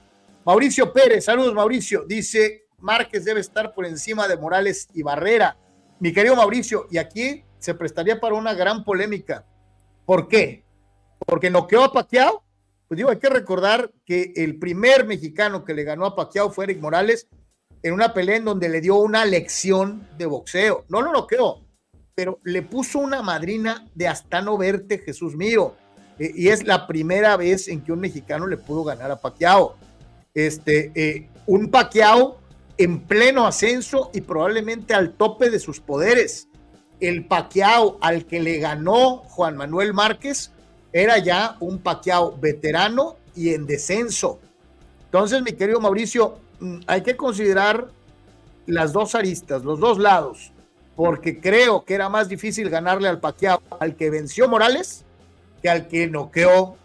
Mauricio Pérez, saludos Mauricio, dice, Márquez debe estar por encima de Morales y Barrera. Mi querido Mauricio, y aquí se prestaría para una gran polémica. ¿Por qué? porque noqueó a Pacquiao. Pues digo, hay que recordar que el primer mexicano que le ganó a Pacquiao fue Eric Morales en una pelea en donde le dio una lección de boxeo. No lo noqueó, pero le puso una madrina de hasta no verte, Jesús mío. Eh, y es la primera vez en que un mexicano le pudo ganar a Pacquiao. Este, eh, un Pacquiao en pleno ascenso y probablemente al tope de sus poderes. El Pacquiao al que le ganó Juan Manuel Márquez era ya un Pacquiao veterano y en descenso. Entonces, mi querido Mauricio, mm, hay que considerar las dos aristas, los dos lados, porque creo que era más difícil ganarle al Pacquiao al que venció Morales que al que noqueó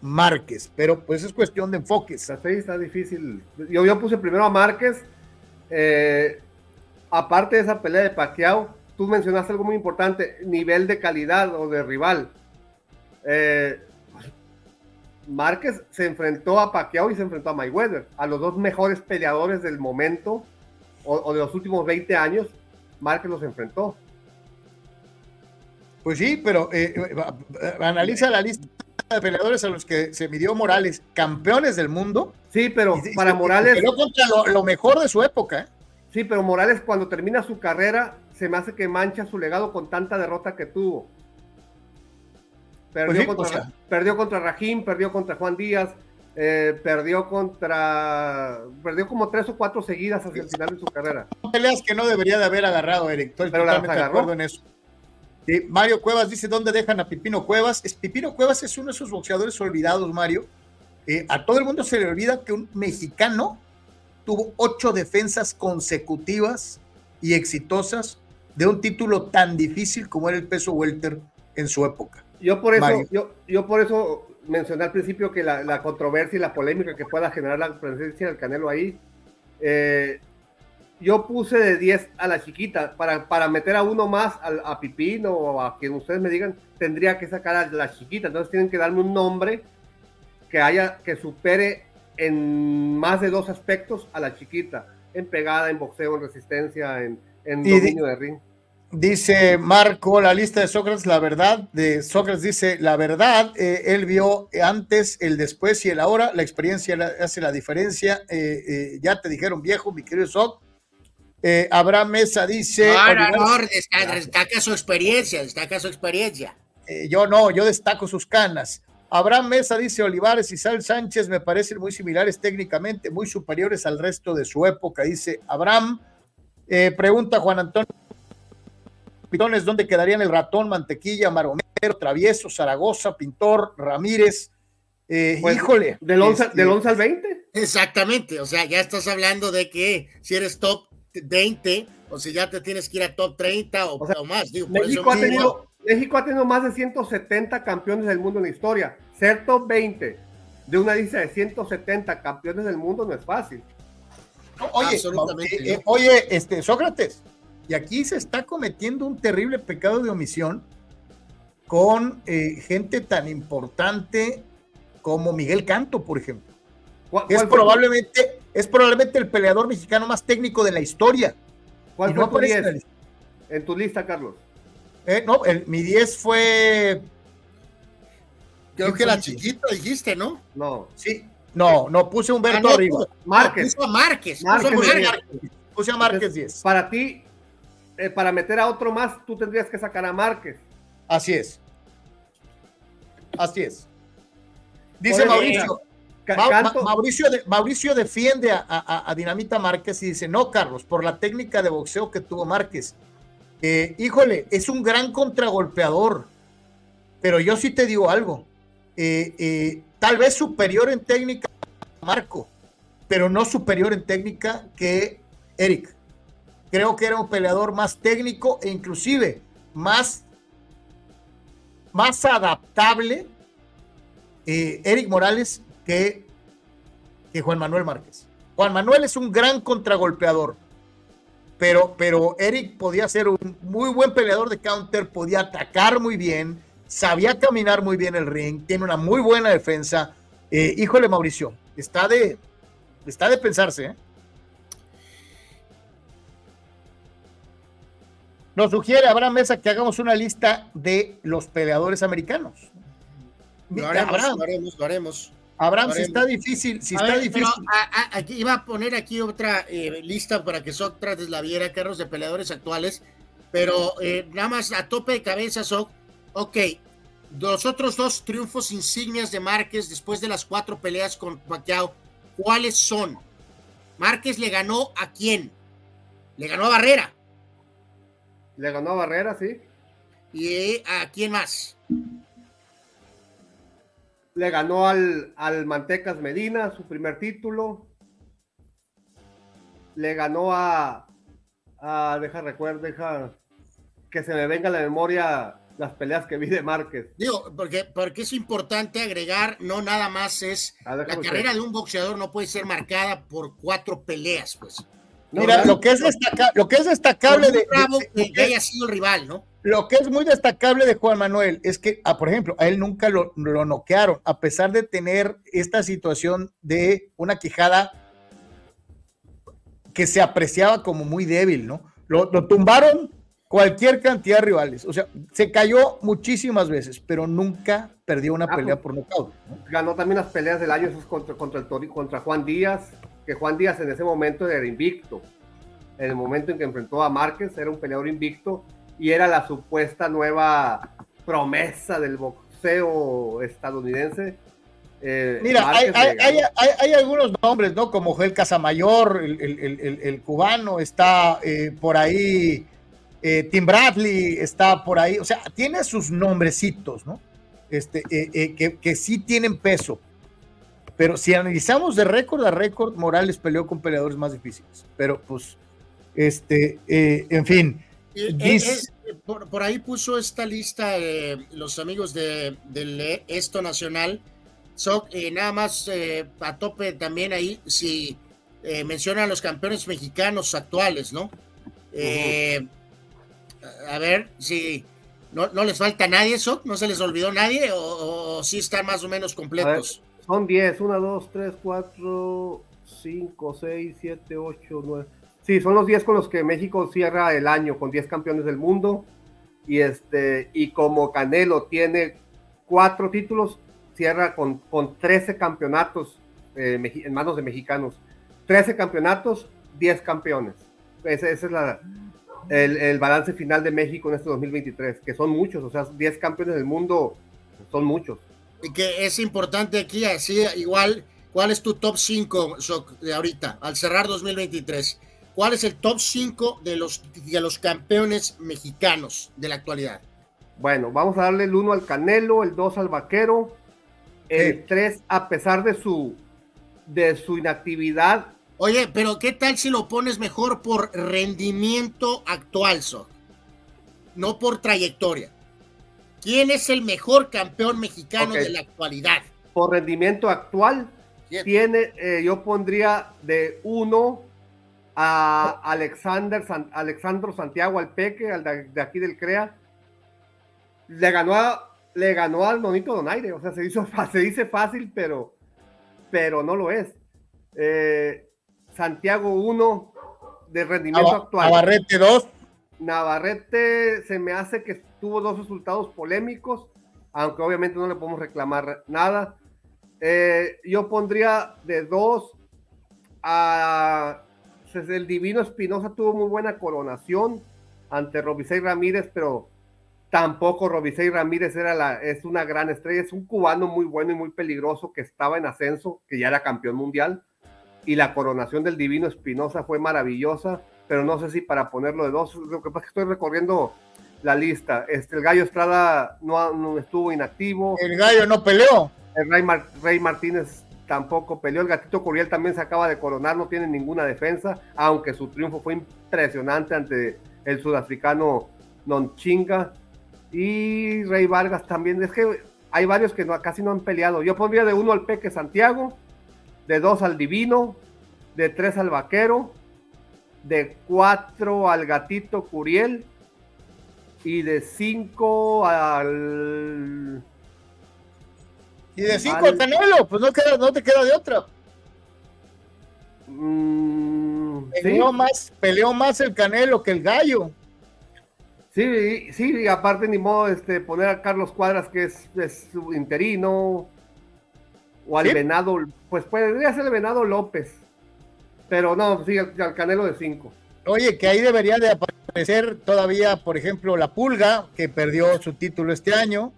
Márquez, pero pues es cuestión de enfoques. Está difícil. Yo, yo puse primero a Márquez, eh, aparte de esa pelea de Pacquiao, tú mencionaste algo muy importante, nivel de calidad o de rival. Eh, Márquez se enfrentó a Pacquiao y se enfrentó a Mayweather, a los dos mejores peleadores del momento o, de los últimos 20 años, Márquez los enfrentó. Pues sí, pero eh, analiza la lista de peleadores a los que se midió Morales, campeones del mundo. Sí, pero para Morales. Pero contra lo, mejor de su época. ¿eh? Sí, pero Morales, cuando termina su carrera, se me hace que mancha su legado con tanta derrota que tuvo. Perdió, pues contra, perdió contra Rajim, perdió contra Juan Díaz, eh, perdió contra. Perdió como tres o cuatro seguidas hacia el final de su carrera. Peleas que no debería de haber agarrado, Eric. Estoy pero de acuerdo en eso. Mario Cuevas dice, ¿dónde dejan a Pipino Cuevas? Es, Pipino Cuevas es uno de esos boxeadores olvidados, Mario. Eh, a todo el mundo se le olvida que un mexicano tuvo ocho defensas consecutivas y exitosas de un título tan difícil como era el peso welter en su época. Yo por eso, yo, yo por eso mencioné al principio que la, controversia y la polémica que pueda generar la presencia del Canelo ahí, eh, yo puse de 10 a la chiquita. Para, para meter a uno más, a, a Pipino o a quien ustedes me digan, tendría que sacar a la chiquita. Entonces tienen que darme un nombre que haya, que supere en más de dos aspectos a la chiquita. En pegada, en boxeo, en resistencia, en, en dominio de ring. Dice Marco, la lista de Sócrates, la verdad, de Sócrates dice, la verdad, eh, él vio antes, el después y el ahora, la experiencia hace la diferencia, eh, eh, ya te dijeron viejo, mi querido Soc, eh, Abraham Mesa dice. No, destaca, su experiencia, destaca su experiencia. Eh, yo no, yo destaco sus canas. Abraham Mesa dice: Olivares y Sal Sánchez me parecen muy similares técnicamente, muy superiores al resto de su época, dice Abraham. Eh, pregunta Juan Antonio Pitones: ¿dónde quedarían el ratón, mantequilla, maromero, travieso, Zaragoza, pintor, Ramírez? Pues, híjole. ¿Del 11, este, ¿Del 11 al 20? Exactamente, o sea, ya estás hablando de que si eres top 20, o si ya te tienes que ir a top 30 o, más. México, ha tenido, México ha tenido más de 170 campeones del mundo en la historia. Ser top 20 de una lista de 170 campeones del mundo no es fácil. Oye, eh, eh, oye, este, Sócrates, y aquí se está cometiendo un terrible pecado de omisión con eh, gente tan importante como Miguel Canto, por ejemplo. es probablemente es probablemente el peleador mexicano más técnico de la historia. ¿Cuál fue tu 10? En tu lista, Carlos. Eh, no, el, mi 10 fue. Creo que la chiquita dijiste, ¿no? No. Sí. No, no, puse Humberto ah, arriba. Márquez. Puso a Márquez. Puse a Márquez 10. Para ti, eh, para meter a otro más, tú tendrías que sacar a Márquez. Así es. Así es. Dice Mauricio, Mauricio, Mauricio, defiende a, Dinamita Márquez y dice, no, Carlos, por la técnica de boxeo que tuvo Márquez. Eh, híjole, es un gran contragolpeador, pero yo sí te digo algo, eh, eh, tal vez superior en técnica Marco, pero no superior en técnica que Eric. Creo que era un peleador más técnico e inclusive más, más adaptable. Eric Morales que, que Juan Manuel Márquez. Juan Manuel es un gran contragolpeador, pero, pero Eric podía ser un muy buen peleador de counter, podía atacar muy bien, sabía caminar muy bien el ring, tiene una muy buena defensa. Eh, híjole, Mauricio, está de, está de pensarse. ¿eh? Nos sugiere Abraham Mesa que hagamos una lista de los peleadores americanos. Lo haremos, lo haremos, lo haremos. Abraham, si está difícil, si está difícil. aquí iba a poner aquí otra eh, lista para que Sócrates la viera, Carlos, de peleadores actuales, pero eh, nada más a tope de cabeza, so, ok, los otros dos triunfos insignias de Márquez después de las cuatro peleas con Pacquiao, ¿cuáles son? Márquez le ganó a quién? Le ganó a Barrera. Le ganó a Barrera, sí. ¿Y a quién más? Le ganó al, al Mantecas Medina, su primer título. Le ganó a, a deja recuerdo, deja que se me venga a la memoria las peleas que vi de Márquez. Digo, porque, porque es importante agregar, no nada más es, la carrera de un boxeador no puede ser marcada por cuatro peleas, pues. Mira, lo que es, destaca- lo que es destacable de, bravo de- que haya sido rival, ¿no? Lo que es muy destacable de Juan Manuel es que, ah, por ejemplo, a él nunca lo, lo noquearon, a pesar de tener esta situación de una quijada que se apreciaba como muy débil, ¿no? Lo, lo tumbaron cualquier cantidad de rivales, o sea, se cayó muchísimas veces, pero nunca perdió una Ah, pelea pues, por nocaut. ¿no? Ganó también las peleas del año contra, contra, el Tori- contra Juan Díaz, que Juan Díaz en ese momento era invicto. En el momento en que enfrentó a Márquez, era un peleador invicto y era la supuesta nueva promesa del boxeo estadounidense. Eh, Mira, hay, algunos nombres, ¿no? Como Joel Casamayor, el, el- el- el- cubano, está eh, por ahí, eh, Tim Bradley está por ahí, o sea, tiene sus nombrecitos, ¿no? Este, que, que sí tienen peso. Pero si analizamos de récord a récord, Morales peleó con peleadores más difíciles. Pero pues, este, en fin. Eh, eh, eh, por, por ahí puso esta lista eh, los amigos de, del Esto Nacional. So, eh, nada más eh, a tope también ahí, si eh, mencionan los campeones mexicanos actuales, ¿no? Eh, a ver si no, no les falta nadie, eso, no se les olvidó nadie, o, o si están más o menos A ver, completos. son 10, 1, 2, 3, 4, 5, 6, 7, 8, 9. Sí, son los 10 con los que México cierra el año, con 10 campeones del mundo. Y, este, y como Canelo tiene cuatro títulos, cierra con, con 13 campeonatos eh, en manos de mexicanos. 13 campeonatos, 10 campeones. Ese, ese es la, el, el balance final de México en este 2023, que son muchos, o sea, 10 campeones del mundo son muchos. Y que es importante aquí, así igual, ¿cuál es tu top 5 de ahorita, al cerrar 2023? ¿Cuál es el top 5 de los, de los campeones mexicanos de la actualidad? Bueno, vamos a darle el 1 al Canelo, el 2 al Vaquero, el 3 a pesar de su de su inactividad. Oye, pero ¿qué tal si lo pones mejor por rendimiento actual, Soc? No por trayectoria. ¿Quién es el mejor campeón mexicano de la actualidad? Por rendimiento actual, tiene, eh, yo pondría de 1 a Alexander San- Alexandro Santiago Alpeque, al de, de aquí del CREA. Le ganó, a- le ganó al Nonito Donaire, o sea, se, hizo, se dice fácil, pero, pero no lo es. Eh, Santiago 1 de rendimiento Nava- actual. Navarrete 2. Navarrete se me hace que tuvo dos resultados polémicos, aunque obviamente no le podemos reclamar nada. Eh, yo pondría de dos a el Divino Espinosa tuvo muy buena coronación ante Robisei Ramírez, pero tampoco Robisei Ramírez era la, es una gran estrella, es un cubano muy bueno y muy peligroso que estaba en ascenso, que ya era campeón mundial, y la coronación del Divino Espinosa fue maravillosa, pero no sé si para ponerlo de dos, lo que pasa es que estoy recorriendo la lista. Este, el Gallo Estrada no, no estuvo inactivo. El Gallo no peleó. El Rey, Mar- Rey Martínez tampoco peleó. El Gatito Curiel también se acaba de coronar, no tiene ninguna defensa, aunque su triunfo fue impresionante ante el sudafricano Nonchinga. Y Rey Vargas también. Es que hay varios que casi no han peleado. Yo pondría de uno al Peque Santiago, de dos al Divino, de tres al Vaquero, de cuatro al Gatito Curiel y de cinco al... Y de 5 al- al Canelo, pues no, queda, no te queda de otra. Mm, Peleó, más, peleó más el Canelo que el Gallo. Sí, sí, y aparte ni modo este, poner a Carlos Cuadras, que es, es su interino, o al Sí. Venado, pues podría ser el Venado López, pero no, sí, al, al Canelo de 5. Oye, que ahí debería de aparecer todavía, por ejemplo, la Pulga, que perdió su título este año.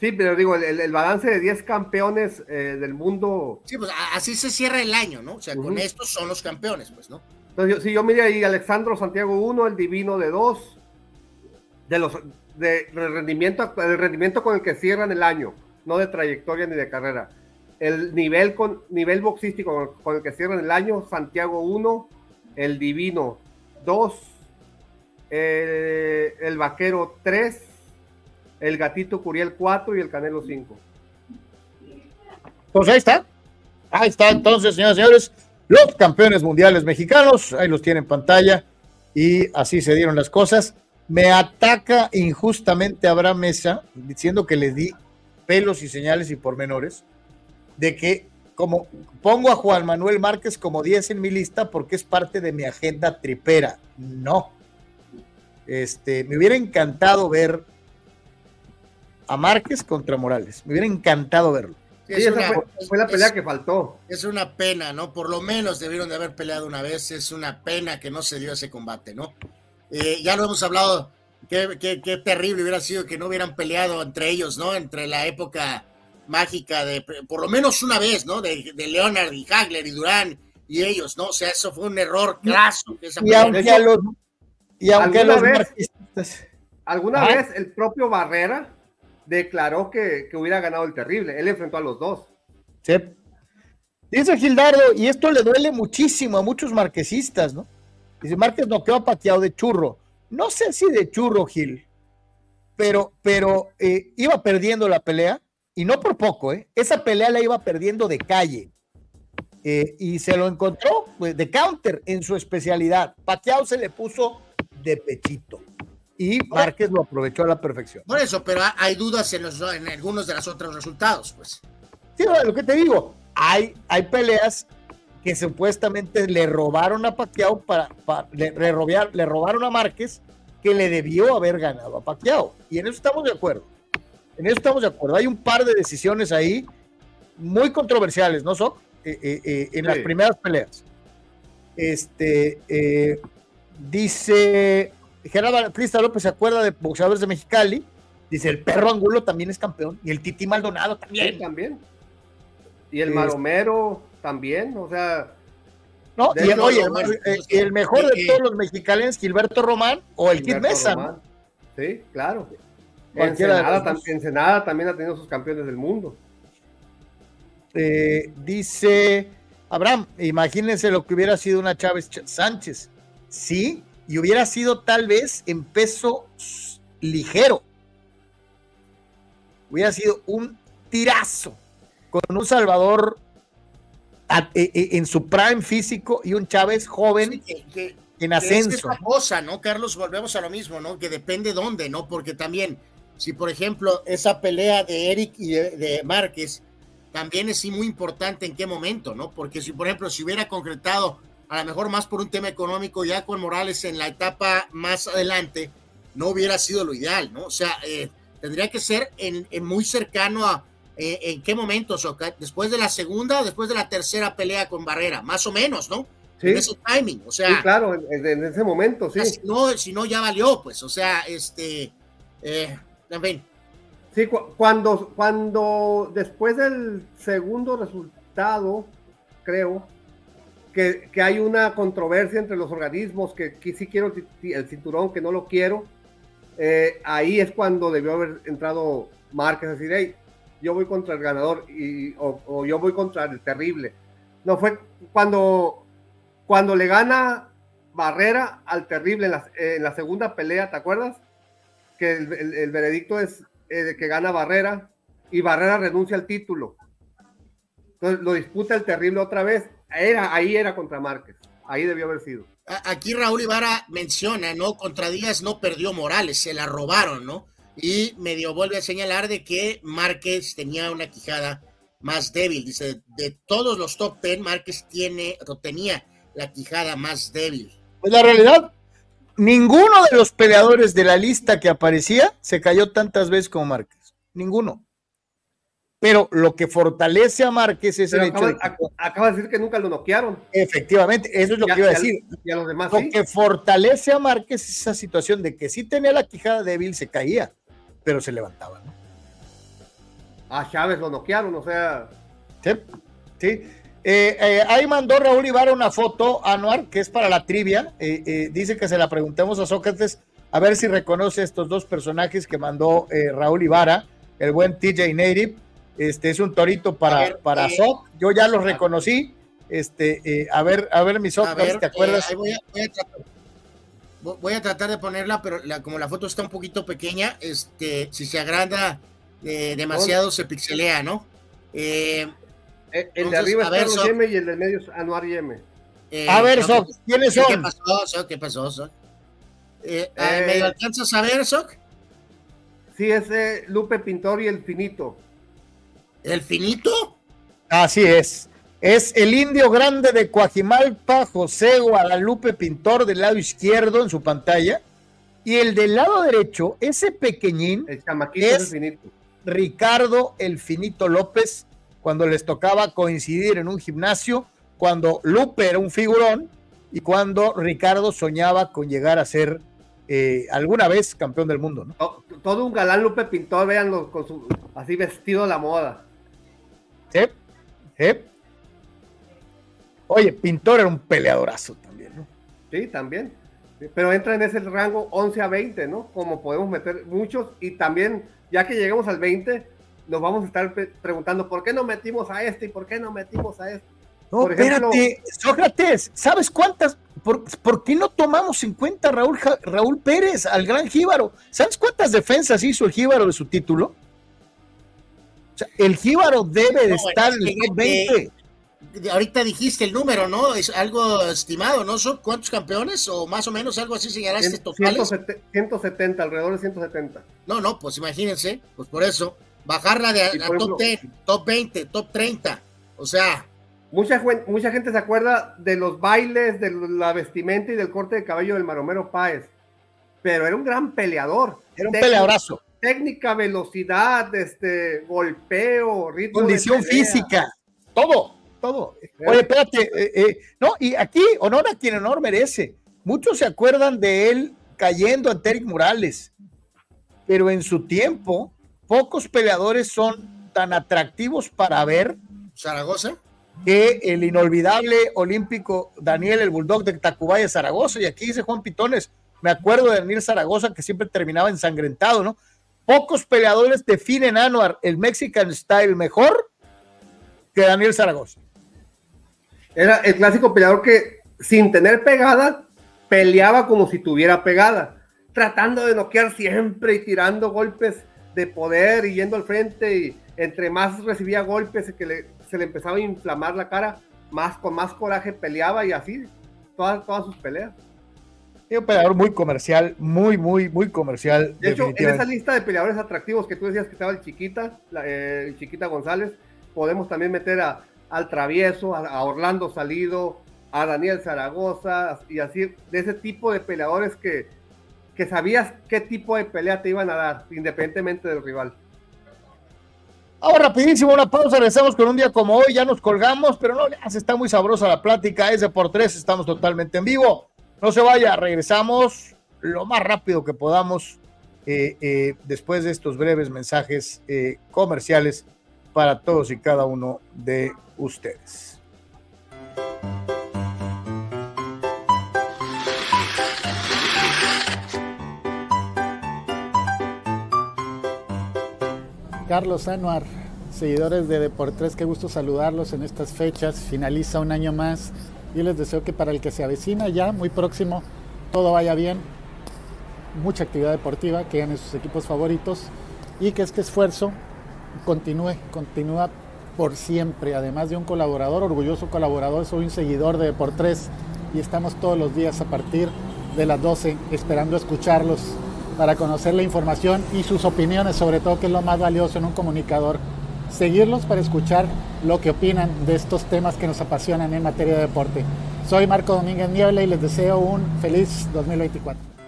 Sí, pero digo, el, balance de 10 campeones eh, del mundo. Sí, pues así se cierra el año, ¿no? O sea, con estos son los campeones, pues, ¿no? Entonces, yo, si yo miré ahí Alexandro Santiago 1, el Divino de 2, de los de, rendimiento, el rendimiento con el que cierran el año, no de trayectoria ni de carrera. El nivel con nivel boxístico con, el que cierran el año, Santiago 1, el Divino 2, eh, el Vaquero 3, el Gatito Curiel 4 y el Canelo 5. Pues ahí está. Ahí está entonces, señoras y señores, los campeones mundiales mexicanos. Ahí los tiene en pantalla. Y así se dieron las cosas. Me ataca injustamente Abraham Mesa diciendo que les di pelos y señales y pormenores de que como pongo a Juan Manuel Márquez como 10 en mi lista porque es parte de mi agenda tripera. No. Este, me hubiera encantado ver a Márquez contra Morales. Me hubiera encantado verlo. Sí, esa fue, la pelea que faltó. Es una pena, ¿no? Por lo menos debieron de haber peleado una vez. Es una pena que no se dio ese combate, ¿no? Eh, ya lo hemos hablado. Qué, qué, terrible hubiera sido que no hubieran peleado entre ellos, ¿no? Entre la época mágica de, por lo menos una vez, ¿no? De, Leonard y Hagler y Durán y ellos, ¿no? O sea, eso fue un error clásico. y, aunque los, y aunque ¿Alguna vez, ¿Alguna vez el propio Barrera declaró que, hubiera ganado el terrible. Él enfrentó a los dos. Dice Gildardo, y esto le duele muchísimo a muchos marquesistas, ¿no? Dice, Márquez no quedó pateado de churro. No sé si de churro, Gil, pero, pero eh, iba perdiendo la pelea, y no por poco, ¿eh? Esa pelea la iba perdiendo de calle. Eh, y se lo encontró pues, de counter en su especialidad. Pateado se le puso de pechito y Márquez lo aprovechó a la perfección. Por eso, pero hay dudas en, los, en algunos de los otros resultados, pues. Sí, lo que te digo, hay, hay peleas que supuestamente le robaron a Pacquiao para, le, le, robaron a Márquez que le debió haber ganado a Pacquiao. Y en eso estamos de acuerdo. En eso estamos de acuerdo. Hay un par de decisiones ahí muy controversiales, ¿no, son eh, eh, eh, en las primeras peleas. Este dice Gerardo Crista López se acuerda de boxeadores de Mexicali. Dice, el perro Angulo también es campeón. Y el Titi Maldonado también. también. Y el Maromero también, o sea. No, y, oye, eh, el mejor de todos los mexicanos, Gilberto Román o el Kid Mesa. Sí, claro. Ensenada, también ha tenido sus campeones del mundo. Eh, dice Abraham, imagínense lo que hubiera sido una Chávez Sánchez. Sí, y hubiera sido tal vez en peso ligero. Hubiera sido un tirazo con un Salvador e, e, en su prime físico y un Chávez joven en ascenso. es cosa, ¿no, Carlos? Volvemos a lo mismo, ¿no? Que depende dónde, ¿no? Porque también, si por ejemplo esa pelea de Eric y de, de Márquez también es muy importante en qué momento, ¿no? Porque si por ejemplo se hubiera concretado a lo mejor más por un tema económico, ya con Morales en la etapa más adelante, no hubiera sido lo ideal, ¿no? O sea, eh, tendría que ser en, muy cercano a eh, en qué momento, después de la segunda o después de la tercera pelea con Barrera, más o menos, ¿no? Sí. En ese timing, o sea. Sí, claro, en, ese momento, sí. Si no, si no, ya valió, pues, o sea, este, eh, en fin. Sí, cuando, cuando después del segundo resultado, creo, que, hay una controversia entre los organismos, que, que sí quiero el cinturón, que no lo quiero. Eh, ahí es cuando debió haber entrado Márquez a decir, hey, yo voy contra el ganador y, o, yo voy contra el terrible. No, fue cuando, cuando le gana Barrera al terrible en la, segunda pelea, ¿te acuerdas? Que el, veredicto es eh, que gana Barrera y Barrera renuncia al título. Entonces lo disputa el terrible otra vez era, ahí era contra Márquez. Ahí debió haber sido. Aquí Raúl Ibarra menciona, ¿no? Contra Díaz no perdió Morales, se la robaron, ¿no? Y medio vuelve a señalar de que Márquez tenía una quijada más débil. Dice, de todos los top ten, Márquez tiene o tenía la quijada más débil. Pues la realidad, ninguno de los peleadores de la lista que aparecía se cayó tantas veces como Márquez. Ninguno. Pero lo que fortalece a Márquez es el hecho de que, acaba de decir que nunca lo noquearon. efectivamente, eso es lo Ya- que iba a decir. Y a los demás Lo sí. que fortalece a Márquez es esa situación de que sí tenía la quijada débil, se caía, pero se levantaba, ¿no? A Chávez lo noquearon, o sea. Sí, sí. Eh, eh, ahí mandó Raúl Ibarra una foto, Anuar, que es para la trivia. Eh, dice que se la preguntemos a Sócrates a ver si reconoce estos dos personajes que mandó Raúl Ibarra, el buen TJ Native. Este es un torito para, A ver, para eh, Soc. Yo ya los reconocí. Este, eh, a ver, a ver, mi A Sócrates, ver, ¿te acuerdas? eh, ahí voy, a, voy a tratar, vo- voy a tratar de ponerla, pero la- como la foto está un poquito pequeña, este, si se agranda eh, demasiado se pixelea, ¿no? El de Entonces, arriba a es Carlos. Yeme y el del medio es Anuar Yeme. eh, A ver, Soc, ¿qué- ¿quiénes ¿Qué son? pasó, Soc? ¿Qué pasó, Soc? Eh, Eh, ¿Medio alcanzas a ver, Soc? Sí, es eh, Lupe Pintor y el Finito. ¿El finito? Así es. Es el indio grande de Coajimalpa, José Guadalupe Pintor del lado izquierdo en su pantalla. Y el del lado derecho, ese pequeñín, El chamaquito es, el Finito. Ricardo el Finito López, cuando les tocaba coincidir en un gimnasio, cuando Lupe era un figurón y cuando Ricardo soñaba con llegar a ser eh, alguna vez campeón del mundo. ¿no? To- Todo un galán Lupe Pintor, véanlo con su así vestido a la moda. Sí, sí. Oye, Pintor era un peleadorazo también. ¿no? Sí, también. Pero entra en ese rango 11 a 20, ¿no? Como podemos meter muchos. Y también, ya que lleguemos al 20, nos vamos a estar preguntando por qué no metimos a este y por qué no metimos a este. No, Por ejemplo- espérate, Sócrates, ¿sabes cuántas? Por, por qué no tomamos en cuenta a Raúl, Raúl Pérez, al gran Jíbaro? ¿Sabes cuántas defensas hizo el Jíbaro de su título? Sea, el Jíbaro debe de No, estar es en el top 20. De- Ahorita dijiste el número, ¿no? Es algo estimado, ¿no? ¿Son cuántos campeones? O más o menos algo así señalaste totales. 170, 170, alrededor de 170. No, no, pues imagínense, pues por eso, bajarla de a, top ejemplo- 10, top 20, top 30. O sea, Mucha, mucha gente se acuerda de los bailes, de la vestimenta y del corte de cabello del Maromero Páez. Pero era un gran peleador. Era un peleadorazo. Técnica, velocidad, este, golpeo, ritmo. Condición física, todo, todo. Oye, espérate, eh, eh, no, y aquí honor a quien honor merece. Muchos se acuerdan de él cayendo ante Eric Morales, pero en su tiempo, pocos peleadores son tan atractivos para ver Zaragoza. que el inolvidable olímpico Daniel el Bulldog de Tacubaya Zaragoza. Y aquí dice Juan Pitones, me acuerdo de Daniel Zaragoza que siempre terminaba ensangrentado, ¿no? Pocos peleadores definen Anuar el Mexican Style mejor que Daniel Zaragoza. Era el clásico peleador que, sin tener pegada, peleaba como si tuviera pegada, tratando de noquear siempre y tirando golpes de poder y yendo al frente. Y entre más recibía golpes, que se le empezaba a inflamar la cara, más con más coraje peleaba y así, todas, todas sus peleas. Un peleador muy comercial, muy, muy, muy comercial. De hecho, en esa lista de peleadores atractivos que tú decías que estaba el Chiquita, la, eh, el Chiquita González, podemos también meter a, al Travieso, a, a Orlando Salido, a Daniel Zaragoza, y así, de ese tipo de peleadores que, que sabías qué tipo de pelea te iban a dar, independientemente del rival. Ahora, rapidísimo, una pausa, regresamos con un día como hoy, ya nos colgamos, pero no, ya se está muy sabrosa la plática, es de por tres, estamos totalmente en vivo. No se vaya, regresamos lo más rápido que podamos eh, eh, después de estos breves mensajes eh, comerciales para todos y cada uno de ustedes. Carlos Anuar, seguidores de Deportes, qué gusto saludarlos en estas fechas. Finaliza un año más y les deseo que para el que se avecina ya muy próximo todo vaya bien, mucha actividad deportiva, que ganen sus equipos favoritos y que este esfuerzo continúe, continúa por siempre. Además de un colaborador, orgulloso colaborador, soy un seguidor de Deportes y estamos todos los días a partir de las 12 esperando escucharlos para conocer la información y sus opiniones, sobre todo que es lo más valioso en un comunicador. Seguirlos para escuchar lo que opinan de estos temas que nos apasionan en materia de deporte. Soy Marco Domínguez Niebla y les deseo un feliz 2024.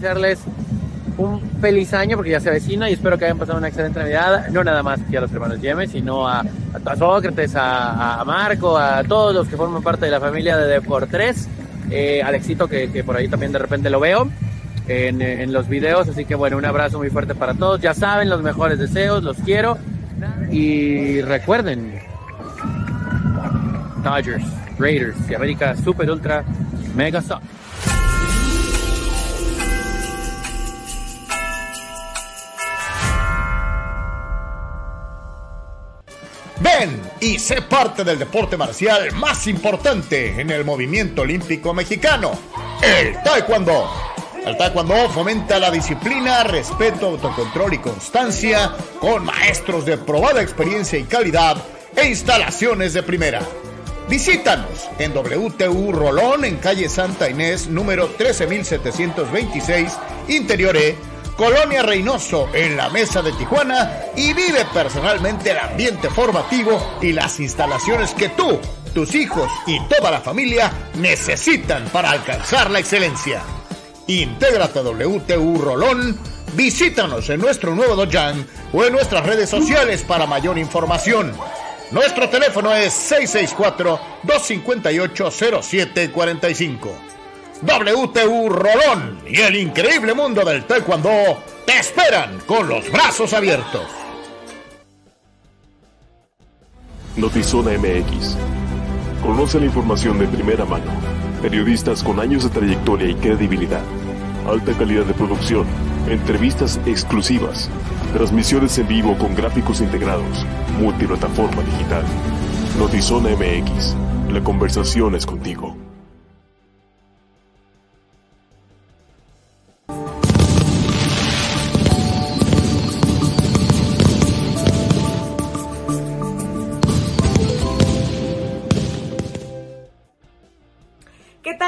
Desearles un feliz año porque ya se avecina y espero que hayan pasado una excelente Navidad, no nada más aquí a los hermanos Yemes, sino a, a, Sócrates, a, Marco, a todos los que forman parte de la familia de Deportes, eh, Alexito que, que, por ahí también de repente lo veo en, en los videos, así que bueno, un abrazo muy fuerte para todos, ya saben los mejores deseos, los quiero. Y recuerden, Dodgers, Raiders y América Super Ultra Mega Soft. Ven y sé parte del deporte marcial más importante en el movimiento olímpico mexicano, el Taekwondo. El Taekwondo fomenta la disciplina, respeto, autocontrol y constancia con maestros de probada experiencia y calidad e instalaciones de primera. Visítanos en WTU Rolón en calle Santa Inés, número 13726, Interior E, Colonia Reynoso en la Mesa de Tijuana y vive personalmente el ambiente formativo y las instalaciones que tú, tus hijos y toda la familia necesitan para alcanzar la excelencia. Intégrate a WTU Rolón, visítanos en nuestro nuevo Dojang o en nuestras redes sociales para mayor información. Nuestro teléfono es 664-258-0745. WTU Rolón y el increíble mundo del Taekwondo te esperan con los brazos abiertos. Notizona MX. Conoce la información de primera mano. Periodistas con años de trayectoria y credibilidad. Alta calidad de producción. Entrevistas exclusivas. Transmisiones en vivo con gráficos integrados. Multiplataforma digital. Notizona MX. La conversación es contigo.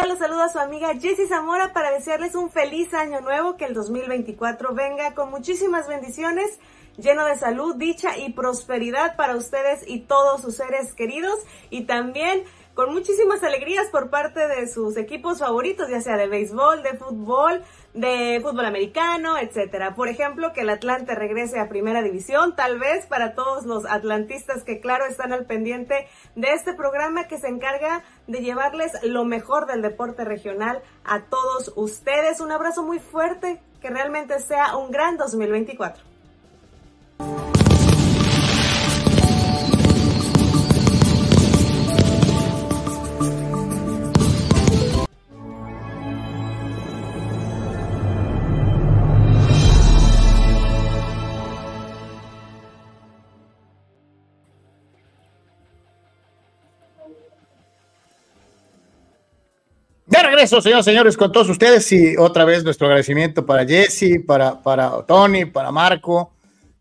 ¿Qué tal? Los saluda su amiga Jessie Zamora para desearles un feliz año nuevo, que el 2024 venga con muchísimas bendiciones, lleno de salud, dicha y prosperidad para ustedes y todos sus seres queridos y también con muchísimas alegrías por parte de sus equipos favoritos, ya sea de béisbol, de fútbol, de fútbol americano, etcétera. Por ejemplo, que el Atlante regrese a Primera División, tal vez para todos los atlantistas que claro están al pendiente de este programa que se encarga de llevarles lo mejor del deporte regional a todos ustedes. Un abrazo muy fuerte, que realmente sea un gran 2024. De regreso, señores, señores, con todos ustedes y otra vez nuestro agradecimiento para Jesse, para, para Tony, para Marco,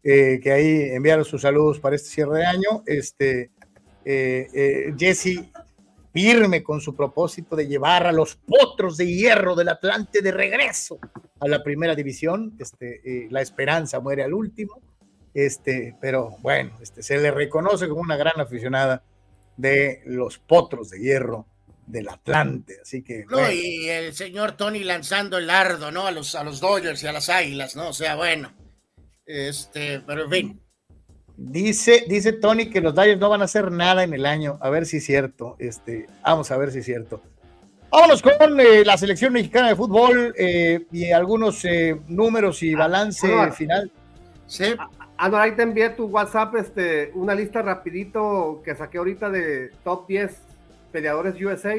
eh, que ahí enviaron sus saludos para este cierre de año. Este, eh, eh, Jesse, firme con su propósito de llevar a los potros de hierro del Atlante de regreso a la primera división. Este, la esperanza muere al último, este, pero bueno, este, se le reconoce como una gran aficionada de los potros de hierro del Atlante, así que... No, bueno. y el señor Tony lanzando el lardo, ¿no? A los, a los Dodgers y a las Águilas, ¿no? O sea, bueno, este, pero en fin. Dice, dice Tony que los Dodgers no van a hacer nada en el año, a ver si es cierto, este, vamos a ver si es cierto. Vámonos con eh, la selección mexicana de fútbol eh, y algunos eh, números y balance ah, final. Sí. Ah, no, ahí te envié tu WhatsApp, este, una lista rapidito que saqué ahorita de top 10 peleadores USA,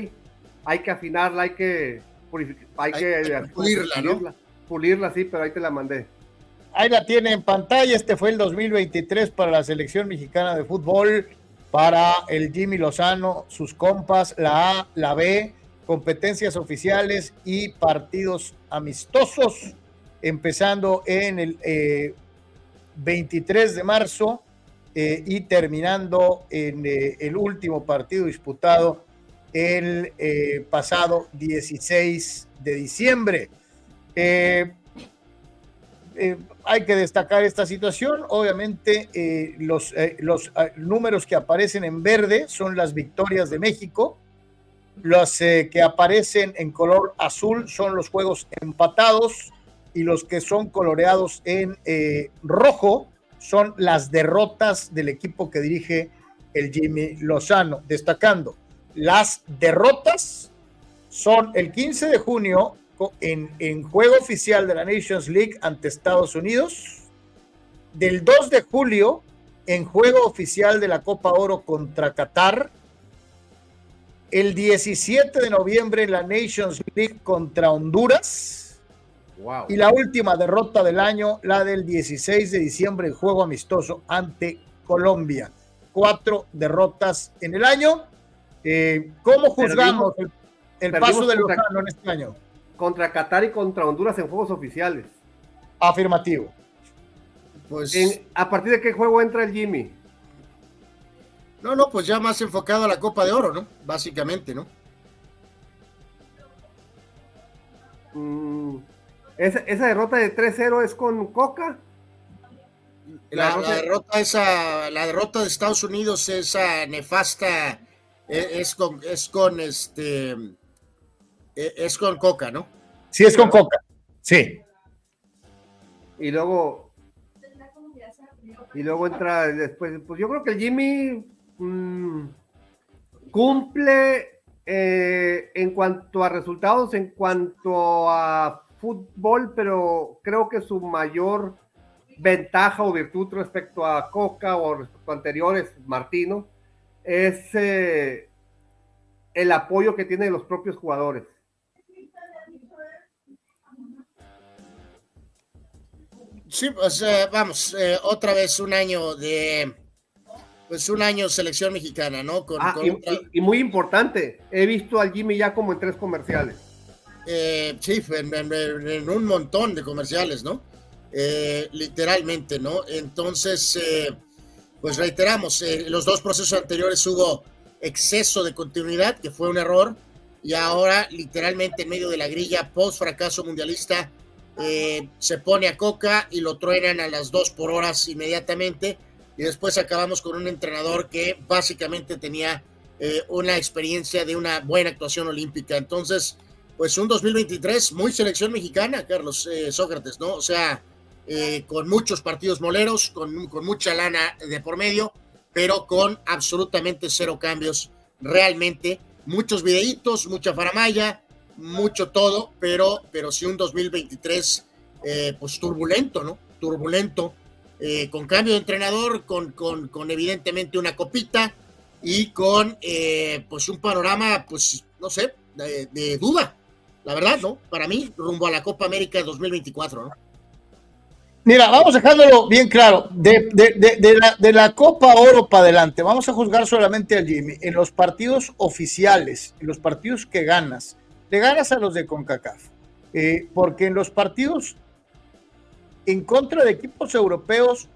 hay que afinarla, hay que hay, que, hay que pulirla, pulirla, ¿no? Pulirla, sí, pero ahí te la mandé. Ahí la tiene en pantalla, este fue el 2023 para la selección mexicana de fútbol, para el Jimmy Lozano, sus compas, la A, la B, competencias oficiales y partidos amistosos, empezando en el eh, 23 de marzo, eh, y terminando en eh, el último partido disputado el eh, pasado 16 de diciembre. hay que destacar esta situación. Obviamente, los, los números que aparecen en verde son las victorias de México. Los que aparecen en color azul son los juegos empatados y los que son coloreados en rojo son las derrotas del equipo que dirige el Jimmy Lozano, destacando las derrotas son el 15 de junio en, en, juego oficial de la Nations League ante Estados Unidos, del 2 de julio en juego oficial de la Copa Oro contra Qatar, el 17 de noviembre en la Nations League contra Honduras, y la última derrota del año, la del 16 de diciembre en juego amistoso ante Colombia. Cuatro derrotas en el año. Eh, ¿Cómo juzgamos el, el paso de Lozano en este año? Contra Qatar y contra Honduras en juegos oficiales. Afirmativo. Pues... En, ¿A partir de qué juego entra el Jimmy? No, no, pues ya más enfocado a la Copa de Oro, ¿no? Básicamente, ¿no? Mm, esa, esa, derrota de 3-0 es con Coca. La, la, derrota esa, la derrota de Estados Unidos, esa nefasta, es, es con, es con este, es con Coca, ¿no? Sí, es con Coca. Sí. Y luego, y luego entra después, pues yo creo que el Jimmy mmm, cumple eh, en cuanto a resultados, en cuanto a fútbol, pero creo que su mayor ventaja o virtud respecto a Coca o respecto a anteriores, Martino, es eh, el apoyo que tiene de los propios jugadores. Sí, pues eh, vamos, eh, otra vez un año de, pues un año selección mexicana, ¿no? Con, ah, con y, otra... y, y, muy importante, he visto al Jimmy ya como en tres comerciales. Eh, sí, en, un montón de comerciales, ¿no? Eh, literalmente, ¿no? Entonces, eh, pues reiteramos, los dos procesos anteriores hubo exceso de continuidad, que fue un error, y ahora literalmente en medio de la grilla post fracaso mundialista eh, se pone a Coca y lo truenan a las dos por horas inmediatamente y después acabamos con un entrenador que básicamente tenía eh, una experiencia de una buena actuación olímpica. Entonces, pues un 2023 muy selección mexicana, Carlos eh, Sócrates, ¿no? O sea, eh, con muchos partidos moleros, con, con mucha lana de por medio, pero con absolutamente cero cambios, realmente. Muchos videitos, mucha faramaya, mucho todo, pero, pero sí un 2023 eh, pues turbulento, ¿no? Turbulento, eh, con cambio de entrenador, con, con, con evidentemente una copita y con eh, pues un panorama, pues no sé, de, de, duda, la verdad, ¿no? Para mí, rumbo a la Copa América 2024, ¿no? Mira, vamos dejándolo bien claro, de, de, de la, de la Copa Oro para adelante, vamos a juzgar solamente al Jimmy. En los partidos oficiales, en los partidos que ganas, le ganas a los de CONCACAF. Eh, porque en los partidos en contra de equipos europeos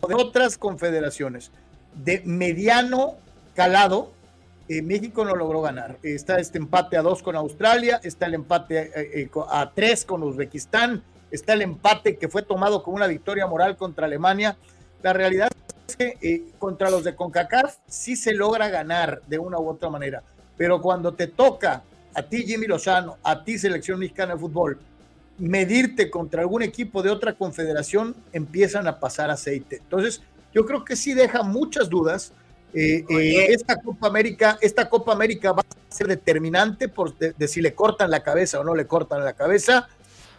o de otras confederaciones de mediano calado, eh, México no logró ganar. Está este empate a dos con Australia, está el empate eh, a tres con Uzbekistán, está el empate que fue tomado como una victoria moral contra Alemania. La realidad es que eh, contra los de CONCACAF sí se logra ganar de una u otra manera, pero cuando te toca a ti Jimmy Lozano, a ti Selección Mexicana de Fútbol, medirte contra algún equipo de otra confederación, empiezan a pasar aceite. Entonces, yo creo que sí deja muchas dudas. Eh, eh, esta Copa América, esta Copa América va a ser determinante por de, de si le cortan la cabeza o no le cortan la cabeza.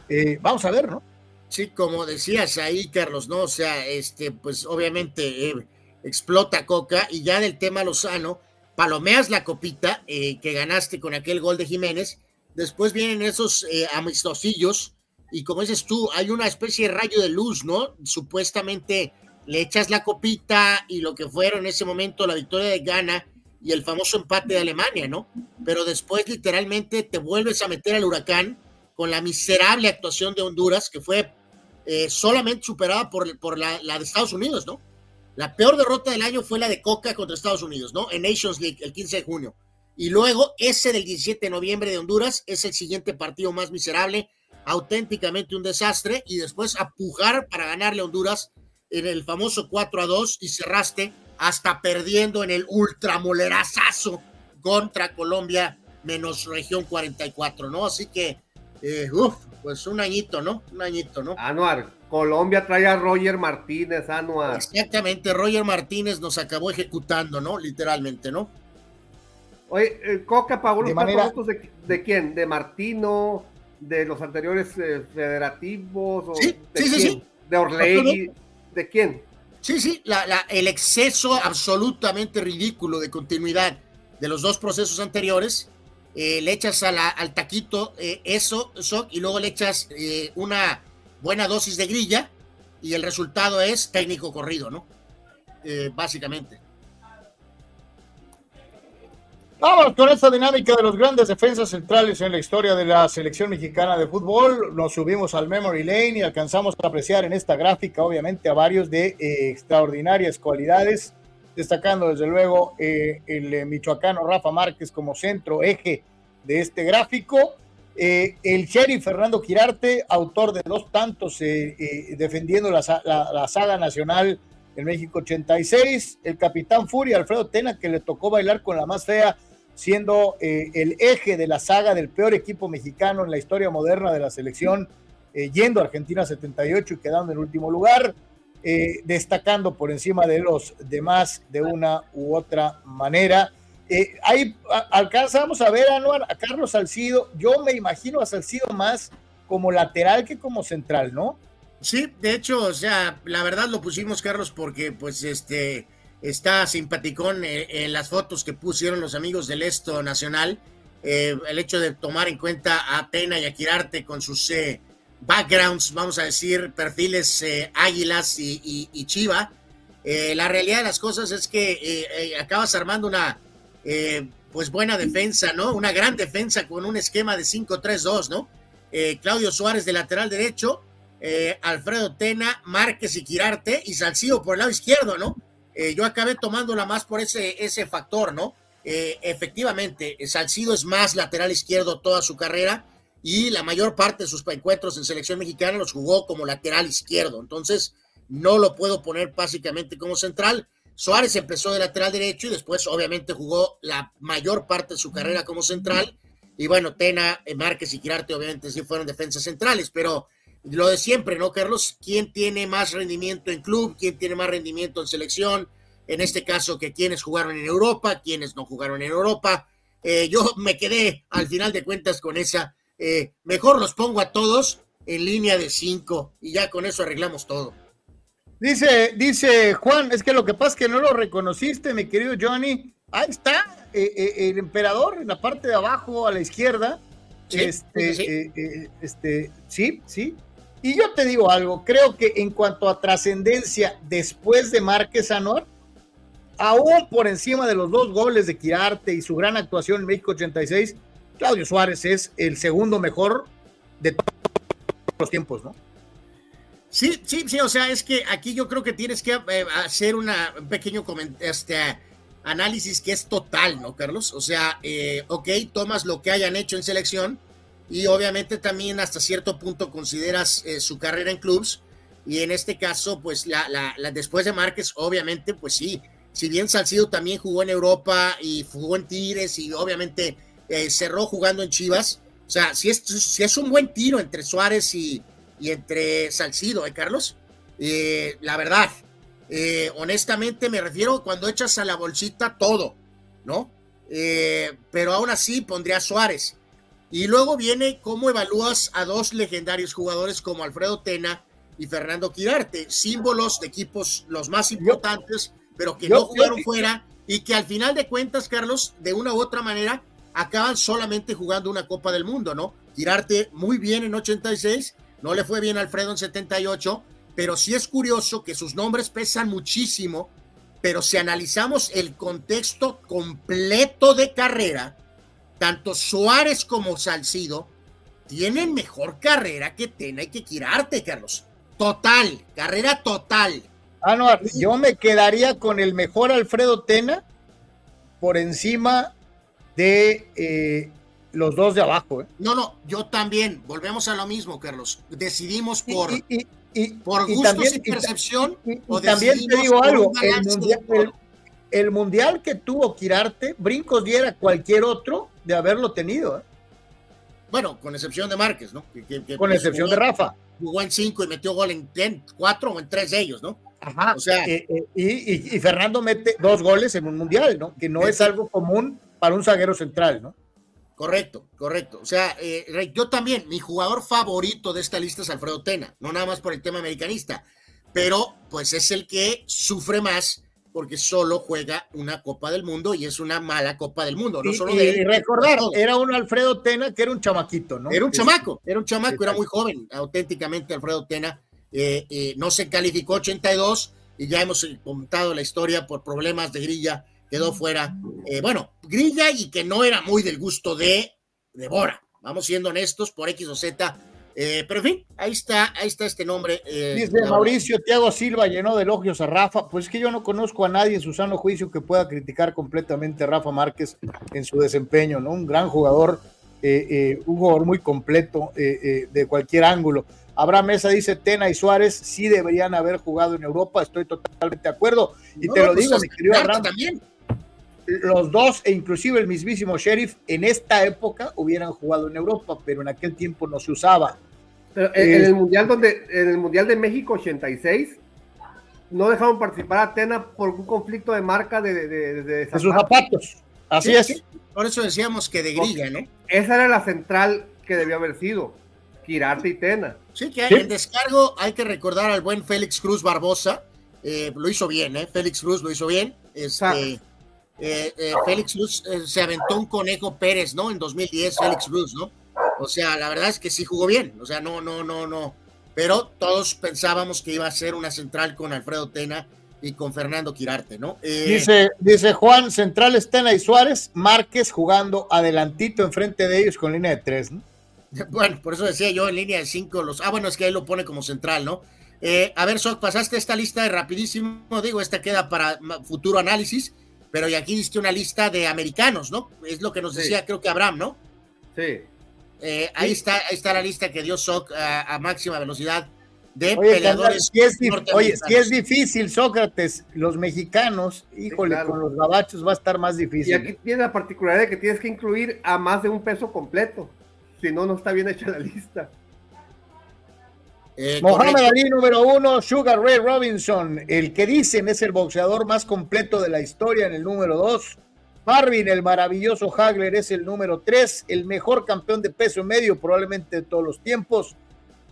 Eh, vamos a ver, ¿no? Sí, como decías ahí, Carlos, ¿no? O sea, este, pues obviamente eh, explota Coca y ya del tema Lozano, palomeas la copita eh, que ganaste con aquel gol de Jiménez, después vienen esos amistosillos y como dices tú, hay una especie de rayo de luz, ¿no? Supuestamente le echas la copita y lo que fueron en ese momento la victoria de Ghana y el famoso empate de Alemania, ¿no? Pero después literalmente te vuelves a meter al huracán con la miserable actuación de Honduras, que fue eh, solamente superada por, por la, la, de Estados Unidos, ¿no? La peor derrota del año fue la de Coca contra Estados Unidos, ¿no? En Nations League, el 15 de junio. Y luego ese del 17 de noviembre de Honduras es el siguiente partido más miserable, auténticamente un desastre, y después a pujar para ganarle a Honduras en el famoso 4 a 2 y cerraste hasta perdiendo en el ultramolerazazo contra Colombia menos región 44, ¿no? Así que, eh, uff, pues un añito, ¿no? Un añito, ¿no? Anuar, Colombia trae a Roger Martínez, Anuar. Exactamente, Roger Martínez nos acabó ejecutando, ¿no? Literalmente, ¿no? Oye, el Coca pagó los De manera- de, de quién? ¿De Martino? ¿De los anteriores eh, federativos? O Sí, ¿De sí, sí, quién? sí. ¿De Orlegui? ¿De quién? Sí, sí, la- el exceso absolutamente ridículo de continuidad de los dos procesos anteriores, eh, le echas al taquito eh, eso, eso, y luego le echas eh, una buena dosis de grilla, y el resultado es técnico corrido, ¿no? Básicamente. Vamos con esta dinámica de los grandes defensas centrales en la historia de la selección mexicana de fútbol. Nos subimos al Memory Lane y alcanzamos a apreciar en esta gráfica, obviamente, a varios de eh, extraordinarias cualidades, destacando desde luego eh, el eh, michoacano Rafa Márquez como centro eje de este gráfico. El sheriff Fernando Quirarte, autor de dos tantos defendiendo la, la- la saga nacional en México 86. El capitán Furia, Alfredo Tena, que le tocó bailar con la más fea, siendo eh, el eje de la saga del peor equipo mexicano en la historia moderna de la selección, eh, yendo a Argentina 78 y quedando en último lugar, eh, destacando por encima de los demás de una u otra manera. Ahí alcanzamos a ver a, Anuar, a Carlos Salcido. Yo me imagino a Salcido más como lateral que como central, ¿no? Sí, de hecho, o sea, la verdad lo pusimos, Carlos, porque pues este está simpaticón eh, en las fotos que pusieron los amigos del Esto Nacional. eh, el hecho de tomar en cuenta a Pena y a Quirarte con sus eh, backgrounds, vamos a decir, perfiles eh, águilas y, y- chiva. La realidad de las cosas es que acabas armando una pues buena defensa, ¿no? Una gran defensa con un esquema de 5-3-2, ¿no? Claudio Suárez de lateral derecho, Alfredo Tena, Márquez y Quirarte y Salcido por el lado izquierdo, ¿no? Eh, yo acabé tomándola más por ese, ese factor, ¿no? Eh, efectivamente, Salcido es más lateral izquierdo toda su carrera y la mayor parte de sus encuentros en selección mexicana los jugó como lateral izquierdo. Entonces, no lo puedo poner básicamente como central. Suárez empezó de lateral derecho y después obviamente jugó la mayor parte de su carrera como central. Y bueno, Tena, eh, Márquez y Quirarte obviamente sí fueron defensas centrales, pero lo de siempre, ¿no, Carlos? ¿Quién tiene más rendimiento en club? ¿Quién tiene más rendimiento en selección? En este caso, que quienes jugaron en Europa, quienes no jugaron en Europa. Eh, yo me quedé al final de cuentas con esa. eh, mejor los pongo a todos en línea de cinco y ya con eso arreglamos todo. Dice, dice Juan, es que lo que pasa es que no lo reconociste, mi querido Johnny. Ahí está, eh, eh, el emperador en la parte de abajo a la izquierda. Sí, este, sí. eh, eh, este, sí, sí. Y yo te digo algo, creo que en cuanto a trascendencia después de Márquez Anuar, aún por encima de los dos goles de Quirarte y su gran actuación en México 86, Claudio Suárez es el segundo mejor de todos los tiempos, ¿no? Sí, sí, sí, o sea, es que aquí yo creo que tienes que eh, hacer una, un pequeño este, análisis que es total, ¿no, Carlos? O sea, eh, ok, tomas lo que hayan hecho en selección y obviamente también hasta cierto punto consideras eh, su carrera en clubs y en este caso, pues la, después de Márquez, obviamente, pues sí, si bien Salcido también jugó en Europa y jugó en Tigres y obviamente eh, cerró jugando en Chivas, o sea, si es, si es un buen tiro entre Suárez y, y entre Salcido, ¿eh, Carlos? Eh, la verdad, honestamente me refiero cuando echas a la bolsita todo, ¿no? Pero aún así pondría Suárez. Y luego viene cómo evalúas a dos legendarios jugadores como Alfredo Tena y Fernando Quirarte, símbolos de equipos los más importantes, pero que no jugaron fuera y que al final de cuentas, Carlos, de una u otra manera, acaban solamente jugando una Copa del Mundo, ¿no? Quirarte muy bien en 86, no le fue bien a Alfredo en 78, pero sí es curioso que sus nombres pesan muchísimo, pero si analizamos el contexto completo de carrera, tanto Suárez como Salcido tienen mejor carrera que Tena y que Quirarte, Carlos. Total, carrera total. Anuar, yo me quedaría con el mejor Alfredo Tena por encima de eh, los dos de abajo. ¿eh? No, no, yo también. Volvemos a lo mismo, Carlos. Decidimos por, Y, y- y- por y gustos también- y percepción. o también te digo algo, el mundial, el, el mundial que tuvo Quirarte, brincos diera cualquier otro de haberlo tenido. ¿eh? Bueno, con excepción de Márquez, ¿no? con excepción de Rafa. Jugó en cinco y metió gol en, cuatro o en tres de ellos, ¿no? Ajá. O sea, eh, eh, y, Fernando mete dos goles en un mundial, ¿no? Que no es algo común para un zaguero central, ¿no? Correcto, correcto. O sea, yo también, mi jugador favorito de esta lista es Alfredo Tena, no nada más por el tema americanista, pero pues es el que sufre más porque solo juega una Copa del Mundo y es una mala Copa del Mundo. No y, solo de recordar, era un Alfredo Tena que era un chamaquito, ¿no? Era un chamaco, era un chamaco, era muy joven, auténticamente Alfredo Tena. Eh, eh, no se calificó 82 y ya hemos contado la historia por problemas de grilla, quedó fuera. Eh, bueno, grilla y que no era muy del gusto de, de Bora. Vamos siendo honestos, por X o Z eh, pero en fin, ahí está, ahí está este nombre. Eh, Dice Mauricio Tiago Silva llenó de elogios a Rafa. Pues es que yo no conozco a nadie en su sano juicio que pueda criticar completamente a Rafa Márquez en su desempeño, ¿no? Un gran jugador, eh, un jugador muy completo de cualquier ángulo. Abraham Mesa dice: Tena y Suárez sí deberían haber jugado en Europa. Estoy totalmente de acuerdo. Y te lo pues digo, mi querido Abraham. También. Los dos, e inclusive el mismísimo Sheriff, en esta época hubieran jugado en Europa, pero en aquel tiempo no se usaba en, el mundial donde, en el mundial de México 86, no dejaron participar a Atena por un conflicto de marca de, de, sus zapatos. Así es. Por eso decíamos que de grilla, ¿no? Esa era la central que debió haber sido. Quirarte y Tena. Sí, que hay, en descargo hay que recordar al buen Félix Cruz Barbosa. Eh, lo hizo bien, ¿eh? Félix Cruz lo hizo bien. Este, eh, eh, Félix Cruz se aventó un conejo Pérez, ¿no? En 2010, Félix Cruz, ¿no? O sea, la verdad es que sí jugó bien. O sea, no, no, no, no. Pero todos pensábamos que iba a ser una central con Alfredo Tena y con Fernando Quirarte, ¿no? Eh, dice, dice Juan, centrales Tena y Suárez, Márquez jugando adelantito enfrente de ellos con línea de tres, ¿no? Bueno, por eso decía yo en línea de cinco los. Ah, bueno, es que ahí lo pone como central, ¿no? Eh, a ver, Sok, pasaste esta lista de rapidísimo. Digo, esta queda para futuro análisis, pero y aquí diste una lista de americanos, ¿no? Es lo que nos decía, creo que Abraham, ¿no? Sí. Eh, ahí, está, ahí está la lista que dio Soc a, máxima velocidad de peleadores. oye, si es difícil, Sócrates, los mexicanos, híjole, con los gabachos va a estar más difícil. Y aquí tiene la particularidad de que tienes que incluir a más de un peso completo, si no, no está bien hecha la lista. Eh, Mohamed Ali número uno, Sugar Ray Robinson, el que dicen es el boxeador más completo de la historia en el número dos. Marvin, el maravilloso Hagler, es el número 3, el mejor campeón de peso medio probablemente de todos los tiempos.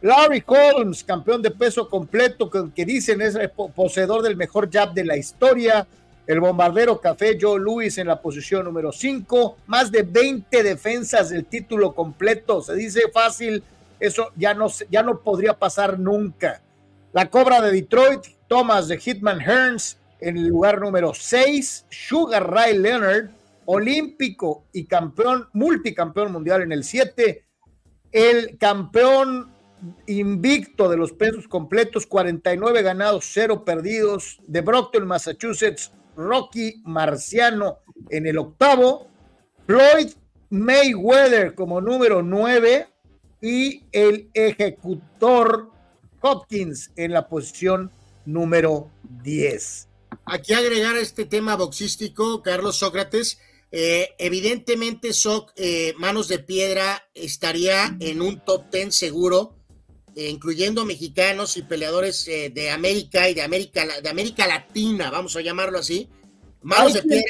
Larry Holmes, campeón de peso completo, que, dicen es el poseedor del mejor jab de la historia. El bombardero café Joe Louis en la posición número 5. Más de 20 defensas del título completo. Se dice fácil, eso ya no, ya no podría pasar nunca. La cobra de Detroit, Thomas de Hitman Hearns, en el lugar número 6, Sugar Ray Leonard, olímpico y campeón, multicampeón mundial en el 7. El campeón invicto de los pesos completos, 49 ganados, 0 perdidos, de Brockton, Massachusetts, Rocky Marciano en el octavo. Floyd Mayweather como número 9 y el ejecutor Hopkins en la posición número 10. Aquí agregar este tema boxístico, Carlos Sócrates. Eh, evidentemente, Soc, eh, Manos de Piedra estaría en un top ten seguro, eh, incluyendo mexicanos y peleadores de América y de América, de América Latina, vamos a llamarlo así. Manos de Piedra,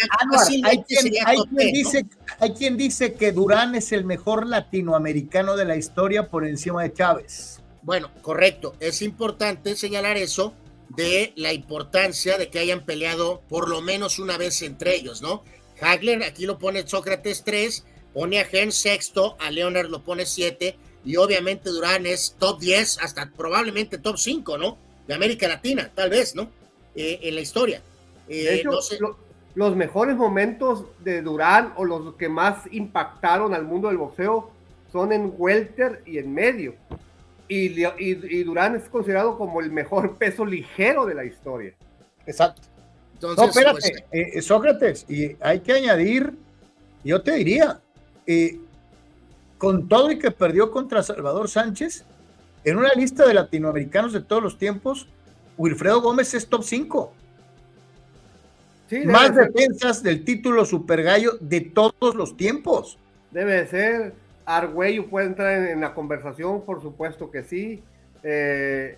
hay, quien, dice, hay quien dice que Durán es el mejor latinoamericano de la historia por encima de Chávez. Bueno, correcto. Es importante señalar eso de la importancia de que hayan peleado por lo menos una vez entre ellos, ¿no? Hagler, aquí lo pone Sócrates 3, pone a Gen sexto, a Leonard lo pone 7, y obviamente Durán es top 10, hasta probablemente top 5, ¿no? De América Latina, tal vez, ¿no? Eh, en la historia. Eh, los mejores momentos de Durán o los que más impactaron al mundo del boxeo son en welter y en medio y, Durán es considerado como el mejor peso ligero de la historia. Exacto. no, espérate, pues, eh, eh, Sócrates, y hay que añadir, yo te diría, eh, con todo y que perdió contra Salvador Sánchez, en una lista de latinoamericanos de todos los tiempos, Wilfredo Gómez es top 5. Más defensas del título Super Gallo de todos los tiempos. Debe ser. Argüello puede entrar en, la conversación, por supuesto que sí. Eh,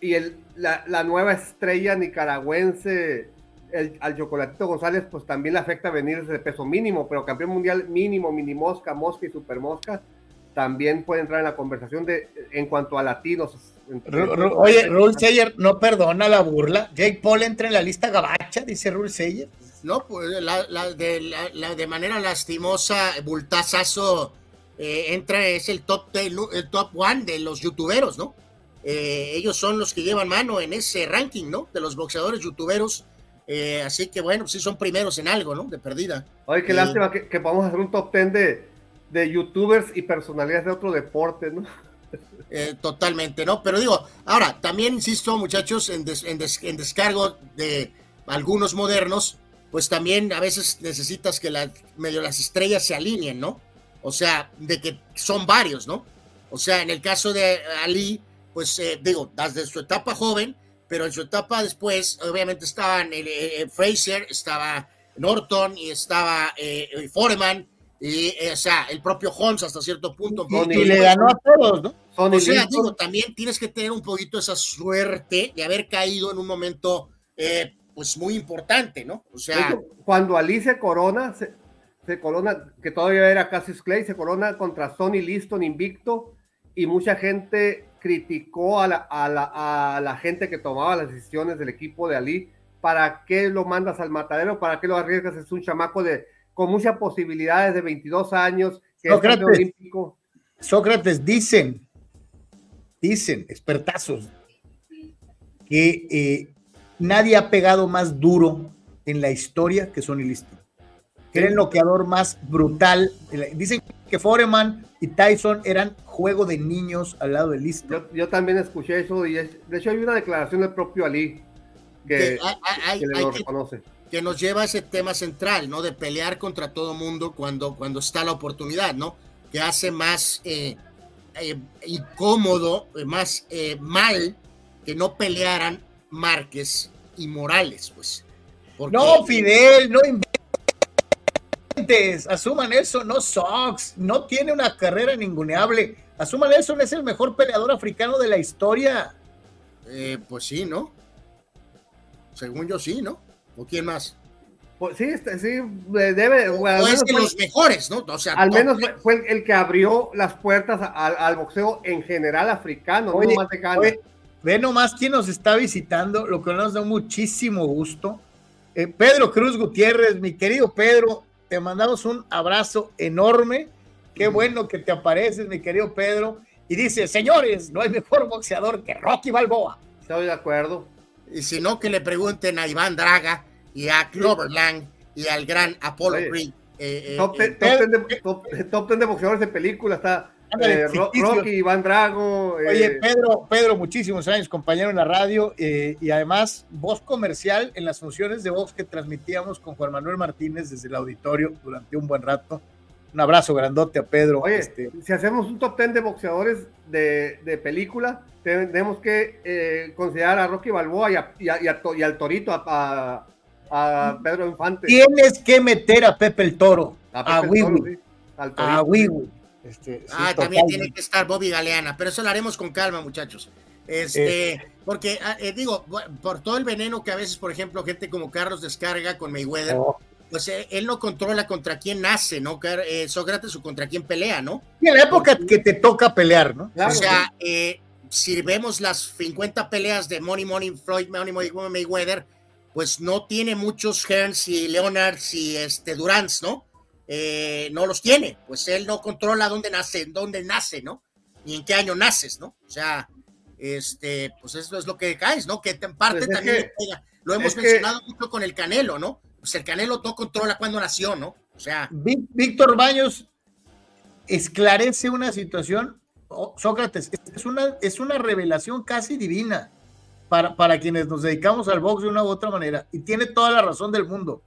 y el, la, nueva estrella nicaragüense, el, al Chocolatito González, pues también le afecta venir de peso mínimo, pero campeón mundial mínimo, mini mosca, mosca y super mosca, también puede entrar en la conversación de en cuanto a latinos. Oye, Rule Sayer no perdona la burla. Jake Paul entra en la lista gabacha, dice Rule Sayer. No, pues la, de, de, manera lastimosa, Bultazazo eh, entra, es el top, el, top one de los youtuberos, ¿no? Eh, ellos son los que llevan mano en ese ranking, ¿no? De los boxeadores youtuberos. Eh, así que bueno, sí son primeros en algo, ¿no? De perdida. Oye, qué lástima que, que podamos hacer un top ten de, de youtubers y personalidades de otro deporte, ¿no? Totalmente, ¿no? Pero digo, ahora, también insisto, muchachos, en, en, descargo de algunos modernos, pues también a veces necesitas que la, medio las estrellas se alineen, ¿no? O sea, de que son varios, ¿no? O sea, en el caso de Ali, pues eh, digo, desde su etapa joven, pero en su etapa después, obviamente estaban eh, Fraser, estaba Norton y estaba eh, Foreman, y, o sea, el propio Holmes hasta cierto punto. Y, le ganó a todos, ¿no? O sea, digo, también tienes que tener un poquito esa suerte de haber caído en un momento pues muy importante, ¿no? O sea, cuando Alice Corona se, corona, que todavía era Cassius Clay, se corona contra Sonny Liston invicto y mucha gente criticó a la, a, la, a la gente que tomaba las decisiones del equipo de Ali. ¿Para qué lo mandas al matadero? ¿Para qué lo arriesgas? Es un chamaco de, con muchas posibilidades de 22 años. Que Sócrates, olímpico. Sócrates dicen, dicen, expertazos, que eh, nadie ha pegado más duro en la historia que Sonny Liston. era el noqueador más brutal. Dicen que Foreman y Tyson eran juego de niños al lado de Liston. Yo, también escuché eso y de hecho hay una declaración del propio Ali que, lo reconoce. Que nos lleva a ese tema central, ¿no? De pelear contra todo mundo cuando, cuando está la oportunidad, ¿no? Que hace más eh, eh, incómodo, eh, más mal que no pelearan Márquez y Morales, pues. No, Fidel, no inventes, asuman eso, no Sox, no tiene una carrera ninguneable. Asuman eso, es el mejor peleador africano de la historia. Eh, pues sí, ¿no? Según yo sí, ¿no? ¿O quién más? Pues sí, este, sí, debe. O, es de los mejores, ¿no? O sea, al menos fue, el que abrió las puertas al, boxeo en general africano, no más de Ve nomás quién nos está visitando, lo que nos da muchísimo gusto. Eh, Pedro Cruz Gutiérrez, mi querido Pedro, te mandamos un abrazo enorme. Qué bueno que te apareces, mi querido Pedro. Y dice, señores, no hay mejor boxeador que Rocky Balboa. Estoy de acuerdo. Y si no, que le pregunten a Iván Draga y a Clover Lang y al gran Apollo Creed. Eh, eh, top, ten, de, boxeadores de película está eh, Rocky, Iván Drago. Oye, eh, Pedro, Pedro, muchísimos años, compañero en la radio eh, y además voz comercial en las funciones de voz que transmitíamos con Juan Manuel Martínez desde el auditorio durante un buen rato. Un abrazo grandote a Pedro. Oye, este. si hacemos un top ten de boxeadores de, de película, tenemos que considerar a Rocky Balboa y, y, al Torito, a, a, Pedro Infante. Tienes que meter a Pepe el Toro, a, Wiwi, a Wiwi. Este, ah, también tiene que estar Bobby Galeana, pero eso lo haremos con calma, muchachos. Este, eh. porque ah, eh, digo, por todo el veneno que a veces, por ejemplo, gente como Carlos descarga con Mayweather, oh. pues eh, él no controla contra quién nace, ¿no? Sócrates o contra quién pelea, ¿no? Y en la época que te toca pelear, ¿no? o sea, si vemos las 50 peleas de Money Money Floyd, Money Money Mayweather, pues no tiene muchos Hearns y Leonards y este Durants, ¿no? Eh, no los tiene, pues él no controla dónde nace, dónde nace, ¿no? Ni en qué año naces, ¿no? O sea, este, pues eso es lo que caes, ¿no? Que en parte pues también lo hemos mencionado mucho con el Canelo, ¿no? Pues el Canelo no controla cuándo nació, ¿no? O sea. Víctor Baños esclarece una situación, Sócrates, es una, es una revelación casi divina para, para quienes nos dedicamos al box de una u otra manera, y tiene toda la razón del mundo.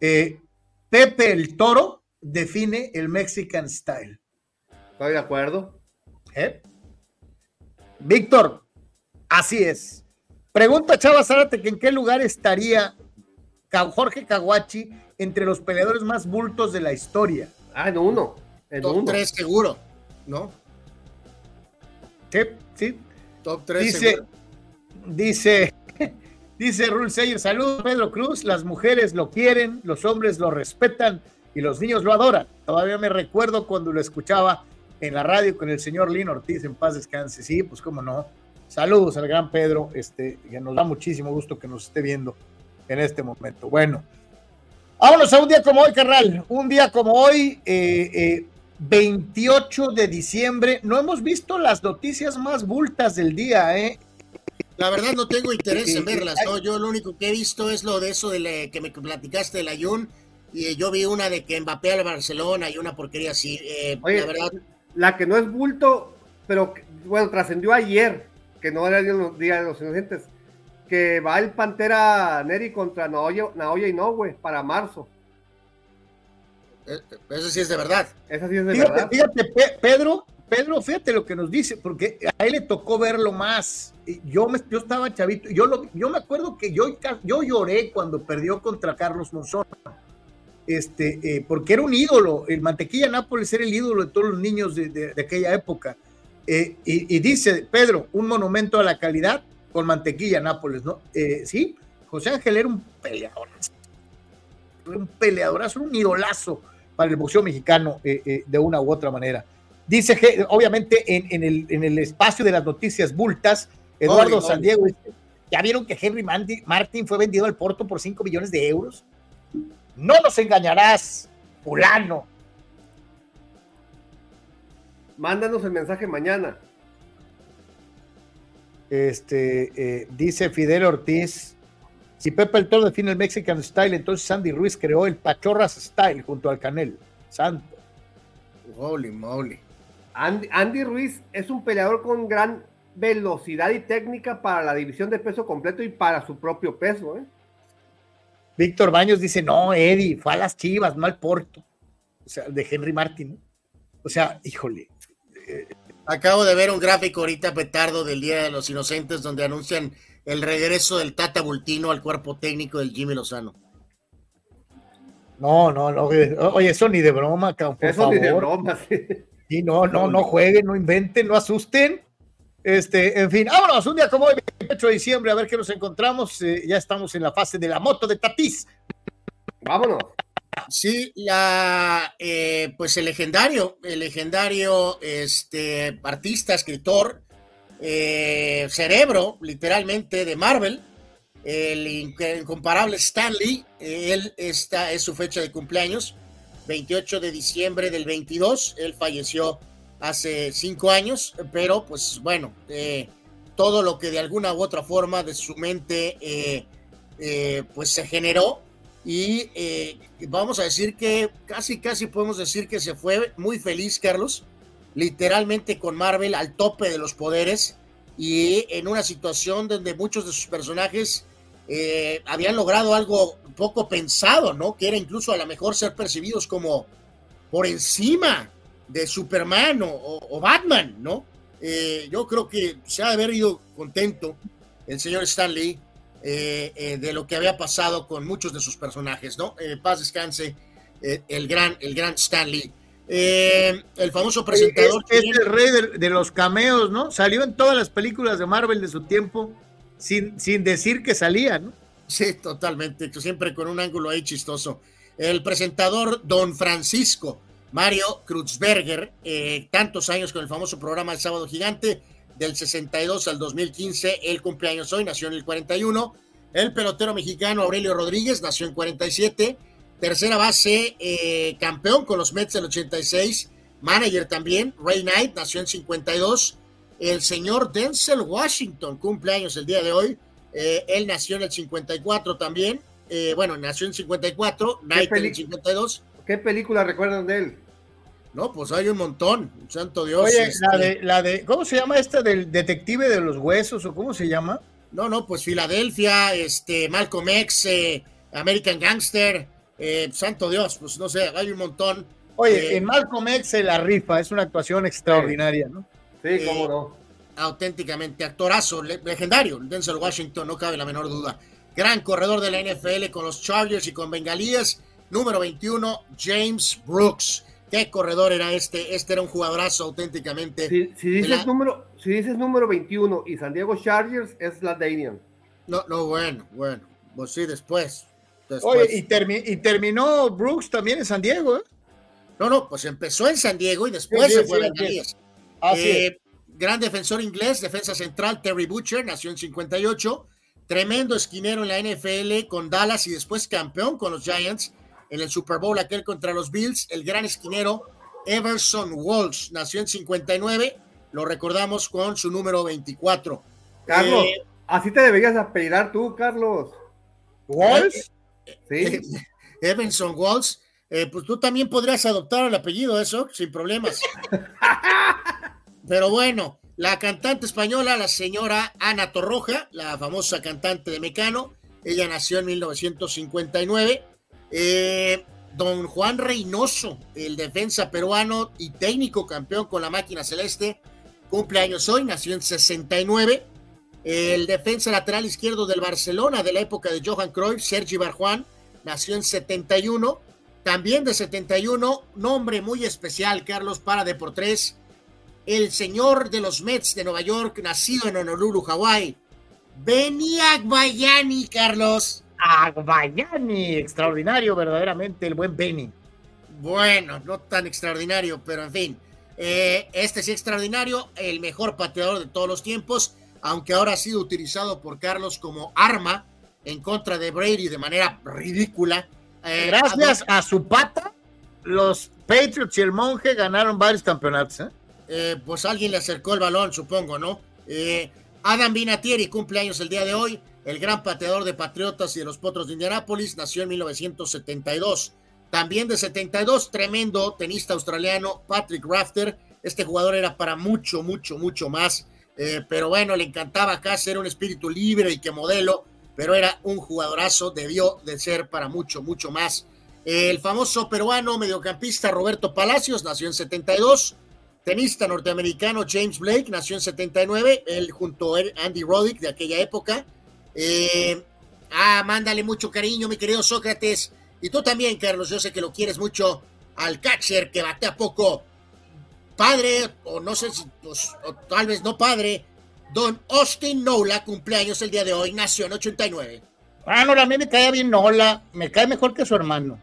Eh, Pepe el Toro define el Mexican Style. Estoy de acuerdo. ¿Eh? Víctor, así es. Pregunta Chava Zárate que en qué lugar estaría Jorge Caguachi entre los peleadores más bultos de la historia. Ah, en uno. En Top uno. 3 seguro, ¿no? Sí, sí. Top 3 Dice, seguro. Dice, dice Rule Sayer, saludos Pedro Cruz, las mujeres lo quieren, los hombres lo respetan y los niños lo adoran. Todavía me recuerdo cuando lo escuchaba en la radio con el señor Lino Ortiz, en paz descanse. Sí, pues cómo no. Saludos al gran Pedro, este, que nos da muchísimo gusto que nos esté viendo en este momento. Bueno, vámonos a un día como hoy, carnal. Un día como hoy, eh, eh, 28 de diciembre. No hemos visto las noticias más bultas del día, ¿eh? La verdad no tengo interés en Eh, verlas, ¿no? Yo lo único que he visto es lo de eso de la- que me platicaste del Ayun y eh, yo vi una de que Mbappé al Barcelona y una porquería así. Eh, Oye, la verdad, la que no es bulto, pero que- bueno, trascendió ayer, que no era el Día de los Inocentes, que va el Pantera Neri contra Naoya, Naoya Inoue para marzo. eh, eso sí es de verdad. Esa sí es de Fíjate, verdad. fíjate, Pe- Pedro, Pedro, fíjate lo que nos dice, porque a él le tocó verlo más. Yo, me, yo estaba chavito, yo, lo, yo me acuerdo que yo, yo lloré cuando perdió contra Carlos Monzón, este, eh, porque era un ídolo, el Mantequilla Nápoles era el ídolo de todos los niños de, aquella época. Eh, y, dice, Pedro, un monumento a la calidad con Mantequilla Nápoles, ¿no? Eh, sí, José Ángel era un peleador, un peleadorazo, un idolazo para el boxeo mexicano eh, de una u otra manera. Dice que, obviamente, en, en el, en el espacio de las noticias bultas, Eduardo San. Diego dice, ¿ya vieron que Henry Mandy- Martin fue vendido al Porto por 5 millones de euros? No nos engañarás, fulano. Mándanos el mensaje mañana. Este, eh, dice Fidel Ortiz, si Pepe el Toro define el Mexican Style, entonces Sandy Ruiz creó el Pachorras Style junto al Canel. Santo. Holy moly. Andy, Andy Ruiz es un peleador con gran velocidad y técnica para la división de peso completo y para su propio peso. ¿eh? Víctor Baños dice, no, Eddie, fue a las chivas, no al Porto. O sea, de Henry Martin. O sea, híjole. Acabo de ver un gráfico ahorita petardo del Día de los Inocentes donde anuncian el regreso del Tata Bultino al cuerpo técnico del Jimmy Lozano. No, no, no. eh, Oye, eso ni de broma, cabrón, por Eso favor. ni de broma. sí. Sí, no, no, no jueguen, no inventen, no asusten. Este, en fin, vámonos, un día como hoy, 28 de diciembre, a ver qué nos encontramos. Eh, ya estamos en la fase de la moto de Tatís. Vámonos. Sí, la, eh, pues el legendario, el legendario este, artista, escritor, eh, cerebro, literalmente, de Marvel, el inc- incomparable Stan Lee, eh, él esta es su fecha de cumpleaños, 28 de diciembre del 22, él falleció hace cinco años, pero pues bueno, eh, todo lo que de alguna u otra forma de su mente eh, eh, pues se generó y vamos a decir que casi, casi podemos decir que se fue muy feliz, Carlos, literalmente con Marvel al tope de los poderes y en una situación donde muchos de sus personajes eh, habían logrado algo poco pensado, ¿no? Que era incluso a lo mejor ser percibidos como por encima de Superman o, Batman, ¿no? Eh, yo creo que se ha de haber ido contento el señor Stan Lee eh, eh, de lo que había pasado con muchos de sus personajes, ¿no? Paz descanse el gran, el gran Stan Lee. Eh, el famoso presentador. Es, es el rey de, de los cameos, ¿no? Salió en todas las películas de Marvel de su tiempo sin, sin decir que salía, ¿no? Sí, totalmente, siempre con un ángulo ahí chistoso. El presentador Don Francisco Mario Kruzberger, eh, tantos años con el famoso programa El Sábado Gigante, del 62 al 2015, el cumpleaños hoy, nació en el 41. El pelotero mexicano Aurelio Rodríguez, nació en 47. Tercera base, eh, campeón con los Mets del 86. Manager también, Ray Knight, nació en 52. El señor Denzel Washington, cumpleaños el día de hoy. Eh, él nació en el 54 también. Eh, bueno, nació en 54, Knight en el peli- 52. ¿Qué película recuerdan de él? No, pues hay un montón, santo Dios. Oye, este, la de, la de, ¿cómo se llama esta del detective de los huesos o cómo se llama? No, no, pues Filadelfia, este, Malcolm X, eh, American Gangster, eh, santo Dios, pues no sé, hay un montón. Oye, Eh, en Malcolm X se la rifa, es una actuación extraordinaria, ¿no? Sí, cómo no. auténticamente actorazo, le- legendario, Denzel Washington, no cabe la menor duda. gran corredor de la NFL con los Chargers y con Bengalíes. Número 21, James Brooks. ¿Qué corredor era este? Este era un jugadorazo auténticamente. Si, dices, número, si dices número 21 y San Diego Chargers, es la Daniel. No, no, bueno, bueno. Pues sí, después. Oye, y, y, terminó Brooks también en San Diego, ¿eh? No, no, pues empezó en San Diego y después se fue a Bengalíes. Eh, gran defensor inglés, defensa central, Terry Butcher, nació en 58. Tremendo esquinero en la NFL con Dallas y después campeón con los Giants en el Super Bowl aquel contra los Bills. El gran esquinero Everson Walsh nació en 59. Lo recordamos con su número 24. Carlos, eh, así te deberías apellidar tú, Carlos. ¿Walsh? Sí. Everson Walsh. Eh, pues tú también podrías adoptar el apellido, eso, sin problemas. Pero bueno, la cantante española, la señora Ana Torroja, la famosa cantante de Mecano, ella nació en 1959. Eh, don Juan Reynoso, el defensa peruano y técnico campeón con la máquina celeste, cumple años hoy, nació en 69. El defensa lateral izquierdo del Barcelona de la época de Johan Cruyff, Sergi Barjuan, nació en 71. También de 71, nombre muy especial, Carlos, para Deportes el señor de los Mets de Nueva York, nacido en Honolulu, Hawái. Benny Agbayani, Carlos. Agbayani, extraordinario, verdaderamente, el buen Benny. Bueno, no tan extraordinario, pero en fin. Eh, este sí extraordinario, el mejor pateador de todos los tiempos, aunque ahora ha sido utilizado por Carlos como arma en contra de Brady de manera ridícula. Eh, Gracias a, su pata, los Patriots y el monje ganaron varios campeonatos. ¿eh? Eh, pues alguien le acercó el balón, supongo, ¿no? Eh, Adam Vinatieri cumple años el día de hoy, el gran pateador de Patriotas y de los Potros de Indianápolis, nació en 1972. También de 72, tremendo tenista australiano, Patrick Rafter. Este jugador era para mucho, mucho, mucho más. Eh, pero bueno, le encantaba acá ser un espíritu libre y que modelo, pero era un jugadorazo, debió de ser para mucho, mucho más. el famoso peruano mediocampista Roberto Palacios nació en 72. Tenista norteamericano James Blake nació en 79, él junto a Andy Roddick de aquella época. Eh, ah, mándale mucho cariño, mi querido Sócrates. Y tú también, Carlos, yo sé que lo quieres mucho al catcher que batea poco. Padre, o no sé si, pues, o tal vez no padre, don Austin Nola, cumpleaños el día de hoy, nació en 89. Ah, no, a mí me cae bien Nola, me cae mejor que su hermano.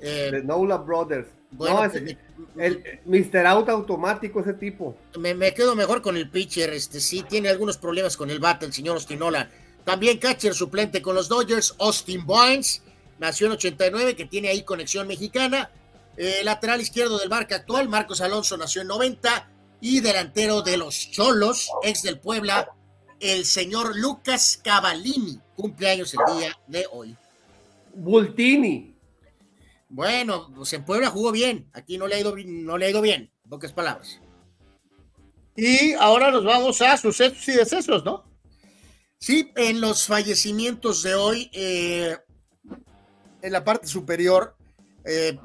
Eh, Nola Brothers. Bueno, no, pues, el Mr. Out automático, ese tipo. Me, quedo mejor con el pitcher, este sí, tiene algunos problemas con el bate, el señor Ostinola. También catcher suplente con los Dodgers, Austin Barnes, nació en 89, que tiene ahí conexión mexicana. Eh, lateral izquierdo del marca actual, Marcos Alonso nació en 90. Y delantero de los Cholos, ex del Puebla, el señor Lucas Cavallini, cumpleaños el día de hoy. Bultini. Bueno, pues en Puebla jugó bien. Aquí no le ha ido, no le ha ido bien. Pocas palabras. Y ahora nos vamos a sucesos y decesos, ¿no? Sí, en los fallecimientos de hoy, eh, en la parte superior, eh,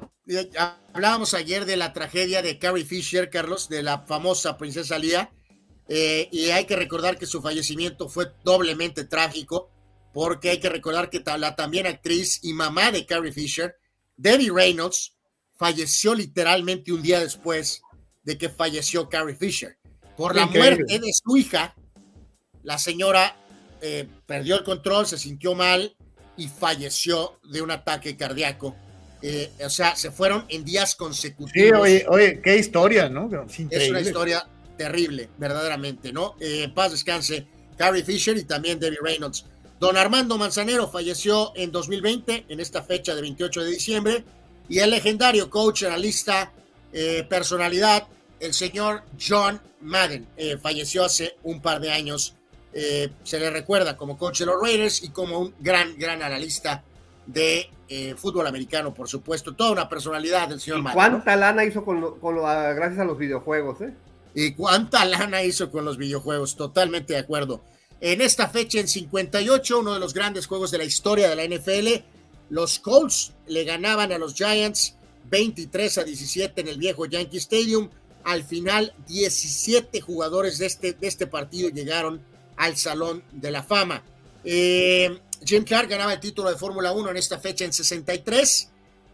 hablábamos ayer de la tragedia de Carrie Fisher, Carlos, de la famosa princesa Lía, eh, y hay que recordar que su fallecimiento fue doblemente trágico, porque hay que recordar que la también actriz y mamá de Carrie Fisher Debbie Reynolds falleció literalmente un día después de que falleció Carrie Fisher. Por la muerte de su hija, la señora eh, perdió el control, se sintió mal y falleció de un ataque cardíaco. Eh, o sea, se fueron en días consecutivos. Sí, oye, qué historia, ¿no? Es una historia terrible, verdaderamente, ¿no? Eh, paz descanse Carrie Fisher y también Debbie Reynolds. Don Armando Manzanero falleció en 2020, en esta fecha de 28 de diciembre, y el legendario coach, analista, eh, personalidad, el señor John Madden, eh, falleció hace un par de años. Eh, se le recuerda como coach de los Raiders y como un gran, gran analista de fútbol americano, por supuesto. Toda una personalidad del señor Madden. ¿Cuánta lana hizo con, con gracias a los videojuegos? Y cuánta lana hizo con los videojuegos, totalmente de acuerdo. En esta fecha, en 58, uno de los grandes juegos de la historia de la NFL, los Colts le ganaban a los Giants 23 a 17 en el viejo Yankee Stadium. Al final, 17 jugadores de este, de este partido llegaron al Salón de la Fama. Eh, Jim Clark ganaba el título de Fórmula 1 en esta fecha en 63.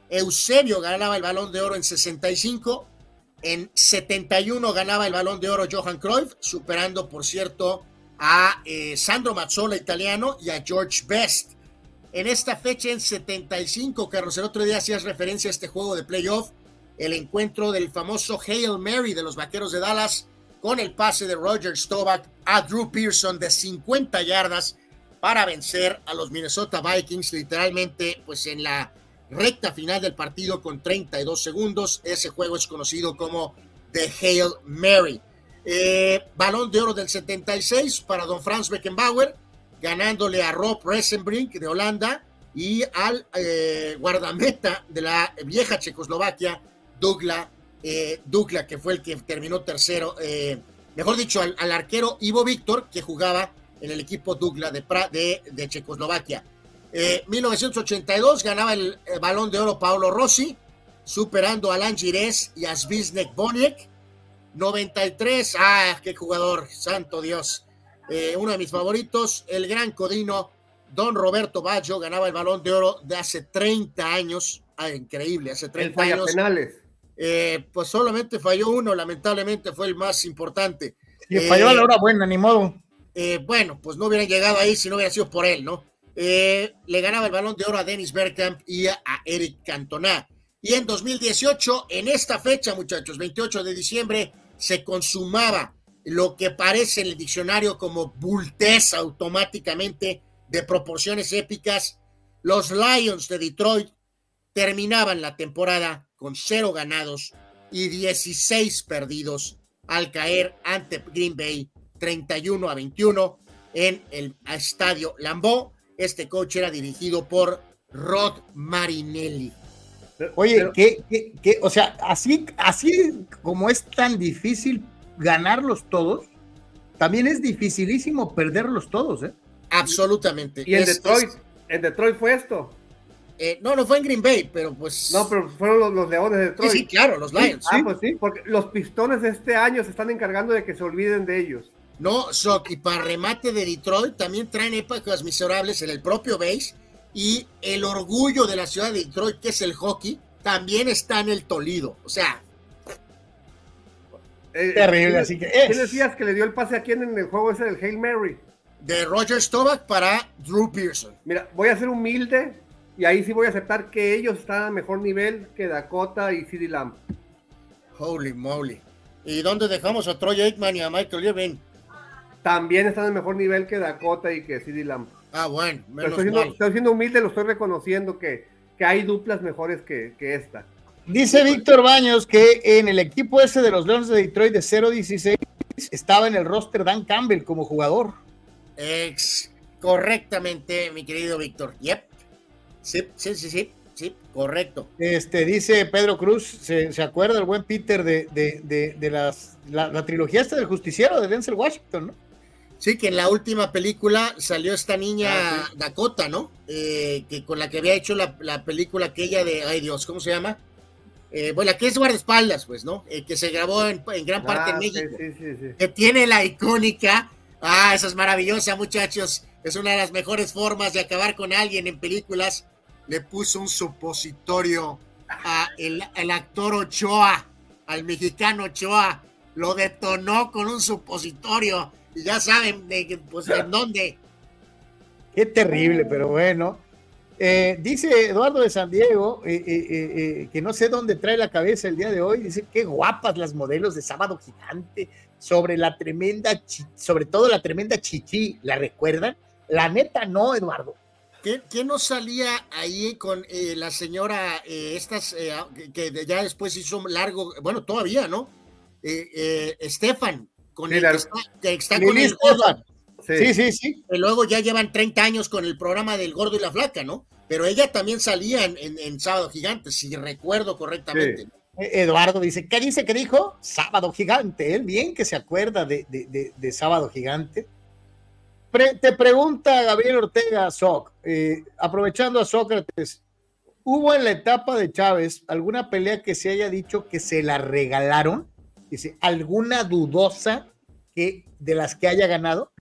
Eusebio ganaba el balón de oro en 65. En 71 ganaba el balón de oro Johan Cruyff, superando, por cierto, a eh, Sandro Mazzola, italiano, y a George Best. En esta fecha, en 75, Carlos, el otro día hacías referencia a este juego de playoff, el encuentro del famoso Hail Mary de los Vaqueros de Dallas con el pase de Roger Staubach a Drew Pearson de 50 yardas para vencer a los Minnesota Vikings, literalmente, pues en la recta final del partido con 32 segundos. Ese juego es conocido como The Hail Mary. Eh, balón de oro del 76 para Don Franz Beckenbauer, ganándole a Rob Resenbrink de Holanda y al eh, guardameta de la vieja Checoslovaquia, Douglas, eh, que fue el que terminó tercero, eh, mejor dicho, al, arquero Ivo Víctor, que jugaba en el equipo Douglas de, de, de Checoslovaquia. 1982 ganaba el, balón de oro Paolo Rossi, superando a Alan Gires y a Zbiznek Boniek. 93, ah, qué jugador, santo Dios. Eh, uno de mis favoritos, el gran codino Don Roberto Baggio, ganaba el balón de oro de hace 30 años. Ah, increíble, hace 30 años. penales. Eh, pues solamente falló uno, lamentablemente fue el más importante. Y falló a la hora buena, ni modo. Eh, bueno, pues no hubieran llegado ahí si no hubiera sido por él, ¿no? le ganaba el balón de oro a Dennis Bergkamp y a, Eric Cantona. Y en 2018, en esta fecha, muchachos, 28 de diciembre, se consumaba lo que parece en el diccionario como bultez automáticamente de proporciones épicas. Los Lions de Detroit terminaban la temporada con cero ganados y 16 perdidos al caer ante Green Bay 31 a 21 en el estadio Lambeau. Este coche era dirigido por Rod Marinelli. Oye, ¿qué, qué, o sea, así, así como es tan difícil ganarlos todos, también es dificilísimo perderlos todos, ¿eh? Absolutamente. Y en Detroit, en Detroit fue esto. Eh, no, no fue en Green Bay, pero pues. No, pero fueron los, Leones de Detroit. Sí, claro, los Lions. Ah, pues sí, porque los Pistones de este año se están encargando de que se olviden de ellos. No, Sok, y para remate de Detroit también traen épocas miserables en el propio base y el orgullo de la ciudad de Detroit, que es el hockey, también está en el Tolido. O sea. Eh, Terrible, así que. ¿Qué decías que le dio el pase a quién en el juego ese del Hail Mary? De Roger Staubach para Drew Pearson. Mira, voy a ser humilde y ahí sí voy a aceptar que ellos están a mejor nivel que Dakota y CD Lamb. Holy moly. ¿Y dónde dejamos a Troy Aikman y a Michael Irvin? También están a mejor nivel que Dakota y que CD Lamb. Ah, bueno. estoy, siendo, humilde, lo estoy reconociendo que, que hay duplas mejores que, que esta. Dice Víctor Baños que en el equipo ese de los Leones de Detroit de 0-16 estaba en el roster Dan Campbell como jugador. Ex correctamente, mi querido Víctor. Yep. Sí, sí, sí, sí, sí, correcto. Este, dice Pedro Cruz, ¿se, acuerda el buen Peter de, de, de, las, la, trilogía esta del justiciero de Denzel Washington, ¿no? Sí, que en la última película salió esta niña ah, Dakota, ¿no? Eh, que con la que había hecho la, la, película aquella de, ay Dios, ¿cómo se llama? Eh, bueno, la que es guardaespaldas, pues, ¿no? Eh, que se grabó en, gran parte en ah, México. Sí, sí, sí, que tiene la icónica, ah, esa es maravillosa, muchachos. Es una de las mejores formas de acabar con alguien en películas. Le puso un supositorio a el, actor Ochoa, al mexicano Ochoa. Lo detonó con un supositorio. Ya saben de, pues, en dónde. Qué terrible, pero bueno. Eh, dice Eduardo de San Diego, eh, eh, que no sé dónde trae la cabeza el día de hoy, dice qué guapas las modelos de Sábado Gigante, sobre la tremenda, sobre todo la tremenda chichi, ¿la recuerdan? La neta no, Eduardo. ¿Qué, no salía ahí con la señora, estas, que ya después hizo largo, bueno, todavía, ¿no? Estefan, con el que está, con el Sí. sí, sí, Y luego ya llevan 30 años con el programa del Gordo y la Flaca, ¿no? Pero ella también salía en, Sábado Gigante, si recuerdo correctamente. Eduardo dice, ¿qué dice que dijo? Sábado Gigante, él bien que se acuerda de, de Sábado Gigante te pregunta Gabriel Ortega Soc, eh, aprovechando a Sócrates, ¿hubo en la etapa de Chávez alguna pelea que se haya dicho que se la regalaron? Dice, ¿alguna dudosa que de las que haya ganado?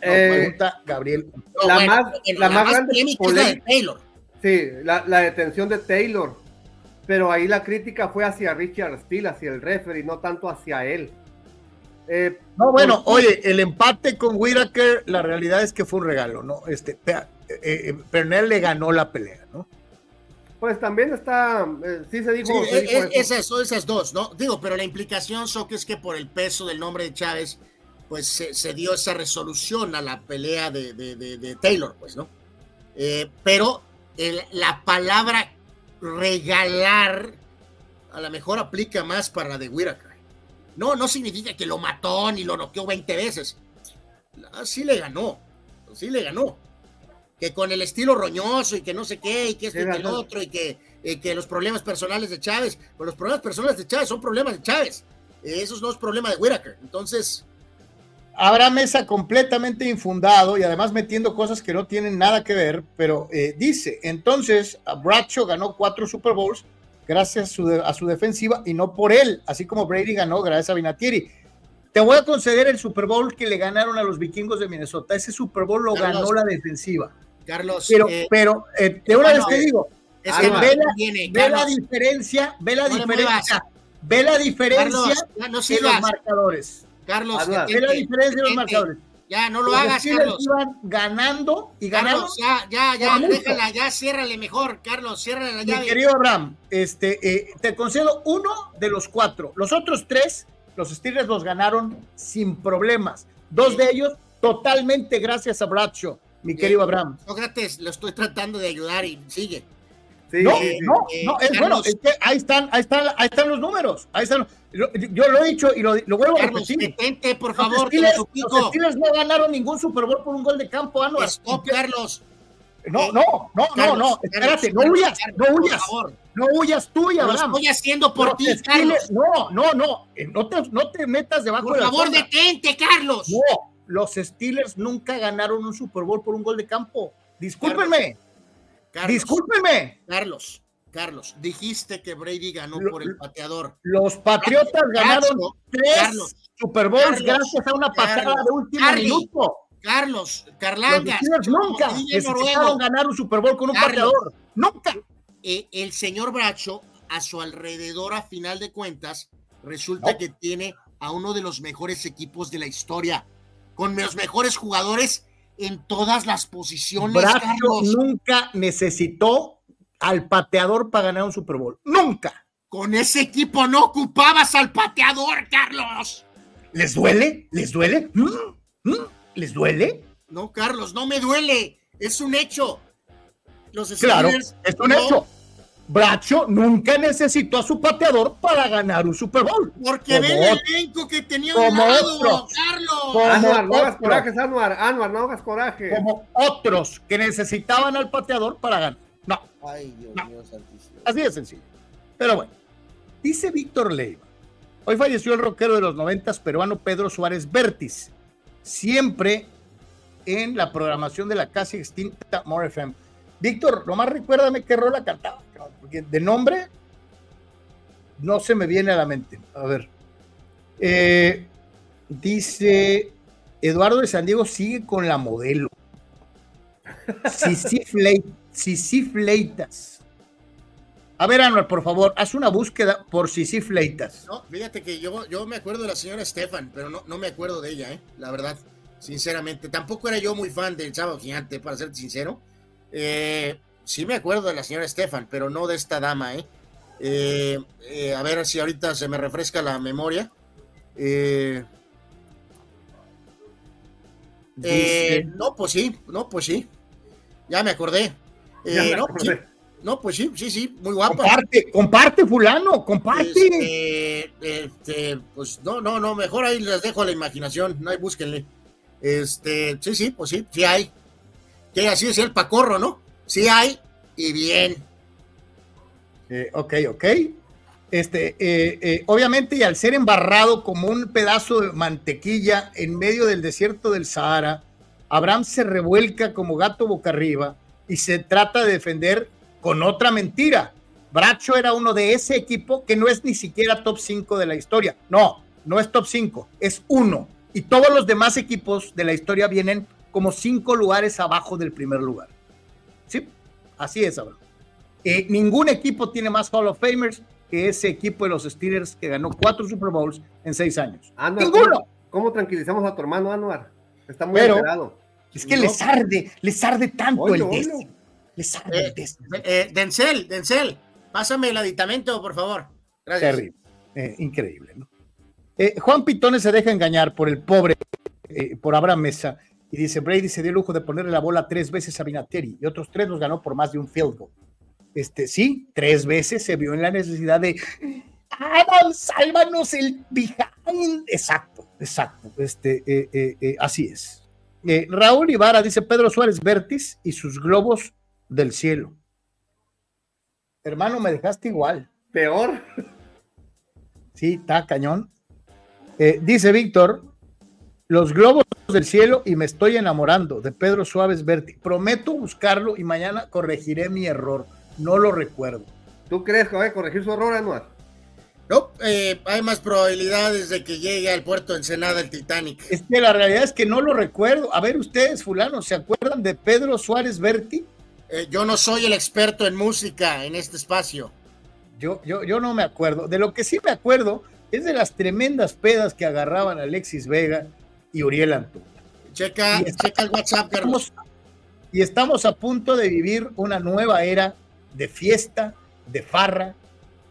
pregunta Gabriel. la, más, la, más, grande de Taylor. Sí, la, la, detención de Taylor. Pero ahí la crítica fue hacia Richard Steele, hacia el referee, no tanto hacia él. Eh, no, bueno, oye, el empate con Whitaker, la realidad es que fue un regalo, ¿no? Este, eh, eh, Pernell le ganó la pelea, ¿no? Pues también está, sí se dijo. esas, esas dos, ¿no? Digo, pero la implicación, que es que por el peso del nombre de Chávez, pues se, dio esa resolución a la pelea de, Taylor, pues, ¿no? pero la palabra regalar a lo mejor aplica más para la de Whitaker. No, no significa que lo mató ni lo noqueó 20 veces. Sí le ganó, sí le ganó. Que con el estilo roñoso y que no sé qué, y que esto y que el otro, y que, que los problemas personales de Chávez, pues los problemas personales de Chávez son problemas de Chávez. Esos no es problema de Whitaker. Entonces. Habrá mesa completamente infundado y además metiendo cosas que no tienen nada que ver, pero eh, dice, entonces Bradshaw ganó cuatro Super Bowls gracias a su, defensiva y no por él, así como Brady ganó gracias a Vinatieri. Te voy a conceder el Super Bowl que le ganaron a los vikingos de Minnesota. Ese Super Bowl lo ganó la defensiva. Carlos. Pero, eh, pero eh, de una vez te digo, ve, la, diferencia, ve la diferencia, ve la diferencia en los marcadores. Carlos, ve la diferencia en los marcadores. Ya, no lo hagas, Carlos. Iban ganando y ganando. ya, ya, ya, déjala, ya, ciérrale mejor, Carlos, ciérrale la llave. Mi querido Abraham, este, eh, te concedo uno de los cuatro. Los otros tres, los Steelers los ganaron sin problemas. Dos de ellos totalmente gracias a Bradshaw, mi querido Abraham. Sócrates, lo estoy tratando de ayudar y sigue. no, no, no, es bueno, es que ahí están, ahí están, ahí están los números, ahí están yo lo he dicho y lo, vuelvo a repetir. por favor, los Steelers, no ganaron ningún Super Bowl por un gol de campo, Anuar. Stop, Carlos. No, no, no, no, no, espérate, no huyas, no huyas, no huyas tú y Abraham. Lo estoy haciendo por ti, Carlos. No, no, no, eh, no te, no te metas debajo de la Por favor, detente, Carlos. No, los Steelers nunca ganaron un Super Bowl por un gol de campo. Discúlpenme. Carlos, Discúlpenme. Carlos. Carlos, dijiste que Brady ganó por el pateador. Los Patriotas ganaron tres Super Bowls gracias a una patada de último minuto. Carlos, Carlangas. Los nunca necesitaron ganar un Super Bowl con un pateador. Nunca. Eh, el señor Bracho, a su alrededor, a final de cuentas, resulta que tiene a uno de los mejores equipos de la historia, con los mejores jugadores en todas las posiciones. Bracho nunca necesitó al pateador para ganar un Super Bowl. Nunca. Con ese equipo no ocupabas al pateador, Carlos. ¿Les duele? ¿Les duele? ¿Mm? ¿Mm? ¿Les duele? No, Carlos, no me duele. Es un hecho. Los claro, es un hecho. Bracho nunca necesitó a su pateador para ganar un Super Bowl. Porque ve el elenco que tenía un lado, Carlos. Anuar, no hagas coraje, Anuar. Anuar, no hagas coraje. Como otros que necesitaban al pateador para ganar. No. Ay, Dios mío, Así de sencillo. Pero bueno, dice Víctor Leiva. Hoy falleció el rockero de los noventas peruano Pedro Suárez Vértiz, siempre en la programación de la casi extinta More FM. Víctor, nomás recuérdame qué rola cantaba, porque de nombre no se me viene a la mente. A ver. Eh, dice Eduardo de San Diego sigue con la modelo. Sisi Fleitas. A ver, Anuel, por favor, haz una búsqueda por Sisi Fleitas. No, fíjate que yo, yo me acuerdo de la señora Stefan, pero no, no me acuerdo de ella, ¿eh? la verdad, sinceramente. Tampoco era yo muy fan del Sábado Gigante, para ser sincero. Eh, sí me acuerdo de la señora Stefan, pero no de esta dama, ¿eh? eh, eh a ver si ahorita se me refresca la memoria. no, pues sí, no, pues sí. Ya me acordé. Eh, no, pues sí, sí, sí, muy guapa. Comparte, comparte, fulano, comparte. Este, este, pues no, no, no, mejor ahí les dejo la imaginación, no hay, búsquenle. Este, sí, sí, pues sí, sí hay. Que así es el pacorro, ¿no? Sí hay, y bien. Eh, ok, ok. Este, eh, obviamente, y al ser embarrado como un pedazo de mantequilla en medio del desierto del Sahara, Abraham se revuelca como gato boca arriba y se trata de defender con otra mentira. Bracho era uno de ese equipo que no es ni siquiera top 5 de la historia. No, no es top 5, es uno. Y todos los demás equipos de la historia vienen como cinco lugares abajo del primer lugar. Sí, así es, Abraham. Eh, ningún equipo tiene más Hall of Famers que ese equipo de los Steelers que ganó cuatro Super Bowls en seis años. ¡Ninguno! ¿cómo, tranquilizamos a tu hermano Anuar? Está muy Pero, Es que les arde, les arde tanto el el test. Eh, Denzel, Denzel, pásame el aditamento, por favor. Gracias. Terrible. Eh, increíble, ¿no? Juan Pitones se deja engañar por el pobre, por Abraham Mesa, y dice, Brady se dio el lujo de ponerle la bola tres veces a Vinatieri y otros tres los ganó por más de un field goal. Este, sí, tres veces se vio en la necesidad de, Adam, sálvanos el behind. Exacto, exacto. Este, eh, eh, eh, así es. Raúl Ibarra dice Pedro Suárez Vértiz y sus globos del cielo. Hermano, me dejaste igual. Peor. Sí, está cañón. dice Víctor, los globos del cielo y me estoy enamorando de Pedro Suárez Berti. Prometo buscarlo y mañana corregiré mi error. No lo recuerdo. ¿Tú crees que va a corregir su error, Anuar? No, eh, hay más probabilidades de que llegue al puerto de Ensenada el Titanic. Es que la realidad es que no lo recuerdo. A ver, ustedes, fulano, ¿se acuerdan de Pedro Suárez Berti? Eh, yo no soy el experto en música en este espacio. Yo, yo, yo no me acuerdo. De lo que sí me acuerdo es de las tremendas pedas que agarraban Alexis Vega y Uriel Antuna. Checa, checa el WhatsApp, Carlos. Y estamos a punto de vivir una nueva era de fiesta, de farra,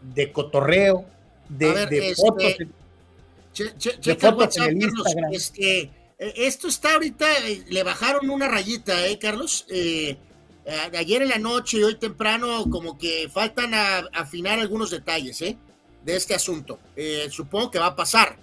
de cotorreo, de, de fotos. en el Instagram. Este, eh, esto está ahorita, eh, le bajaron una rayita, ¿eh, Carlos? Eh, ayer en la noche y hoy temprano, como que faltan a, afinar algunos detalles, ¿eh? De este asunto. supongo que va a pasar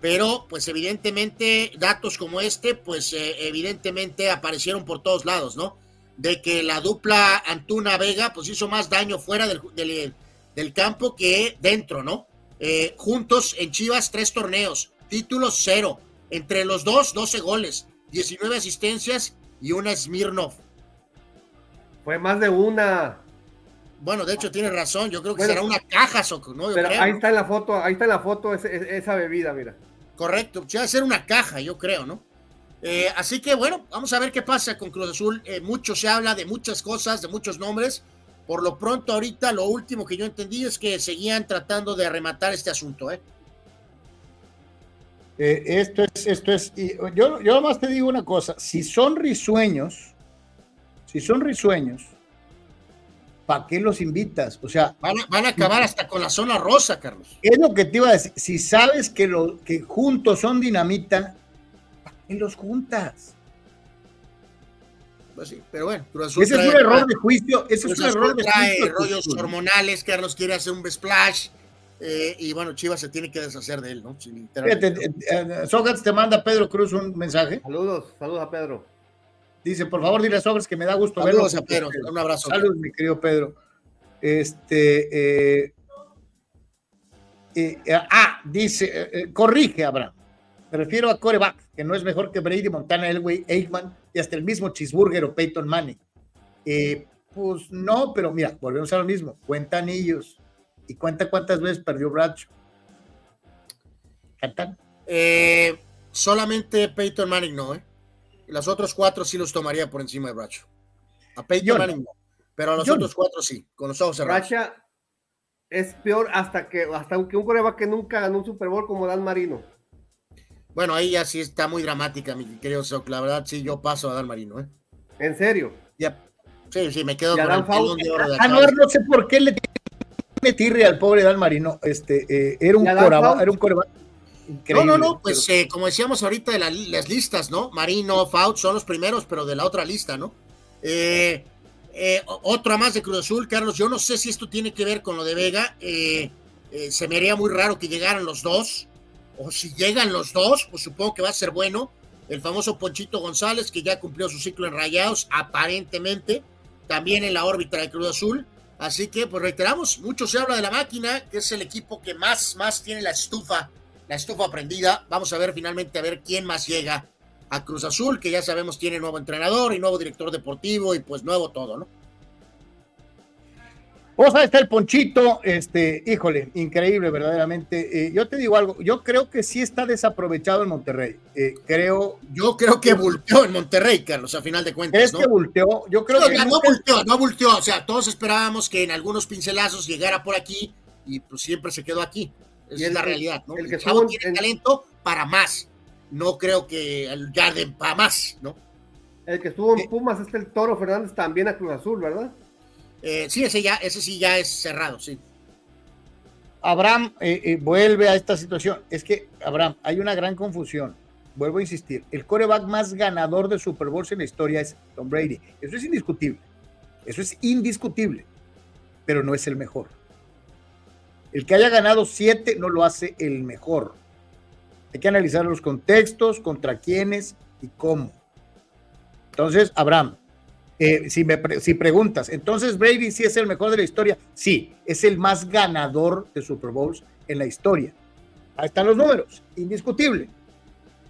pero pues evidentemente datos como este, pues eh, evidentemente aparecieron por todos lados, ¿no? De que la dupla Antuna Vega pues hizo más daño fuera del, del, campo que dentro, ¿no? Eh, juntos en Chivas tres torneos, títulos cero, entre los dos 12 goles, 19 asistencias y una Smirnov. Fue más de una. Bueno, de hecho tiene razón, yo creo que será una caja, ¿no? pero ahí está en la foto, ahí está en la foto esa bebida, mira. Correcto, va a ser una caja, yo creo, ¿no? Eh, así que bueno, vamos a ver qué pasa con Cruz Azul. Eh, mucho se habla de muchas cosas, de muchos nombres. Por lo pronto, ahorita lo último que yo entendí es que seguían tratando de arrematar este asunto, ¿eh? eh esto es, esto es, yo, yo más te digo una cosa, si son risueños, si son risueños, ¿para qué los invitas? O sea, van a, acabar hasta con la zona rosa, Carlos. Es lo que te iba a decir. Si sabes que, lo, que juntos son dinamita, ¿para qué los juntas? Pues sí, pero bueno, Ese es un error de juicio. Ese es un error de trae rollos hormonales. Carlos quiere hacer un splash. Eh, y bueno, Chivas se tiene que deshacer de él, ¿no? Fíjate, eh, eh, te manda Pedro Cruz un mensaje. Saludos, saludos a Pedro. Dice, por favor, dile a Sobres que me da gusto verlo. Pedro. Un abrazo. Saludos, mi querido Pedro. Este. Eh, eh, ah, dice, eh, corrige, Abraham. Me refiero a coreback, que no es mejor que Brady, Montana, Elway, Aikman y hasta el mismo Cheeseburger o Peyton Manning. pues no, pero mira, volvemos a lo mismo. Cuenta anillos y cuenta cuántas veces perdió Bradshaw. ¿Cantan? solamente Peyton Manning no, ¿eh? Los otros cuatro sí los tomaría por encima de Bracho. A Peyton Manning pero a los otros cuatro sí, con los ojos cerrados. Bracha es peor hasta que hasta que un coreback que nunca ganó un Super Bowl como Dan Marino. Bueno, ahí ya sí está muy dramática, mi querido Soc. La verdad, sí, yo paso a Dan Marino, ¿eh? ¿En serio? Ya. Sí, sí, me quedo con el de oro de ah, no, no sé por qué le tiene tirre al pobre Dan Marino. Este, eh, era un coreback, era un coreback no, no, no, pues eh, como decíamos ahorita de las listas, ¿no? Marino, Faut son los primeros, pero de la otra lista, ¿no? Eh, eh, otra más de Cruz Azul, Carlos, yo no sé si esto tiene que ver con lo de Vega, se me haría muy raro que llegaran los dos, o si llegan los dos, pues supongo que va a ser bueno. El famoso Ponchito González, que ya cumplió su ciclo en Rayados, aparentemente, también en la órbita de Cruz Azul. Así que, pues reiteramos, mucho se habla de la máquina, que es el equipo que más, más tiene la estufa la estufa prendida. Vamos a ver finalmente a ver quién más llega a Cruz Azul, que ya sabemos tiene nuevo entrenador y nuevo director deportivo y pues nuevo todo, ¿no? O sea, está el Ponchito, este, híjole, increíble, verdaderamente. Eh, yo te digo algo, yo creo que sí está desaprovechado en Monterrey. Eh, creo. Yo creo que volteó en Monterrey, Carlos, a final de cuentas. ¿Es que volteó? Yo creo que. No, no volteó, no volteó. O sea, todos esperábamos que en algunos pincelazos llegara por aquí y pues siempre se quedó aquí. Esa es la realidad, ¿no? El, que chavo tiene talento para más. No creo que el Garden para más, ¿no? El que estuvo en Pumas es el Toro Fernández también a Cruz Azul, ¿verdad? Eh, sí, ese ya, ese sí ya es cerrado, sí. Abraham eh, eh, vuelve a esta situación. Es que, Abraham, hay una gran confusión. Vuelvo a insistir. El coreback más ganador de Super Bowls en la historia es Tom Brady. Eso es indiscutible. Eso es indiscutible. Pero no es el mejor. El que haya ganado siete no lo hace el mejor. Hay que analizar los contextos, contra quiénes y cómo. Entonces, Abraham, eh, si, me si preguntas, entonces Brady sí es el mejor de la historia. Sí, es el más ganador de Super Bowls en la historia. Ahí están los números, indiscutible.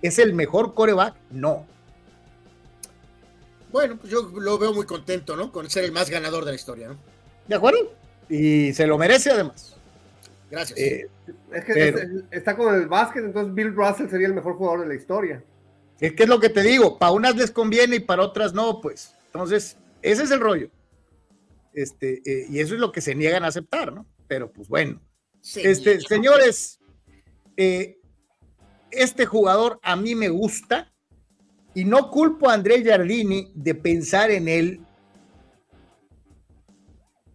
¿Es el mejor coreback? No. Bueno, pues yo lo veo muy contento, ¿no? Con ser el más ganador de la historia, ¿no? ¿De acuerdo? Y se lo merece además. Gracias. Eh, es que está con el básquet, entonces Bill Russell sería el mejor jugador de la historia. Es que es lo que te digo, para unas les conviene y para otras no, pues. Entonces, ese es el rollo. Este, eh, y eso es lo que se niegan a aceptar, ¿no? Pero pues bueno. este, señores, eh, este jugador a mí me gusta y no culpo a André Giardini de pensar en él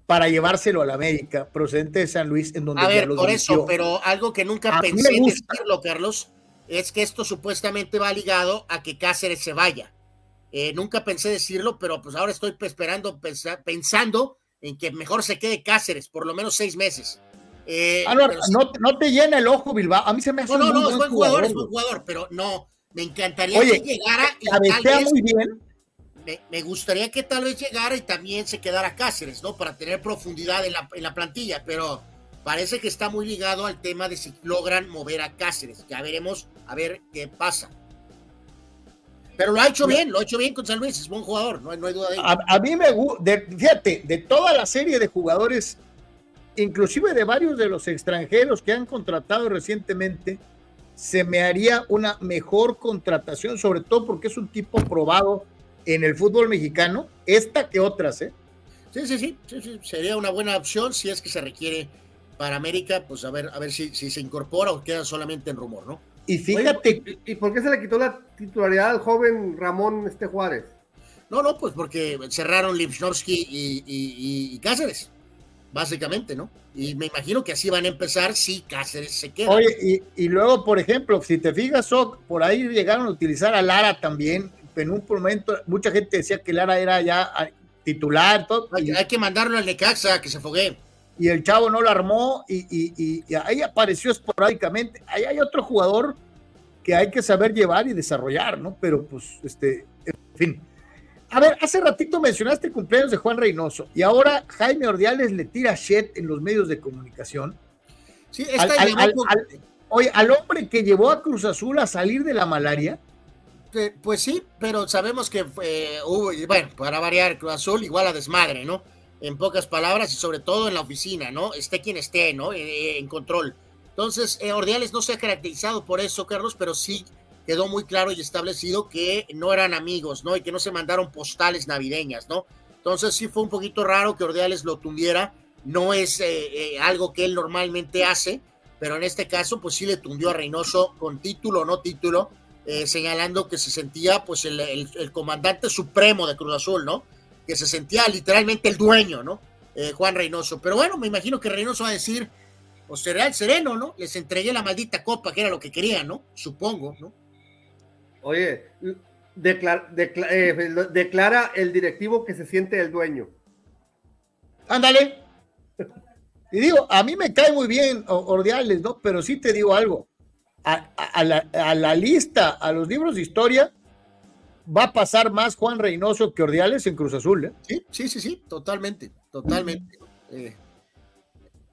para llevárselo a la América, procedente de San Luis, en donde a ver, por eso, pero algo que nunca pensé decirlo, Carlos, es que esto supuestamente va ligado a que Cáceres se vaya. Eh, nunca pensé decirlo, pero pues ahora estoy esperando, pensando en que mejor se quede Cáceres, por lo menos seis meses. Eh, ah, no, te llena el ojo, Bilbao. A mí se me hace No, no, no, es buen jugador, es buen jugador, pero no, me encantaría que llegara y muy bien. Me, gustaría que tal vez llegara y también se quedara Cáceres, ¿no? Para tener profundidad en la, plantilla, pero parece que está muy ligado al tema de si logran mover a Cáceres. Ya veremos a ver qué pasa. Pero lo ha hecho bien, lo ha hecho bien con San Luis, es buen jugador, no hay, duda de ello. A, mí me gusta, fíjate, de toda la serie de jugadores, inclusive de varios de los extranjeros que han contratado recientemente, se me haría una mejor contratación, sobre todo porque es un tipo probado en el fútbol mexicano, esta que otras, ¿eh? Sí, sí, sí, sí, sería una buena opción si es que se requiere para América, pues a ver, a ver si, si se incorpora o queda solamente en rumor, ¿no? Y fíjate. ¿y, por qué se le quitó la titularidad al joven Ramón este Juárez? No, no, pues porque cerraron Lipsnowski y, Cáceres, básicamente, ¿no? Y me imagino que así van a empezar si Cáceres se queda. Oye, y, luego, por ejemplo, si te fijas, por ahí llegaron a utilizar a Lara también. En un momento, mucha gente decía que Lara era ya ah, titular. Todo, hay, hay que mandarlo al Necaxa, que se fogue y el chavo no lo armó y, ahí apareció esporádicamente. Ahí hay otro jugador que hay que saber llevar y desarrollar, ¿no? Pero pues, este, en fin. A ver, hace ratito mencionaste el cumpleaños de Juan Reynoso y ahora Jaime Ordiales le tira shit en los medios de comunicación. Sí, está al, oye, al hombre que llevó a Cruz Azul a salir de la malaria. Pues sí, pero sabemos que hubo, bueno, para variar, Cruz Azul igual a desmadre, ¿no? en pocas palabras, y sobre todo en la oficina, ¿no? Esté quien esté, ¿no? Eh, eh, en control. Entonces, eh, Ordiales no se ha caracterizado por eso, Carlos, pero sí quedó muy claro y establecido que no eran amigos, ¿no? Y que no se mandaron postales navideñas, ¿no? Entonces sí fue un poquito raro que Ordiales lo tundiera, no es algo que él normalmente hace, pero en este caso pues sí le tundió a Reynoso con título o no título, señalando que se sentía pues el comandante supremo de Cruz Azul, ¿no? que se sentía literalmente el dueño, ¿no? Eh, Juan Reynoso. Pero bueno, me imagino que Reynoso va a decir, pues será el sereno, ¿no? Les entregué la maldita copa, que era lo que querían, ¿no? Supongo, ¿no? Oye, declara, eh, declara el directivo que se siente el dueño. Ándale. Y digo, a mí me cae muy bien Ordiales, ¿no? Pero sí te digo algo. A, la, a la lista, a los libros de historia, va a pasar más Juan Reynoso que Ordiales en Cruz Azul. ¿eh? Sí, sí, sí, sí, totalmente, totalmente. Eh,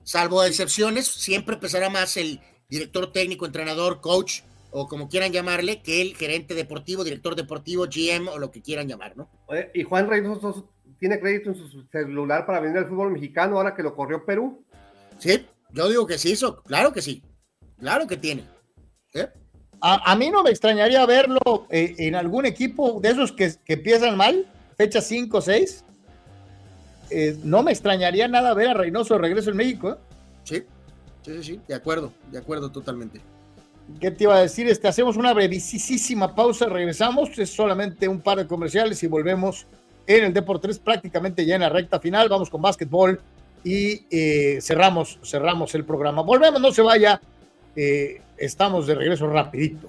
salvo excepciones, siempre pesará más el director técnico, entrenador, coach o como quieran llamarle, que el gerente deportivo, director deportivo, GM o lo que quieran llamar, ¿no? y Juan Reynoso tiene crédito en su celular para venir al fútbol mexicano ahora que lo corrió Perú? Sí, yo digo que sí, eso, claro que sí, claro que tiene. ¿Eh? A, mí no me extrañaría verlo eh, en algún equipo de esos que, que empiezan mal, fecha 5 o 6. no me extrañaría nada ver a Reynoso de regreso en México. ¿eh? Sí, sí, sí, de acuerdo, de acuerdo totalmente. ¿Qué te iba a decir? Este, hacemos una brevísima pausa, regresamos, es solamente un par de comerciales y volvemos en el Deportes prácticamente ya en la recta final. Vamos con básquetbol y eh, cerramos, cerramos el programa. Volvemos, no se vaya. Eh, estamos de regreso rapidito.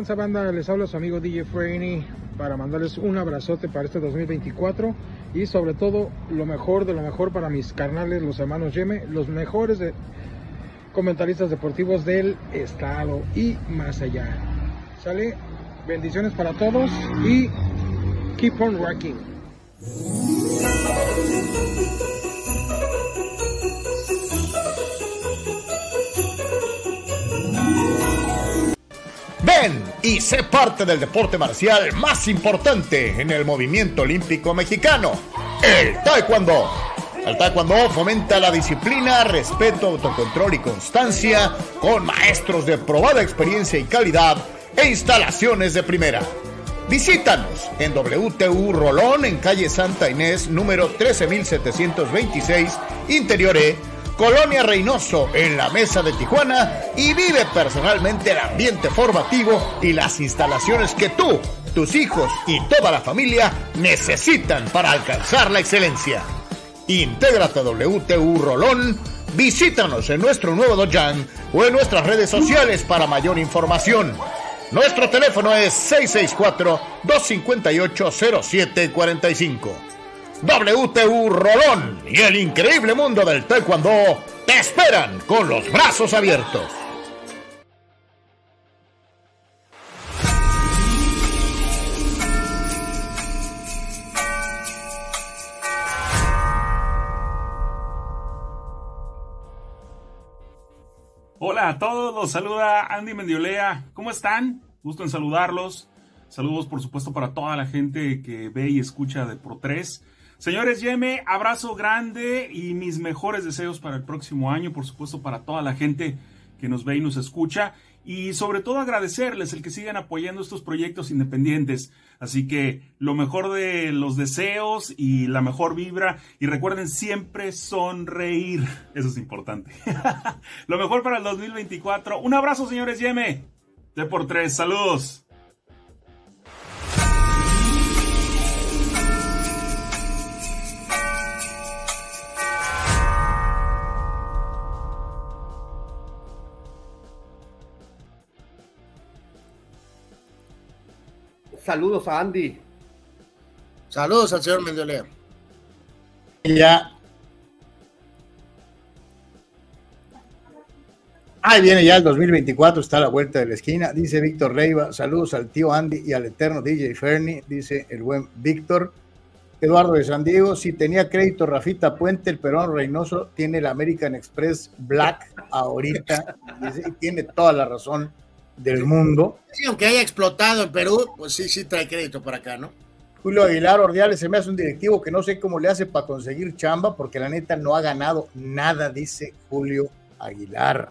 Tranza banda? Les habla su amigo DJ Franey para mandarles un abrazote para este 2024 y sobre todo lo mejor de lo mejor para mis carnales, los hermanos Yeme, los mejores comentaristas deportivos del estado y más allá. ¿Sale? Bendiciones para todos y keep on rocking. Y sé parte del deporte marcial más importante en el movimiento olímpico mexicano, el taekwondo. El taekwondo fomenta la disciplina, respeto, autocontrol y constancia con maestros de probada experiencia y calidad e instalaciones de primera. Visítanos en WTU Rolón en calle Santa Inés número 13726 Interior E Colonia Reynoso en la Mesa de Tijuana y vive personalmente el ambiente formativo y las instalaciones que tú, tus hijos y toda la familia necesitan para alcanzar la excelencia. Intégrate a WTU Rolón, visítanos en nuestro nuevo Dojang o en nuestras redes sociales para mayor información. Nuestro teléfono es 664-258-0745. WTU Rolón y el increíble mundo del taekwondo te esperan con los brazos abiertos. Hola a todos, los saluda Andy Mendiolea. ¿Cómo están? Gusto en saludarlos. Saludos, por supuesto, para toda la gente que ve y escucha de Pro 3. Señores, Yeme, abrazo grande y mis mejores deseos para el próximo año, por supuesto, para toda la gente que nos ve y nos escucha. Y sobre todo agradecerles el que sigan apoyando estos proyectos independientes. Así que lo mejor de los deseos y la mejor vibra. Y recuerden siempre sonreír. Eso es importante. lo mejor para el 2024. Un abrazo, señores Yeme. De por tres. Saludos. Saludos a Andy. Saludos al señor Mendolea. Ya. Ahí viene ya el 2024, está a la vuelta de la esquina. Dice Víctor Reiva, saludos al tío Andy y al eterno DJ Fernie, dice el buen Víctor. Eduardo de San Diego, si tenía crédito Rafita Puente, el Perón Reynoso tiene el American Express Black ahorita. y tiene toda la razón del mundo. Sí, aunque haya explotado en Perú, pues sí, sí trae crédito para acá, ¿no? Julio Aguilar Ordiales se me hace un directivo que no sé cómo le hace para conseguir chamba, porque la neta no ha ganado nada, dice Julio Aguilar.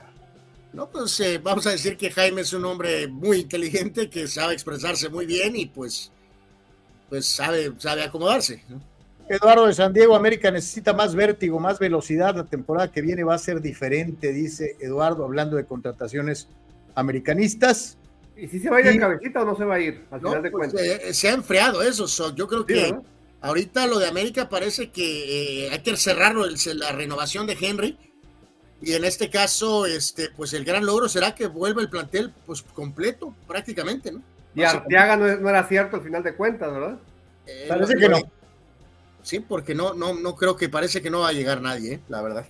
No, pues eh, vamos a decir que Jaime es un hombre muy inteligente, que sabe expresarse muy bien y pues, pues sabe, sabe acomodarse. Eduardo de San Diego, América necesita más vértigo, más velocidad. La temporada que viene va a ser diferente, dice Eduardo, hablando de contrataciones americanistas. ¿Y si se va a ir en cabecita o no se va a ir? Al final de pues, cuentas. Eh, se ha enfriado eso. yo creo que ahorita lo de América parece que eh, hay que cerrarlo, la renovación de Henry. Y en este caso, este, pues el gran logro será que vuelva el plantel pues completo, prácticamente, ¿no? Y Arteaga no, era cierto al final de cuentas, ¿verdad? Eh, parece que no. Sí, porque no, no, no creo que parece que no va a llegar nadie, la verdad.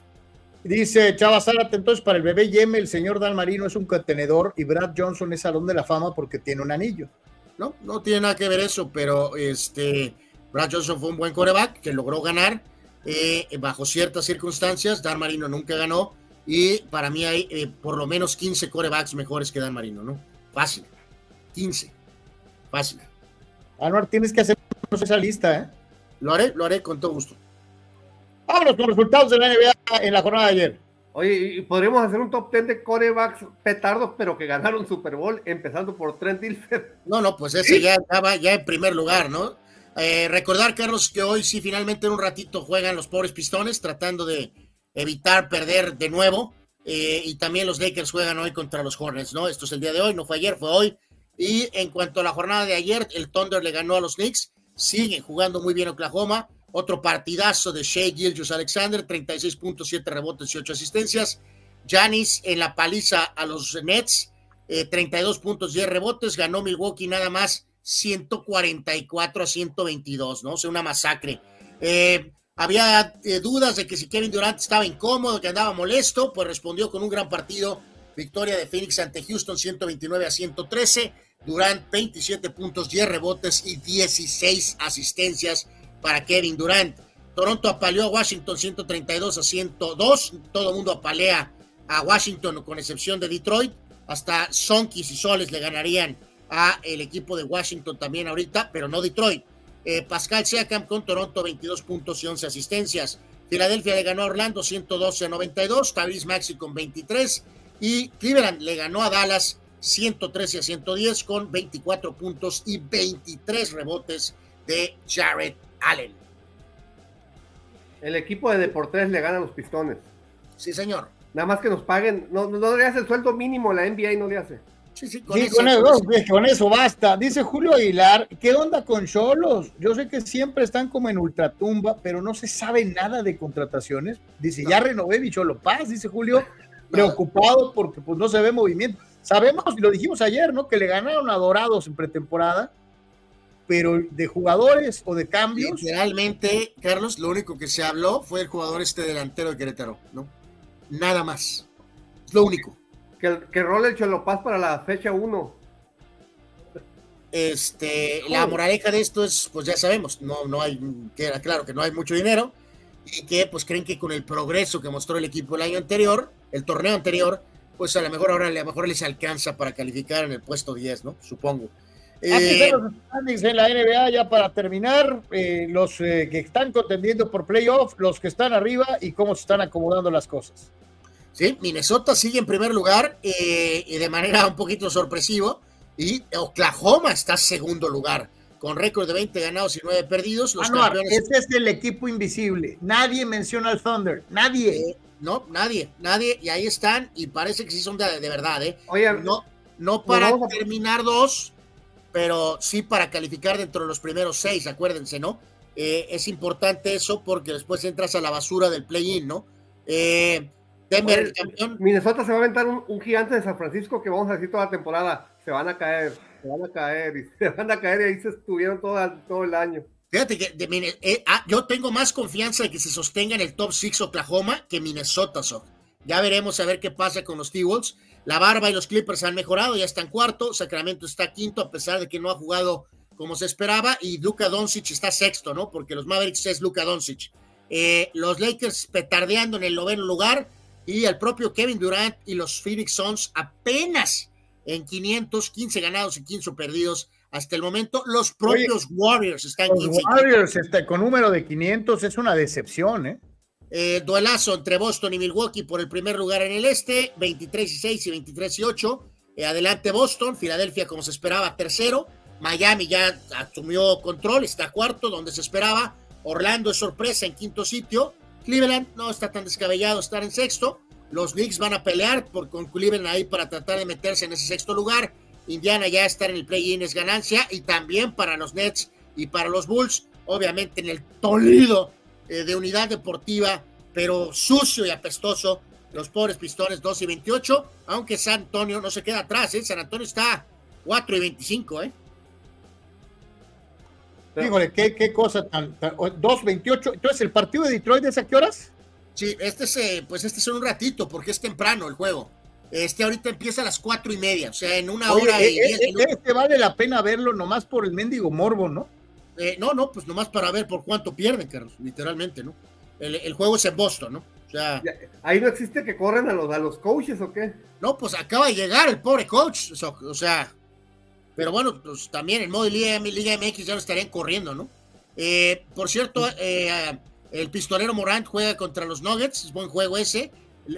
Dice Chava Zárate, entonces para el bebé Yeme, el señor Dan Marino es un contenedor y Brad Johnson es salón de la fama porque tiene un anillo. no, no tiene nada que ver eso, pero este, Brad Johnson fue un buen coreback que logró ganar eh, bajo ciertas circunstancias. Dan Marino nunca ganó y para mí hay eh, por lo menos 15 corebacks mejores que Dan Marino, ¿no? Fácil. 15. Fácil. Anuar, tienes que hacer esa lista, ¿eh? Lo haré, lo haré con todo gusto. Vámonos con los resultados de la NBA en la jornada de ayer. Oye, y podríamos hacer un top 10 de corebacks petardos, pero que ganaron Super Bowl, empezando por Trent Dilfer. No, no, pues ese ya estaba ya en primer lugar, ¿no? Eh, recordar, Carlos, que hoy sí finalmente en un ratito juegan los pobres pistones, tratando de evitar perder de nuevo. Eh, y también los Lakers juegan hoy contra los Hornets, ¿no? Esto es el día de hoy, no fue ayer, fue hoy. Y en cuanto a la jornada de ayer, el Thunder le ganó a los Knicks. Siguen jugando muy bien Oklahoma. Otro partidazo de Shea Gilgius Alexander, 36.7 rebotes y 8 asistencias. Janis en la paliza a los Nets, 32 eh, puntos, 10 rebotes. Ganó Milwaukee nada más 144 a 122, ¿no? O sea, una masacre. Eh, había eh, dudas de que si Kevin Durant estaba incómodo, que andaba molesto, pues respondió con un gran partido. Victoria de Phoenix ante Houston 129 a 113. Durant 27 puntos, 10 rebotes y 16 asistencias para Kevin Durant. Toronto apaleó a Washington 132 a 102. Todo mundo apalea a Washington con excepción de Detroit. Hasta Sonkis y Soles le ganarían a el equipo de Washington también ahorita, pero no Detroit. Eh, Pascal Siakam con Toronto 22 puntos y 11 asistencias. Filadelfia le ganó a Orlando 112 a 92. Tyrese Maxi con 23. Y Cleveland le ganó a Dallas 113 a 110 con 24 puntos y 23 rebotes de Jared Allen. El equipo de Deportes le gana a los pistones. Sí, señor. Nada más que nos paguen. No, no le hace el sueldo mínimo, la NBA no le hace. Sí, sí, con, eso, con, eso, basta. Dice Julio Aguilar, ¿qué onda con Cholos? Yo sé que siempre están como en ultratumba, pero no se sabe nada de contrataciones. Dice, ya renové mi Cholo Paz, dice Julio, preocupado porque pues no se ve movimiento. Sabemos, y lo dijimos ayer, ¿no? Que le ganaron a Dorados en pretemporada, pero de jugadores o de cambios. Realmente, Carlos, lo único que se habló fue el jugador este delantero de Querétaro, ¿no? Nada más. Es lo único. Que, que role el Cholopaz para la fecha 1. Este, la moraleja de esto es, pues ya sabemos, no, no hay, queda claro que no hay mucho dinero y que pues creen que con el progreso que mostró el equipo el año anterior, el torneo anterior, pues a lo mejor ahora a lo mejor les alcanza para calificar en el puesto 10, ¿no? Supongo. Eh, en la NBA ya para terminar, eh, los eh, que están contendiendo por playoff, los que están arriba y cómo se están acomodando las cosas. Sí, Minnesota sigue en primer lugar y de manera un poquito sorpresivo y Oklahoma está en segundo lugar con récord de 20 ganados y 9 perdidos. Los Ese es el equipo invisible. Nadie menciona al Thunder. Nadie. no, nadie, nadie. Y ahí están y parece que sí son de, verdad. ¿eh? Oye, no, no para terminar dos, pero sí para calificar dentro de los primeros seis, acuérdense, ¿no? Eh, es importante eso porque después entras a la basura del play-in, ¿no? Eh, Denver, campeón. Minnesota se va a aventar un, gigante de San Francisco que vamos a decir toda la temporada. Se van a caer, se van a caer, y se van a caer y ahí se estuvieron todo, todo el año. Fíjate que eh, ah, yo tengo más confianza de que se sostenga en el top 6 Oklahoma que Minnesota. Ya veremos a ver qué pasa con los T-Wolves. La Barba y los Clippers han mejorado, ya están cuarto. Sacramento está quinto, a pesar de que no ha jugado como se esperaba. Y Luka Doncic está sexto, ¿no? Porque los Mavericks es Luka Doncic. Eh, los Lakers petardeando en el noveno lugar. Y el propio Kevin Durant y los Phoenix Suns apenas en 500, 15 ganados y 15 perdidos hasta el momento. Los propios Warriors están los Warriors está, con número de 500 es una decepción, ¿eh? Eh, duelazo entre Boston y Milwaukee por el primer lugar en el este, 23 y 6 y 23 y 8. Eh, adelante Boston, Filadelfia como se esperaba tercero, Miami ya asumió control, está cuarto donde se esperaba, Orlando es sorpresa en quinto sitio, Cleveland no está tan descabellado estar en sexto, los Knicks van a pelear por, con Cleveland ahí para tratar de meterse en ese sexto lugar, Indiana ya estar en el play-in es ganancia. Y también para los Nets y para los Bulls, obviamente en el Toledo eh, de unidad deportiva, pero sucio y apestoso. Los pobres pistones 2 y 28, aunque San Antonio no se queda atrás, ¿eh? San Antonio está 4 y 25, ¿eh? Híjole, qué, qué cosa tan, 2-28. Entonces, ¿el partido de Detroit es a qué horas? Sí, este es, eh, pues este es un ratito, porque es temprano el juego. Este ahorita empieza a las cuatro y media, o sea, en una Oye, hora eh, y eh, diez eh, minutos. este vale la pena verlo nomás por el mendigo morbo, ¿no? Eh, no, no, pues nomás para ver por cuánto pierden, Carlos, literalmente, ¿no? El, el juego es en Boston, ¿no? O sea, Ahí no existe que corren a los, a los coaches o qué. no, pues acaba de llegar el pobre coach, o sea, o sea, pero bueno, pues también en modo Liga, Liga MX ya lo estarían corriendo, ¿no? Eh, por cierto, eh, el pistolero Morant juega contra los Nuggets, es buen juego ese.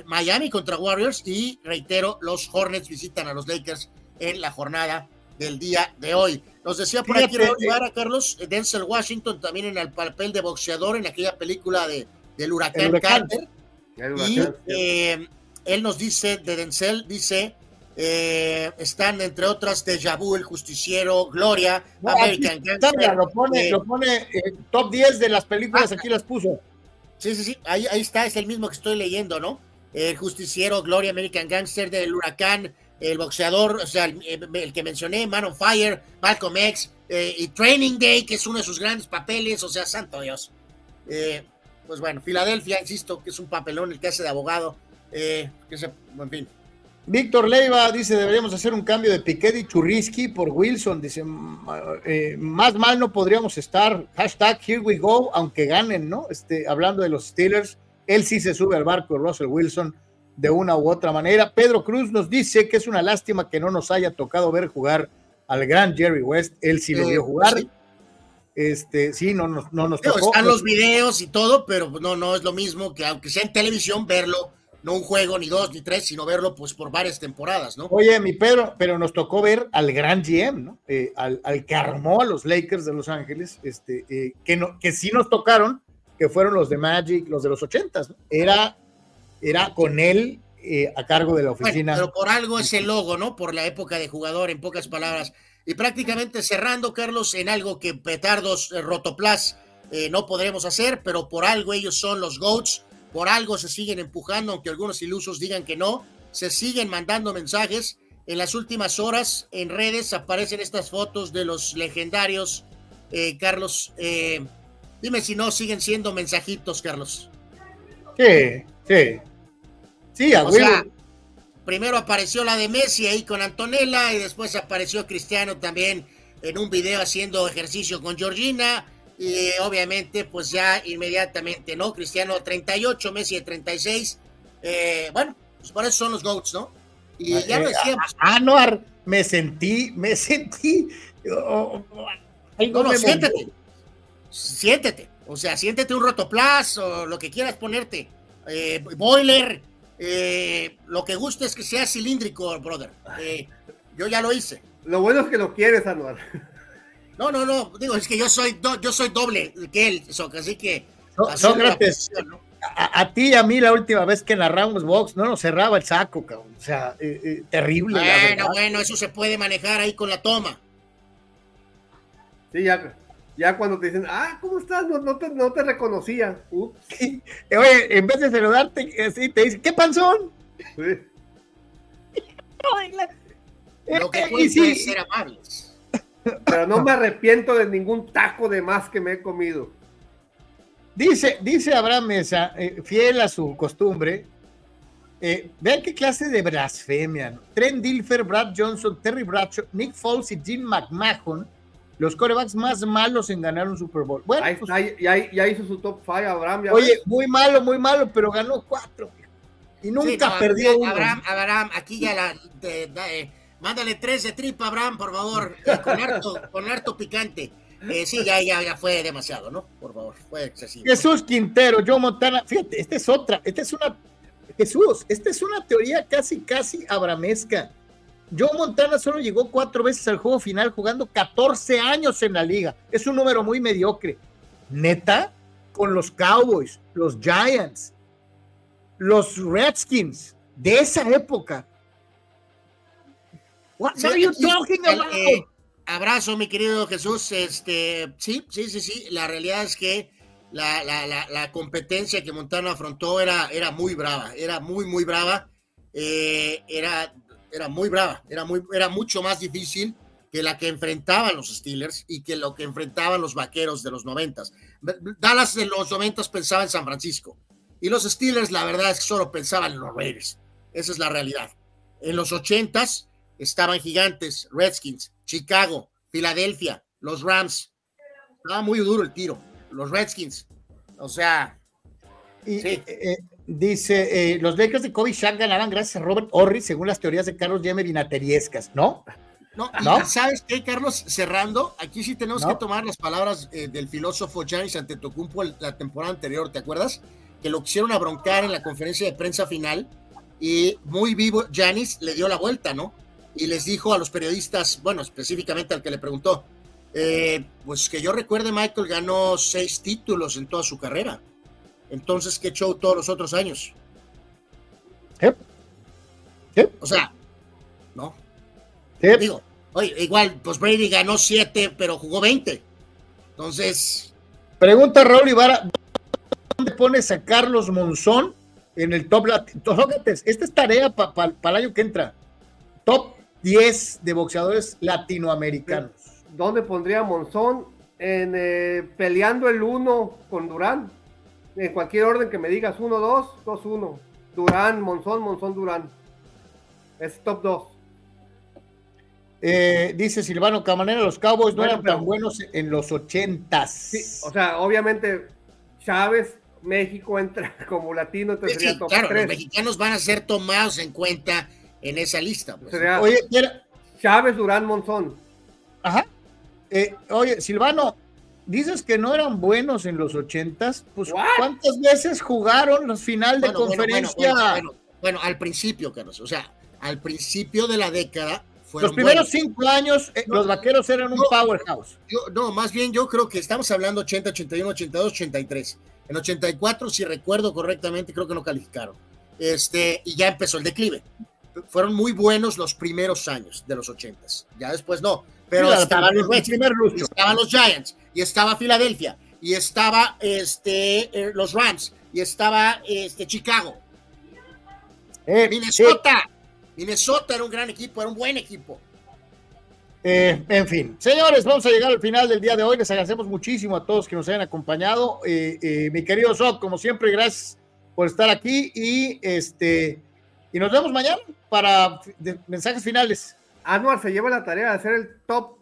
Miami contra Warriors y reitero, los Hornets visitan a los Lakers en la jornada del día de hoy. Nos decía por aquí Raúl Ibarra, Carlos, Denzel Washington también en el papel de boxeador en aquella película de, del huracán, huracán. Carter. Y eh, él nos dice, de Denzel, dice, eh, están entre otras Deja Vu, El Justiciero, Gloria, No, American aquí Gangster. lo pone, eh, lo pone eh, top 10 de las películas, aquí las puso. Sí, sí, sí, ahí, ahí está, es el mismo que estoy leyendo, ¿no? El justiciero, Gloria, American Gangster, del huracán, el boxeador, o sea, el, el que mencioné, Man on Fire, Malcolm X, eh, y Training Day, que es uno de sus grandes papeles, o sea, santo Dios. Eh, pues bueno, Filadelfia, insisto, que es un papelón el que hace de abogado, eh, que se, en fin. Víctor Leiva dice, deberíamos hacer un cambio de Piquet y Churrisky por Wilson. Dice, "M- eh, más mal no podríamos estar. Hashtag here we go, aunque ganen, ¿no? Este, hablando de los Steelers, él sí se sube al barco Russell Wilson de una u otra manera. Pedro Cruz nos dice que es una lástima que no nos haya tocado ver jugar al gran Jerry West. Él sí lo Eh, vio jugar. sí. Este, sí, no, nos- no nos tocó. están los videos y todo, pero no, no es lo mismo que aunque sea en televisión, verlo, no un juego, ni dos, ni tres, sino verlo pues por varias temporadas, ¿no? Oye, mi Pedro, pero nos tocó ver al gran GM, ¿no? Eh, al, al que armó a los Lakers de Los Ángeles, este, eh, que, no, que sí nos tocaron, que fueron los de Magic, los de los ochentas, ¿no? Era, era con él eh, a cargo de la Bueno, oficina. pero por algo es el logo, ¿no? Por la época de jugador, en pocas palabras. Y prácticamente cerrando, Carlos, en algo que petardos eh, rotoplas eh, no podremos hacer, pero por algo ellos son los GOATs, por algo se siguen empujando, aunque algunos ilusos digan que no, se siguen mandando mensajes. En las últimas horas en redes aparecen estas fotos de los legendarios, eh, Carlos. eh, dime si no siguen siendo mensajitos, Carlos. Sí, sí. Sí, a O sea, primero apareció la de Messi ahí con Antonella y después apareció Cristiano también en un video haciendo ejercicio con Georgina y obviamente pues ya inmediatamente, ¿no? Cristiano 38, Messi de 36. Eh, bueno, pues por eso son los GOATs, ¿no? Y ya lo Eh, decíamos. Anuar, me sentí, me sentí. oh, oh, No, no, movió. Siéntete. O sea, siéntete un rotoplas o lo que quieras ponerte. Eh, boiler. Eh, lo que guste es que sea cilíndrico, brother. Eh, yo ya lo hice. Lo bueno es que lo quieres, Anuar. No, no, no. Digo, es que yo soy, do- yo soy doble que él, así que. So- así es la Sócrates, posición, ¿no? a, a ti y a mí la última vez que narramos box no nos cerraba el saco, cabrón. O sea, eh, eh, terrible. Bueno, bueno, eso se puede manejar ahí con la toma. Sí, ya, ya cuando te dicen, ah, ¿cómo estás? No, no te, no te reconocía. Ups. Eh, Oye, en vez de saludarte, así te dice, ¿qué panzón? Lo que Eh, y sí. es ser amables. Pero no me arrepiento de ningún taco de más que me he comido. Dice, dice Abraham Mesa, eh, fiel a su costumbre, eh, vean qué clase de blasfemia. ¿no? Trent Dilfer, Brad Johnson, Terry Bradshaw, Nick Foles y Jim McMahon, los corebacks más malos en ganar un Super Bowl. Bueno, Ahí pues, está, ya, ya hizo su top 5, Abraham. ya oye, ves. muy malo, muy malo, pero ganó cuatro. Y nunca Sí, no, perdió uno. Abraham, Abraham, aquí ya la. de- de- eh, mándale tres de tripa, Abraham, por favor. eh, con, harto, con harto picante. Eh, sí, ya, ya, ya fue demasiado, ¿no? Por favor, fue excesivo. Jesús Quintero, Joe Montana, fíjate, esta es otra, esta es una, Jesús, esta es una teoría casi, casi abramesca. Joe Montana solo llegó cuatro veces al juego final jugando 14 años en la liga. Es un número muy mediocre. Neta, con los Cowboys, los Giants, los Redskins de esa época. What are you talking el, about? eh, abrazo, mi querido Jesús. Este, sí, sí, sí, sí. La realidad es que la, la, la, la competencia que Montana afrontó era, era muy brava, era muy, muy brava. Eh, era, era muy brava, era, muy, era mucho más difícil que la que enfrentaban los Steelers y que lo que enfrentaban los vaqueros de los noventas. Dallas de los noventas pensaba en San Francisco y los Steelers, la verdad es que solo pensaban en los Raiders. Esa es la realidad. En los ochentas estaban gigantes, Redskins, Chicago, Filadelfia, los Rams. Estaba muy duro el tiro. Los Redskins. O sea. Y, eh, eh, dice: eh, Los Lakers de Kobe Shaq ganaban gracias a Robert Horry, según las teorías de Carlos Yeme Vinateriescas, ¿no? No, y ¿No? ¿sabes qué, Carlos? Cerrando, aquí sí tenemos ¿No? que tomar las palabras eh, del filósofo Giannis Antetokounmpo la temporada anterior, ¿te acuerdas? Que lo quisieron abroncar en la conferencia de prensa final y muy vivo Giannis le dio la vuelta, ¿no? Y les dijo a los periodistas, bueno, específicamente al que le preguntó, eh, pues que yo recuerde, Michael ganó seis títulos en toda su carrera. Entonces, ¿qué show todos los otros años? O sea, ¿no? Digo, oye, igual, pues Brady ganó siete, pero jugó 20. Entonces, Pregunta Raúl Ibarra: ¿Dónde pones a Carlos Monzón en el top latino? Esta es tarea para el año que entra. Top 10 de boxeadores latinoamericanos. ¿Dónde pondría a Monzón? En, eh, peleando el 1 con Durán. En cualquier orden que me digas 1-2, 2-1. Durán, Monzón, Monzón, Durán. Es top 2. Eh, dice Silvano Camanera: Los Cowboys no Bueno, eran pero- tan buenos en los ochentas. O sea, obviamente Chávez, México entra como latino, entonces sí, sería top claro, 3. los mexicanos van a ser tomados en cuenta en esa lista. pues. Sería Oye, Chávez, Durán, Monzón. Ajá. Eh, oye, Silvano, dices que no eran buenos en los ochentas. Pues, ¿cuántas veces jugaron los final de Bueno, conferencia? bueno, bueno, bueno, al principio, Carlos, o sea, al principio de la década fueron los primeros buenos. cinco años, eh, los vaqueros eran un powerhouse. Yo, no, más bien yo creo que estamos hablando 80, 81, 82, 83. En 84, si recuerdo correctamente, creo que no calificaron. Este, y ya empezó el declive. Fueron muy buenos los primeros años de los 80. Ya después no. Pero estaban los estaban los Giants, y estaba Filadelfia, y estaba este, eh, los Rams, y estaba este, Chicago. Eh, Minnesota. Minnesota era un gran equipo, era un buen equipo. Eh, en fin, señores, vamos a llegar al final del día de hoy. Les agradecemos muchísimo a todos que nos hayan acompañado. Eh, eh, mi querido Soc, como siempre, gracias por estar aquí y este y nos vemos mañana para mensajes finales. Anuar se lleva la tarea de hacer el top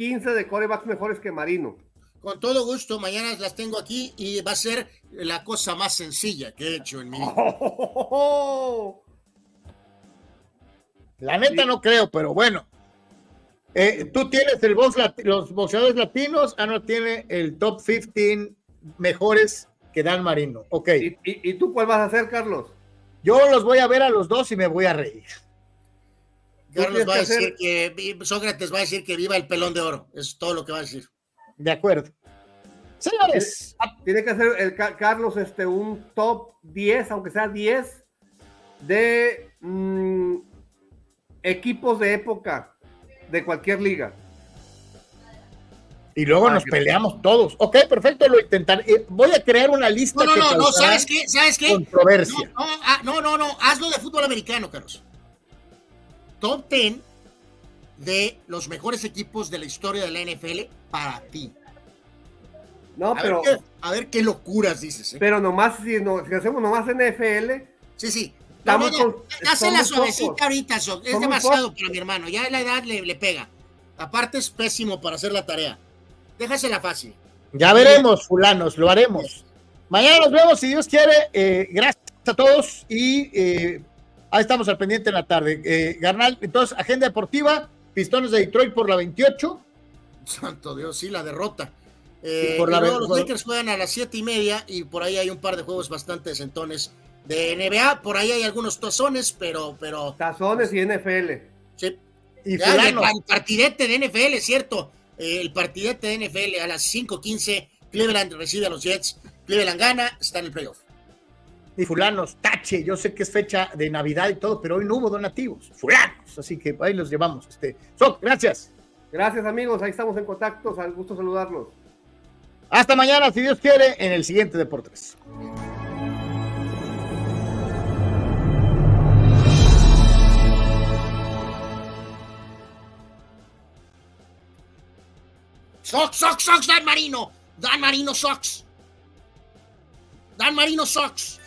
15 de corebacks mejores que Marino. Con todo gusto, mañana las tengo aquí y va a ser la cosa más sencilla que he hecho en mi vida. La neta no creo, pero bueno. Eh, tú tienes el box los boxeadores latinos, Anuar tiene el top 15 mejores que Dan Marino. Ok. ¿Y, y, y tú cuál vas a hacer, Carlos? Yo los voy a ver a los dos y me voy a reír. Carlos va a que hacer- decir que Sócrates va a decir que viva el pelón de oro. Es todo lo que va a decir. De acuerdo. Señores, Tiene que hacer el Carlos este, un top 10, aunque sea 10, de mm, equipos de época de cualquier liga. Y luego Ah, nos que- peleamos todos. Ok, perfecto, lo intentaré. Eh, voy a crear una lista No, no, que no, ¿sabes qué? ¿Sabes qué? Controversia. No, no, ah, no, no, no, hazlo de fútbol americano, Carlos. Top 10 de los mejores equipos de la historia de la NFL para ti. No, a, pero, ver qué, a ver qué locuras dices. ¿eh? pero nomás, si, no, si hacemos nomás NFL, Sí, sí. Estamos no, con- muy suavecita pocos. ahorita, Soc. Es demasiado pocos. para mi hermano. Ya la edad le, le pega. Aparte es pésimo para hacer la tarea. Déjasela fácil. Ya veremos, fulanos, lo haremos. Mañana nos vemos, si Dios quiere. Eh, gracias a todos y eh, ahí estamos al pendiente en la tarde. Eh, Garnal, entonces, agenda deportiva, Pistones de Detroit por la 28. Santo Dios, sí, la derrota. Eh, por la luego los Lakers juegan a las siete y media y por ahí hay un par de juegos bastante decentones de NBA. Por ahí hay algunos tazones, pero, pero tazones y NFL. sí. Y Ya, el, el partidete de NFL, es cierto. Eh, el partidete de NFL a las 5:15. Cleveland recibe a los Jets. Cleveland gana, está en el playoff. Y fulanos, tache, yo sé que es fecha de Navidad y todo, pero hoy no hubo donativos. Fulanos, así que ahí los llevamos. Este, Soc, gracias. Gracias amigos, ahí estamos en contacto, al gusto saludarlos. Hasta mañana, si Dios quiere, en el siguiente Deportes. Sox, Sox, Sox, Dan Marino. Dan Marino, Sox. Dan Marino, Sox.